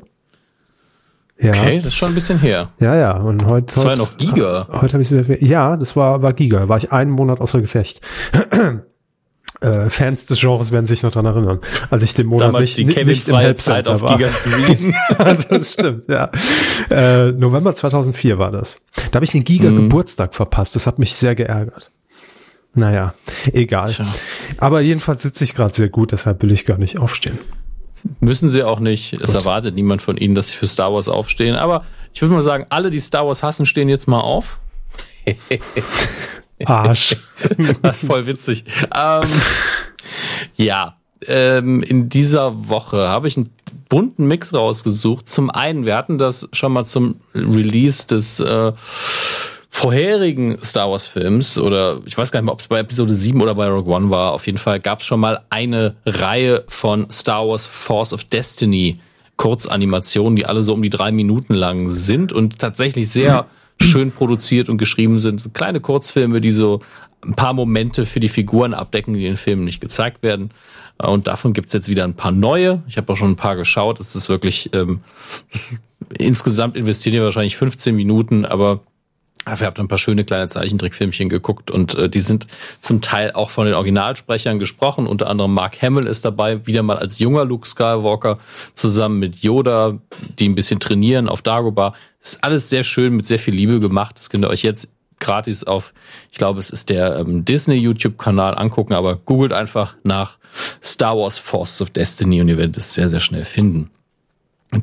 [SPEAKER 1] Ja.
[SPEAKER 2] Okay, das ist schon ein bisschen her.
[SPEAKER 1] Ja, ja. Und heute,
[SPEAKER 2] Das war ja noch Giga.
[SPEAKER 1] Heute habe ich wieder, ja, das war, war Giga. Da war ich einen Monat außer Gefecht. [CLEARS THROAT] äh, Fans des Genres werden sich noch dran erinnern, als ich den Monat
[SPEAKER 2] Damals
[SPEAKER 1] nicht,
[SPEAKER 2] die Kevin
[SPEAKER 1] nicht im
[SPEAKER 2] freie Zeit
[SPEAKER 1] Helpcenter
[SPEAKER 2] auf
[SPEAKER 1] war.
[SPEAKER 2] Giga [LAUGHS]
[SPEAKER 1] das stimmt, ja. Äh, November 2004 war das. Da habe ich den Giga
[SPEAKER 2] Mhm.
[SPEAKER 1] Geburtstag verpasst. Das hat mich sehr geärgert. Naja, egal.
[SPEAKER 2] Tja.
[SPEAKER 1] Aber jedenfalls sitze ich gerade sehr gut, deshalb will ich gar nicht aufstehen.
[SPEAKER 2] Müssen sie auch nicht. Es erwartet niemand von ihnen, dass sie für Star Wars aufstehen. Aber ich würde mal sagen, alle, die Star Wars hassen, stehen jetzt mal auf. [LAUGHS]
[SPEAKER 1] Arsch. [LAUGHS]
[SPEAKER 2] Das ist voll witzig. Ähm, ja, ähm, in dieser Woche habe ich einen bunten Mix rausgesucht. Zum einen, wir hatten das schon mal zum Release des äh, vorherigen Star Wars Films oder ich weiß gar nicht mehr, ob es bei Episode 7 oder bei Rogue One war. Auf jeden Fall gab es schon mal eine Reihe von Star Wars Force of Destiny Kurzanimationen, die alle so um die drei Minuten lang sind und tatsächlich sehr schön produziert und geschrieben sind. Kleine Kurzfilme, die so ein paar Momente für die Figuren abdecken, die in den Filmen nicht gezeigt werden. Und davon gibt's jetzt wieder ein paar neue. Ich habe auch schon ein paar geschaut. Es ist wirklich, ähm, das insgesamt investieren wir wahrscheinlich 15 Minuten, aber Habt ihr ein paar schöne kleine Zeichentrickfilmchen geguckt und äh, die sind zum Teil auch von den Originalsprechern gesprochen. Unter anderem Mark Hamill ist dabei, wieder mal als junger Luke Skywalker zusammen mit Yoda, die ein bisschen trainieren auf Dagobah. Das ist alles sehr schön mit sehr viel Liebe gemacht. Das könnt ihr euch jetzt gratis auf, ich glaube, es ist der ähm, Disney YouTube-Kanal angucken, aber googelt einfach nach Star Wars Force of Destiny und ihr werdet es sehr, sehr schnell finden.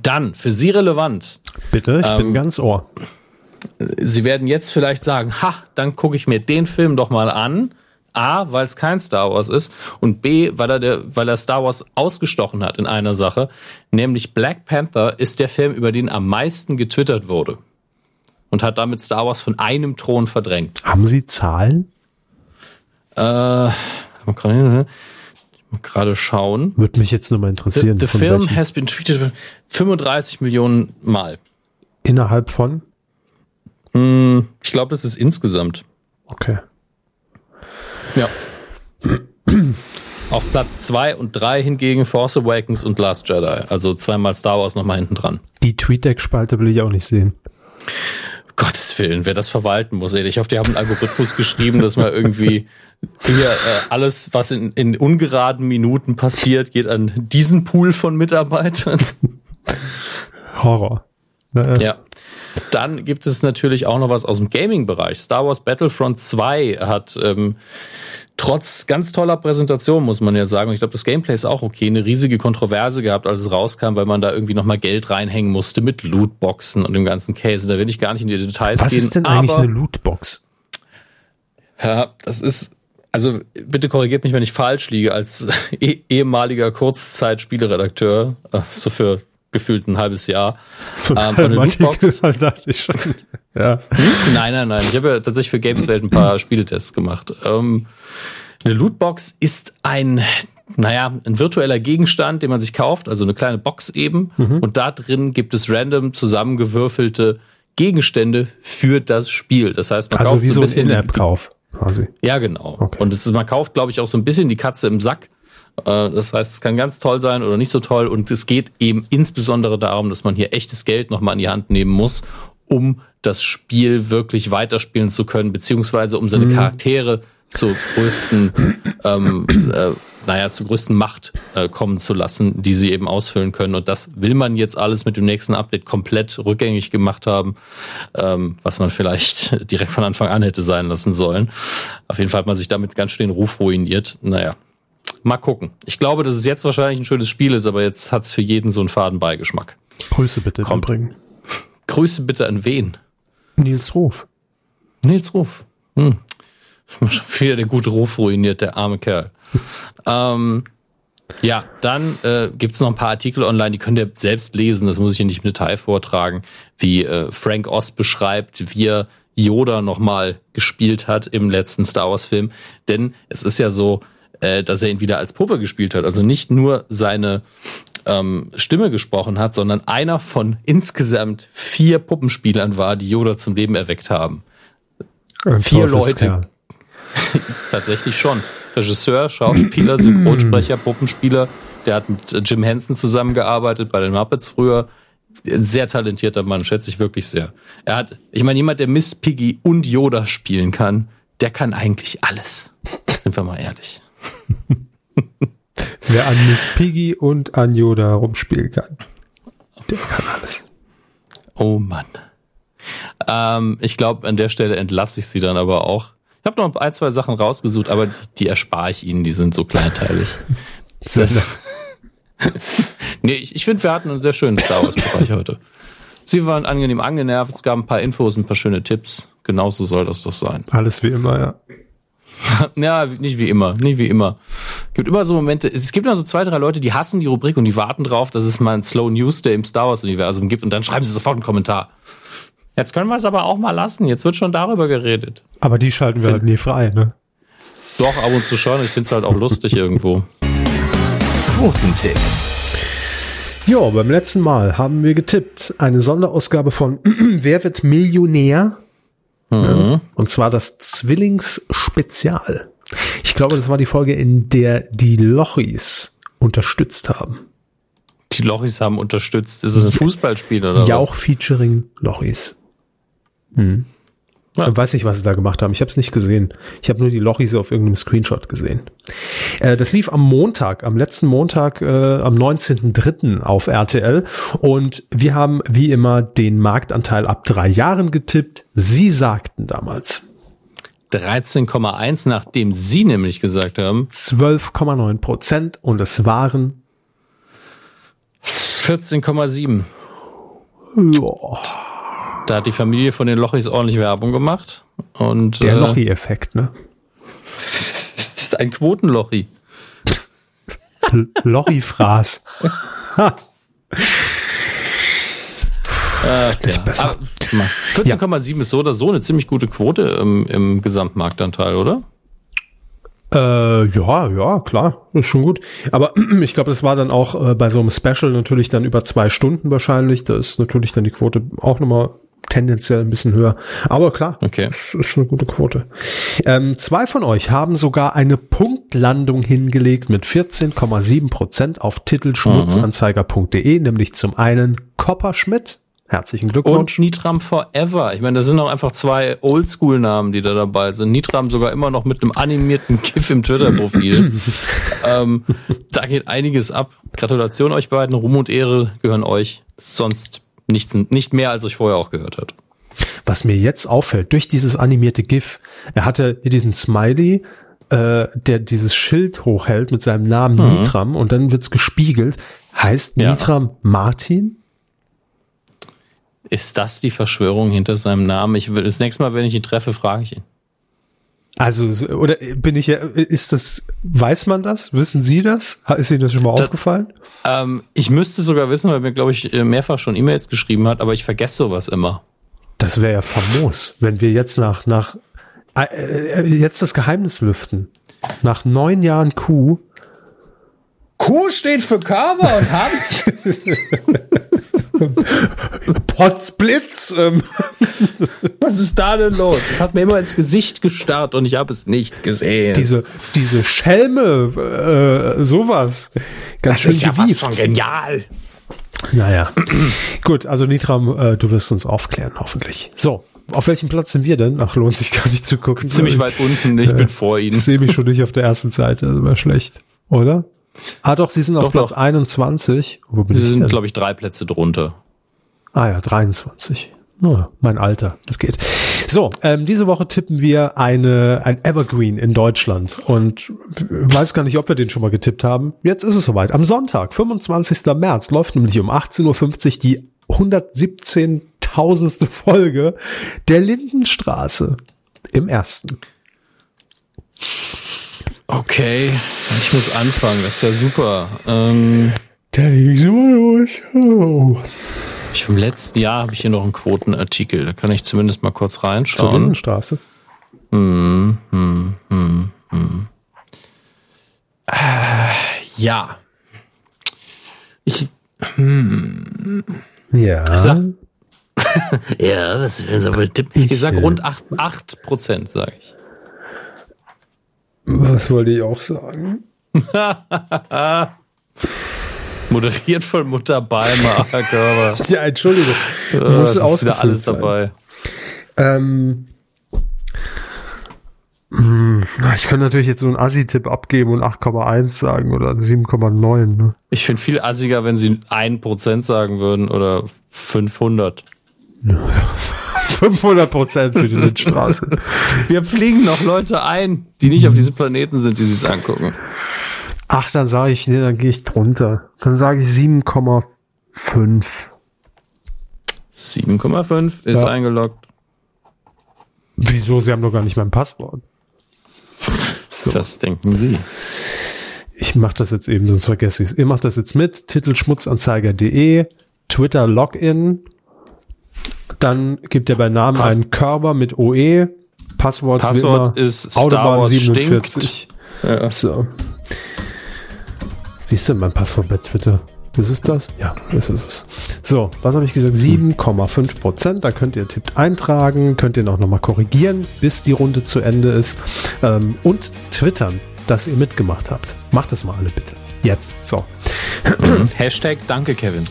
[SPEAKER 2] Dann, für Sie relevant.
[SPEAKER 1] Bitte, ich ähm, bin ganz Ohr.
[SPEAKER 2] Sie werden jetzt vielleicht sagen, ha, dann gucke ich mir den Film doch mal an. A, weil es kein Star Wars ist und B, weil er, der, weil er Star Wars ausgestochen hat in einer Sache, nämlich Black Panther ist der Film, über den am meisten getwittert wurde und hat damit Star Wars von einem Thron verdrängt.
[SPEAKER 1] Haben Sie Zahlen?
[SPEAKER 2] Äh, gerade schauen.
[SPEAKER 1] Würde mich jetzt nur mal interessieren.
[SPEAKER 2] The, the film welchen? has been tweeted 35 Millionen Mal.
[SPEAKER 1] Innerhalb von?
[SPEAKER 2] Hm, ich glaube, das ist insgesamt.
[SPEAKER 1] Okay.
[SPEAKER 2] Ja. Auf Platz 2 und 3 hingegen Force Awakens und Last Jedi. Also zweimal Star Wars nochmal hinten dran.
[SPEAKER 1] Die TweetDeck-Spalte will ich auch nicht sehen.
[SPEAKER 2] Gottes Willen, wer das verwalten muss. Ey. Ich hoffe, die haben einen Algorithmus geschrieben, dass man irgendwie hier äh, alles, was in, in ungeraden Minuten passiert, geht an diesen Pool von Mitarbeitern.
[SPEAKER 1] Horror.
[SPEAKER 2] Ja. Dann gibt es natürlich auch noch was aus dem Gaming-Bereich. Star Wars Battlefront 2 hat ähm, trotz ganz toller Präsentation, muss man ja sagen, und ich glaube, das Gameplay ist auch okay, eine riesige Kontroverse gehabt, als es rauskam, weil man da irgendwie nochmal Geld reinhängen musste mit Lootboxen und dem ganzen Case. Da will ich gar nicht in die Details
[SPEAKER 1] was
[SPEAKER 2] gehen.
[SPEAKER 1] Was ist denn eigentlich eine Lootbox?
[SPEAKER 2] Ja, das ist also bitte korrigiert mich, wenn ich falsch liege, als [LAUGHS] eh ehemaliger Kurzzeitspieleredakteur, äh, so für gefühlt ein halbes Jahr. [LAUGHS]
[SPEAKER 1] Ähm, eine Lootbox. dachte ich schon. [LAUGHS]
[SPEAKER 2] Ja. Hm? Nein, nein, nein. Ich habe ja tatsächlich für Gameswelt ein paar [CLEARS THROAT] Spieletests gemacht. Ähm, eine Lootbox ist ein, naja, ein virtueller Gegenstand, den man sich kauft, also eine kleine Box eben. Mhm. Und da drin gibt es random zusammengewürfelte Gegenstände für das Spiel. Das heißt, man
[SPEAKER 1] also
[SPEAKER 2] kauft
[SPEAKER 1] wie
[SPEAKER 2] so
[SPEAKER 1] ein
[SPEAKER 2] bisschen.
[SPEAKER 1] In-App-Kauf
[SPEAKER 2] quasi. Ja, genau. Okay. Und ist, man kauft, glaube ich, auch so ein bisschen die Katze im Sack. Äh, das heißt, es kann ganz toll sein oder nicht so toll. Und es geht eben insbesondere darum, dass man hier echtes Geld nochmal in die Hand nehmen muss, um das Spiel wirklich weiterspielen zu können, beziehungsweise um seine mhm. Charaktere zur größten, ähm, äh, naja, zur größten Macht äh, kommen zu lassen, die sie eben ausfüllen können. Und das will man jetzt alles mit dem nächsten Update komplett rückgängig gemacht haben, ähm, was man vielleicht [LAUGHS] direkt von Anfang an hätte sein lassen sollen. Auf jeden Fall hat man sich damit ganz schön den Ruf ruiniert. Naja, Mal gucken. Ich glaube, dass es jetzt wahrscheinlich ein schönes Spiel ist, aber jetzt hat es für jeden so einen faden Beigeschmack.
[SPEAKER 1] Grüße bitte
[SPEAKER 2] Kommt. bringen. Grüße bitte an wen?
[SPEAKER 1] Nils Ruf.
[SPEAKER 2] Nils Ruf. Hm. [LAUGHS] Schon wieder der gute Ruf ruiniert, der arme Kerl. [LAUGHS] ähm, ja, dann äh, gibt es noch ein paar Artikel online, die könnt ihr selbst lesen, das muss ich hier nicht im Detail vortragen, wie äh, Frank Oz beschreibt, wie er Yoda nochmal gespielt hat im letzten Star Wars Film. Denn es ist ja so, äh, dass er ihn wieder als Puppe gespielt hat. Also nicht nur seine ähm, Stimme gesprochen hat, sondern einer von insgesamt vier Puppenspielern war, die Yoda zum Leben erweckt haben.
[SPEAKER 1] Ein
[SPEAKER 2] vier Leute. [LAUGHS] Tatsächlich schon. Regisseur, Schauspieler, Synchronsprecher, Puppenspieler. Der hat mit Jim Henson zusammengearbeitet bei den Muppets früher. Sehr talentierter Mann, schätze ich wirklich sehr. Er hat, ich meine, jemand, der Miss Piggy und Yoda spielen kann, der kann eigentlich alles. Sind wir mal ehrlich. [LAUGHS]
[SPEAKER 1] Wer an Miss Piggy und an Yoda rumspielen kann, der kann alles.
[SPEAKER 2] Oh Mann. Ähm, ich glaube, an der Stelle entlasse ich sie dann aber auch. Ich habe noch ein, zwei Sachen rausgesucht, aber die, die erspare ich Ihnen, die sind so kleinteilig. [LAUGHS] Das, [LAUGHS] Nee, ich, ich finde, wir hatten einen sehr schönen Star Wars-Bereich heute. Sie waren angenehm angenervt, es gab ein paar Infos, ein paar schöne Tipps. Genauso soll das doch sein.
[SPEAKER 1] Alles wie immer, ja. [LAUGHS]
[SPEAKER 2] ja, nicht wie immer, nicht wie immer. Gibt immer so Momente, es gibt immer so zwei, drei Leute, die hassen die Rubrik und die warten drauf, dass es mal ein Slow News Day im Star Wars Universum gibt und dann schreiben sie sofort einen Kommentar. Jetzt können wir es aber auch mal lassen. Jetzt wird schon darüber geredet.
[SPEAKER 1] Aber die schalten wir halt nie frei, ne?
[SPEAKER 2] Doch, ab und zu schon. Ich finde es halt auch lustig irgendwo.
[SPEAKER 3] Quotentipp.
[SPEAKER 1] Ja, beim letzten Mal haben wir getippt. Eine Sonderausgabe von [CLEARS THROAT] Wer wird Millionär? Mhm. Und zwar das Zwillingsspezial. Ich glaube, das war die Folge, in der die Lochis unterstützt haben.
[SPEAKER 2] Die Lochis haben unterstützt. Ist es ein Fußballspiel oder
[SPEAKER 1] ja, was? auch featuring Lochis. Hm. Ja. Ich weiß nicht, was sie da gemacht haben. Ich habe es nicht gesehen. Ich habe nur die Lochis auf irgendeinem Screenshot gesehen. Äh, das lief am Montag, am letzten Montag, äh, am 19.03. auf RTL. Und wir haben wie immer den Marktanteil ab drei Jahren getippt. Sie sagten damals.
[SPEAKER 2] 13,1, nachdem Sie nämlich gesagt haben.
[SPEAKER 1] 12,9 Prozent und es waren
[SPEAKER 2] 14,7. Ja. Da hat die Familie von den Lochis ordentlich Werbung gemacht. Und,
[SPEAKER 1] Der äh, Lochi-Effekt, ne?
[SPEAKER 2] Das [LAUGHS] ist ein Quotenlochi.
[SPEAKER 1] Lochi-Fraß. [LAUGHS]
[SPEAKER 2] Ach, ja. 14,7 ja. ist so oder so eine ziemlich gute Quote im, im Gesamtmarktanteil, oder?
[SPEAKER 1] Äh, ja, ja, klar, ist schon gut. Aber [CLEARS THROAT] ich glaube, das war dann auch äh, bei so einem Special natürlich dann über zwei Stunden wahrscheinlich. Da ist natürlich dann die Quote auch nochmal tendenziell ein bisschen höher. Aber klar,
[SPEAKER 2] okay.
[SPEAKER 1] das ist eine gute Quote. Ähm, zwei von euch haben sogar eine Punktlandung hingelegt mit 14,7 Prozent auf titelschmutzanzeiger.de, nämlich zum einen Copper Schmidt. Herzlichen Glückwunsch.
[SPEAKER 2] Und Nitram Forever. Ich meine, da sind auch einfach zwei Oldschool-Namen, die da dabei sind. Nitram sogar immer noch mit einem animierten GIF im Twitter-Profil. [LAUGHS] ähm, da geht einiges ab. Gratulation euch beiden. Ruhm und Ehre gehören euch. Sonst Nichts, nicht mehr, als ich vorher auch gehört habe.
[SPEAKER 1] Was mir jetzt auffällt, durch dieses animierte GIF, er hatte diesen Smiley, äh, der dieses Schild hochhält mit seinem Namen mhm. Nitram und dann wird's gespiegelt. Heißt ja. Nitram Martin?
[SPEAKER 2] Ist das die Verschwörung hinter seinem Namen? Ich will, das nächste Mal, wenn ich ihn treffe, frage ich ihn.
[SPEAKER 1] Also, oder bin ich ja, ist das, weiß man das? Wissen Sie das? Ist Ihnen das schon mal das, aufgefallen?
[SPEAKER 2] Ähm, ich müsste sogar wissen, weil mir, glaube ich, mehrfach schon E-Mails geschrieben hat, aber ich vergesse sowas immer.
[SPEAKER 1] Das wäre ja famos, wenn wir jetzt nach, nach, äh, äh, jetzt das Geheimnis lüften. Nach neun Jahren Q.
[SPEAKER 2] Q steht für Körper und Hand.
[SPEAKER 1] Potzblitz. Ähm.
[SPEAKER 2] Was ist da denn los? Es hat mir immer ins Gesicht gestarrt und ich habe es nicht gesehen.
[SPEAKER 1] Diese, diese Schelme, äh, sowas.
[SPEAKER 2] Ganz das schön ist ja schon genial.
[SPEAKER 1] Naja, [CLEARS THROAT] gut, also Nitram, äh, du wirst uns aufklären, hoffentlich. So, auf welchem Platz sind wir denn? Ach, lohnt sich gar nicht zu gucken.
[SPEAKER 2] Ziemlich weit unten, ich äh, bin vor Ihnen. Ich
[SPEAKER 1] sehe mich schon nicht auf der ersten Seite, das war schlecht, oder? Ah, doch, Sie sind doch, auf Platz doch. 21.
[SPEAKER 2] Wo bin Sie sind, glaube ich, drei Plätze drunter.
[SPEAKER 1] Ah ja, 23. Oh, mein Alter, das geht. So, ähm, diese Woche tippen wir eine, ein Evergreen in Deutschland und weiß gar nicht, ob wir den schon mal getippt haben. Jetzt ist es soweit. Am Sonntag, 25. März, läuft nämlich um 18.50 Uhr die 117.000. Folge der Lindenstraße im ersten.
[SPEAKER 2] Okay, ich muss anfangen, das ist ja super. Ähm,
[SPEAKER 1] der liegt so los. Oh.
[SPEAKER 2] Ich Im letzten Jahr habe ich hier noch einen Quotenartikel. Da kann ich zumindest mal kurz reinschauen.
[SPEAKER 1] Zur Innenstraße.
[SPEAKER 2] Hm, hm, hm, hm. Äh, ja. Ich. Hm.
[SPEAKER 1] Ja. [LAUGHS]
[SPEAKER 2] Ich sag, ja, was will ich wohl tippen? Ich sag rund 8, 8 Prozent, sage ich.
[SPEAKER 1] Was wollte ich auch sagen? [LAUGHS]
[SPEAKER 2] Moderiert von Mutter Balmer, Körper. [LAUGHS]
[SPEAKER 1] ja, Entschuldigung.
[SPEAKER 2] Äh, muss ist wieder alles sein. dabei.
[SPEAKER 1] Ähm, hm, ich könnte natürlich jetzt so einen Assi-Tipp abgeben und 8,1 sagen oder 7,9. Ne?
[SPEAKER 2] Ich finde viel assiger, wenn sie 1% sagen würden oder 500.
[SPEAKER 1] Ja, 500 Prozent für die Lindstraße.
[SPEAKER 2] Wir fliegen noch Leute ein, die nicht auf diesem Planeten sind, die sich angucken.
[SPEAKER 1] Ach, dann sage ich, nee, dann gehe ich drunter. Dann sage ich 7,5.
[SPEAKER 2] 7,5 ist
[SPEAKER 1] Ja.
[SPEAKER 2] eingeloggt.
[SPEAKER 1] Wieso? Sie haben doch gar nicht mein Passwort. So,
[SPEAKER 2] Das denken Sie.
[SPEAKER 1] ich mache das jetzt eben, sonst vergesse ich es. Ihr macht das jetzt mit. Titelschmutzanzeiger.de, Twitter Login. Dann gibt ihr bei Namen
[SPEAKER 2] Pass-
[SPEAKER 1] einen Körper mit OE. Passwort,
[SPEAKER 2] Passwort ist Star Wars stinkt. Ja.
[SPEAKER 1] So. Wie ist denn mein Passwort bei Twitter? Ist es das? Ja, das ist es. So, was habe ich gesagt? 7,5 Prozent. Da könnt ihr tippt eintragen, könnt ihr noch noch mal korrigieren, bis die Runde zu Ende ist. Ähm, und twittern, dass ihr mitgemacht habt. Macht das mal alle bitte. Jetzt. So.
[SPEAKER 2] Hashtag Danke, Kevin.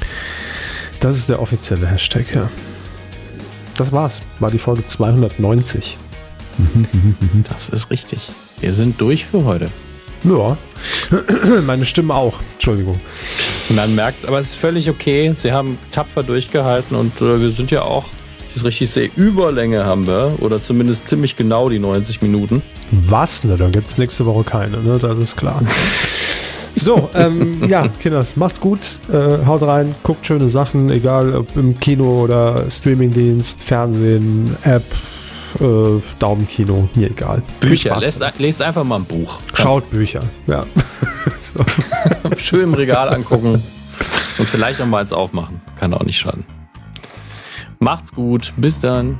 [SPEAKER 1] Das ist der offizielle Hashtag, ja. Das war's. War die Folge 290.
[SPEAKER 2] Das ist richtig. Wir sind durch für heute.
[SPEAKER 1] Ja. [CLEARS THROAT] Meine Stimme auch. Entschuldigung.
[SPEAKER 2] Man merkt's, aber es ist völlig okay. Sie haben tapfer durchgehalten und äh, wir sind ja auch, ich es richtig sehe, Überlänge haben wir. Oder zumindest ziemlich genau die 90 Minuten.
[SPEAKER 1] Was? Ne, dann gibt's nächste Woche keine, ne? Das ist klar. [LAUGHS] So, ähm, ja, Kinders, macht's gut. Äh, haut rein, guckt schöne Sachen, egal ob im Kino oder Streamingdienst, Fernsehen, App, äh, Daumenkino, mir egal.
[SPEAKER 2] Bücher. Lest, lest einfach mal ein Buch.
[SPEAKER 1] Schaut Bücher, ja. [LAUGHS] so. [LAUGHS]
[SPEAKER 2] Schön im Regal angucken und vielleicht auch mal eins aufmachen. Kann auch nicht schaden. Macht's gut. Bis dann.